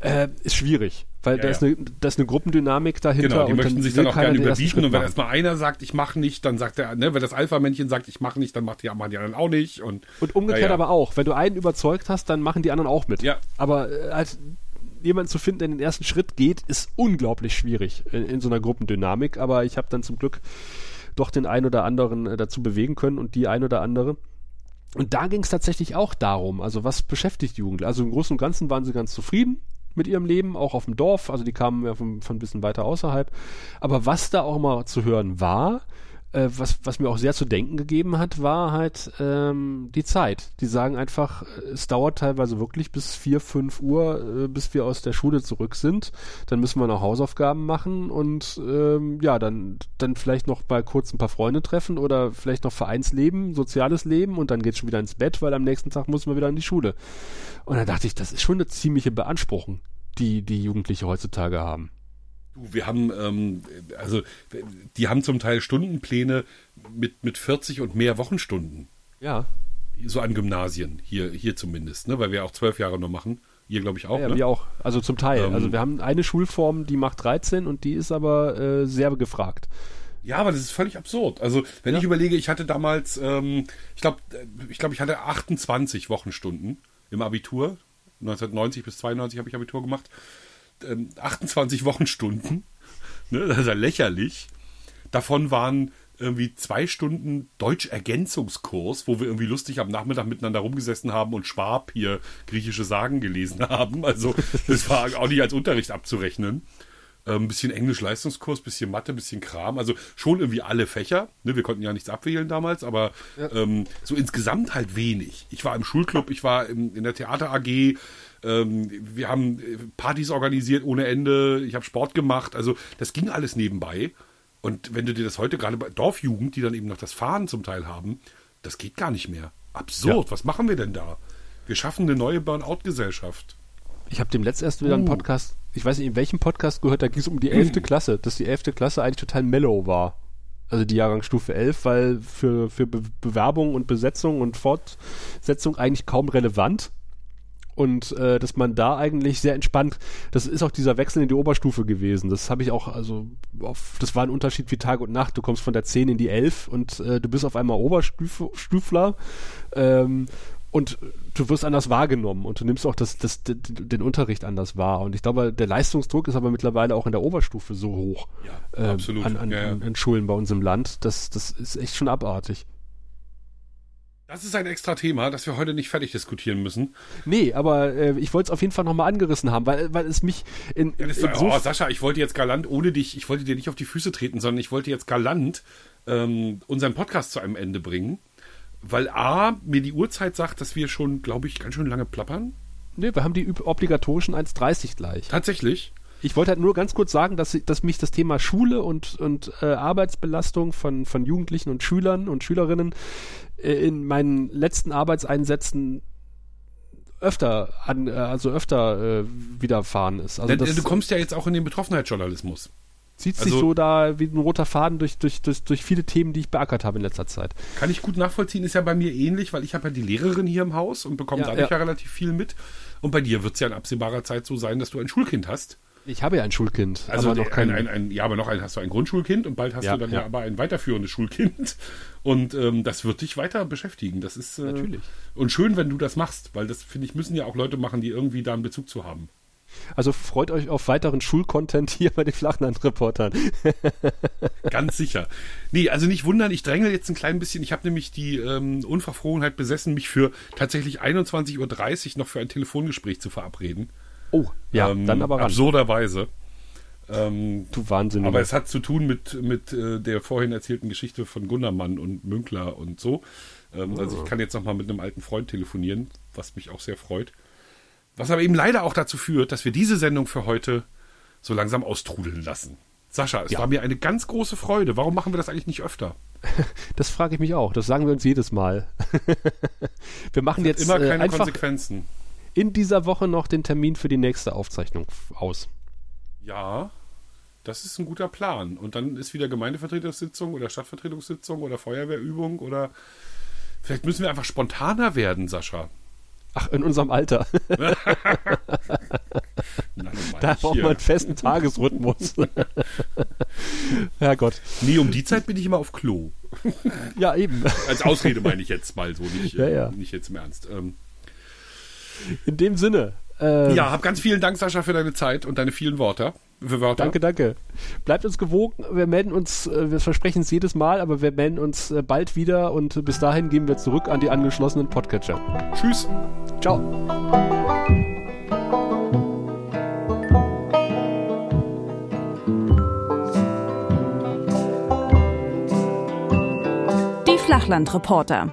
Äh, ist schwierig. Weil ja, da, ist eine, da ist eine Gruppendynamik dahinter. Genau, die möchten sich dann auch gerne überbieten. Und wenn erstmal einer sagt, ich mache nicht, dann sagt er, ne, wenn das Alpha-Männchen sagt, ich mache nicht, dann macht die, machen die anderen auch nicht. Und, und umgekehrt ja, aber auch. Wenn du einen überzeugt hast, dann machen die anderen auch mit. Ja. Aber äh, als jemanden zu finden, der den ersten Schritt geht, ist unglaublich schwierig in, in so einer Gruppendynamik. Aber ich habe dann zum Glück doch den einen oder anderen äh, dazu bewegen können und die ein oder andere. Und da ging es tatsächlich auch darum, also was beschäftigt Jugendliche? Also im Großen und Ganzen waren sie ganz zufrieden mit ihrem Leben, auch auf dem Dorf, also die kamen ja von, von ein bisschen weiter außerhalb. Aber was da auch mal zu hören war, äh, was, was mir auch sehr zu denken gegeben hat, war halt ähm, die Zeit. Die sagen einfach, es dauert teilweise wirklich bis vier, fünf Uhr, äh, bis wir aus der Schule zurück sind. Dann müssen wir noch Hausaufgaben machen und ähm, ja, dann, dann vielleicht noch mal kurz ein paar Freunde treffen oder vielleicht noch Vereinsleben, soziales Leben und dann geht's schon wieder ins Bett, weil am nächsten Tag muss man wieder in die Schule. Und dann dachte ich, das ist schon eine ziemliche Beanspruchung, die die Jugendliche heutzutage haben. Wir haben, ähm, also, die haben zum Teil Stundenpläne mit, mit 40 und mehr Wochenstunden. Ja. So an Gymnasien, hier, hier zumindest, ne? weil wir auch zwölf Jahre nur machen. Ihr, glaube ich, auch. Ja, ne? wir auch. Also zum Teil. Ähm, also wir haben eine Schulform, die macht 13 und die ist aber äh, sehr gefragt. Ja, aber das ist völlig absurd. Also, wenn ja. ich überlege, ich hatte damals, ähm, ich glaube, ich glaube, ich hatte 28 Wochenstunden im Abitur. 1990 bis 92 habe ich Abitur gemacht. 28 ähm, Wochenstunden. Ne, das ist ja lächerlich. Davon waren irgendwie zwei Stunden Deutsch-Ergänzungskurs, wo wir irgendwie lustig am Nachmittag miteinander rumgesessen haben und Schwab hier griechische Sagen gelesen haben. Also das war auch nicht als Unterricht abzurechnen. Ein ähm, bisschen Englisch-Leistungskurs, bisschen Mathe, bisschen Kram. Also schon irgendwie alle Fächer. Ne, wir konnten ja nichts abwählen damals, aber ja. ähm, so insgesamt halt wenig. Ich war im Schulclub, ich war im, in der Theater AG, ähm, wir haben äh, Partys organisiert ohne Ende, ich habe Sport gemacht, also das ging alles nebenbei. Und wenn du dir das heute gerade bei Dorfjugend, die dann eben noch das Fahren zum Teil haben, das geht gar nicht mehr. Absurd, ja. was machen wir denn da? Wir schaffen eine neue Burnout-Gesellschaft. Ich habe dem letzt erst wieder uh. einen Podcast, ich weiß nicht, in welchem Podcast gehört, da ging es um die 11. Uh. Klasse, dass die 11. Klasse eigentlich total mellow war. Also die Jahrgangsstufe 11, weil für, für Be Bewerbung und Besetzung und Fortsetzung eigentlich kaum relevant und äh, dass man da eigentlich sehr entspannt, das ist auch dieser Wechsel in die Oberstufe gewesen. Das habe ich auch, also auf, das war ein Unterschied wie Tag und Nacht. Du kommst von der 10 in die 11 und äh, du bist auf einmal Oberstufler. Ähm, und du wirst anders wahrgenommen und du nimmst auch das, das, den Unterricht anders wahr. Und ich glaube, der Leistungsdruck ist aber mittlerweile auch in der Oberstufe so hoch ja, äh, absolut. An, an, ja, ja. an, Schulen bei uns im Land. Das, das ist echt schon abartig. Das ist ein extra Thema, das wir heute nicht fertig diskutieren müssen. Nee, aber äh, ich wollte es auf jeden Fall nochmal angerissen haben, weil, weil es mich in. Ja, in war, oh, Sascha, ich wollte jetzt galant ohne dich, ich wollte dir nicht auf die Füße treten, sondern ich wollte jetzt galant ähm, unseren Podcast zu einem Ende bringen. Weil A, mir die Uhrzeit sagt, dass wir schon, glaube ich, ganz schön lange plappern. Nee, wir haben die obligatorischen 1,30 gleich. Tatsächlich? Ich wollte halt nur ganz kurz sagen, dass, dass mich das Thema Schule und, und äh, Arbeitsbelastung von, von Jugendlichen und Schülern und Schülerinnen in meinen letzten Arbeitseinsätzen öfter an, äh, also öfter äh, widerfahren ist. Also Denn, das, du kommst ja jetzt auch in den Betroffenheitsjournalismus zieht also, sich so da wie ein roter Faden durch, durch, durch, durch viele Themen, die ich beackert habe in letzter Zeit. Kann ich gut nachvollziehen, ist ja bei mir ähnlich, weil ich habe ja die Lehrerin hier im Haus und bekomme ja, dadurch ja. ja relativ viel mit. Und bei dir wird es ja in absehbarer Zeit so sein, dass du ein Schulkind hast. Ich habe ja ein Schulkind, also aber noch kein, ein, ein, ja, aber noch ein, hast du ein Grundschulkind und bald hast ja, du dann ja. ja. aber ein weiterführendes Schulkind und ähm, das wird dich weiter beschäftigen. Das ist äh, natürlich und schön, wenn du das machst, weil das finde ich müssen ja auch Leute machen, die irgendwie da einen Bezug zu haben. Also freut euch auf weiteren Schulcontent hier bei den Flachland-Reportern. Ganz sicher. Nee, also nicht wundern, ich dränge jetzt ein klein bisschen. Ich habe nämlich die ähm, Unverfrorenheit besessen, mich für tatsächlich 21.30 Uhr noch für ein Telefongespräch zu verabreden. Oh, ja, ähm, dann aber ran. Absurderweise. Ähm, du Wahnsinn. Aber es hat zu tun mit, mit äh, der vorhin erzählten Geschichte von Gundermann und Münkler und so. Ähm, oh. Also ich kann jetzt nochmal mit einem alten Freund telefonieren, was mich auch sehr freut. Was aber eben leider auch dazu führt, dass wir diese Sendung für heute so langsam austrudeln lassen. Sascha, es ja. war mir eine ganz große Freude. Warum machen wir das eigentlich nicht öfter? Das frage ich mich auch. Das sagen wir uns jedes Mal. wir machen jetzt immer keine äh, einfach Konsequenzen. In dieser Woche noch den Termin für die nächste Aufzeichnung aus. Ja, das ist ein guter Plan. Und dann ist wieder Gemeindevertretungssitzung oder Stadtvertretungssitzung oder Feuerwehrübung oder vielleicht müssen wir einfach spontaner werden, Sascha. Ach, in unserem Alter. da braucht man einen festen Tagesrhythmus. Herrgott. Nee, um die Zeit bin ich immer auf Klo. ja, eben. Als Ausrede meine ich jetzt mal so, nicht, ja, ja. nicht jetzt im Ernst. Ähm, in dem Sinne. Ähm, ja, hab ganz vielen Dank, Sascha, für deine Zeit und deine vielen Worte. Wörter. Danke, danke. Bleibt uns gewogen. Wir melden uns, äh, wir versprechen es jedes Mal, aber wir melden uns äh, bald wieder und bis dahin gehen wir zurück an die angeschlossenen Podcatcher. Tschüss. Ciao. Die Flachlandreporter.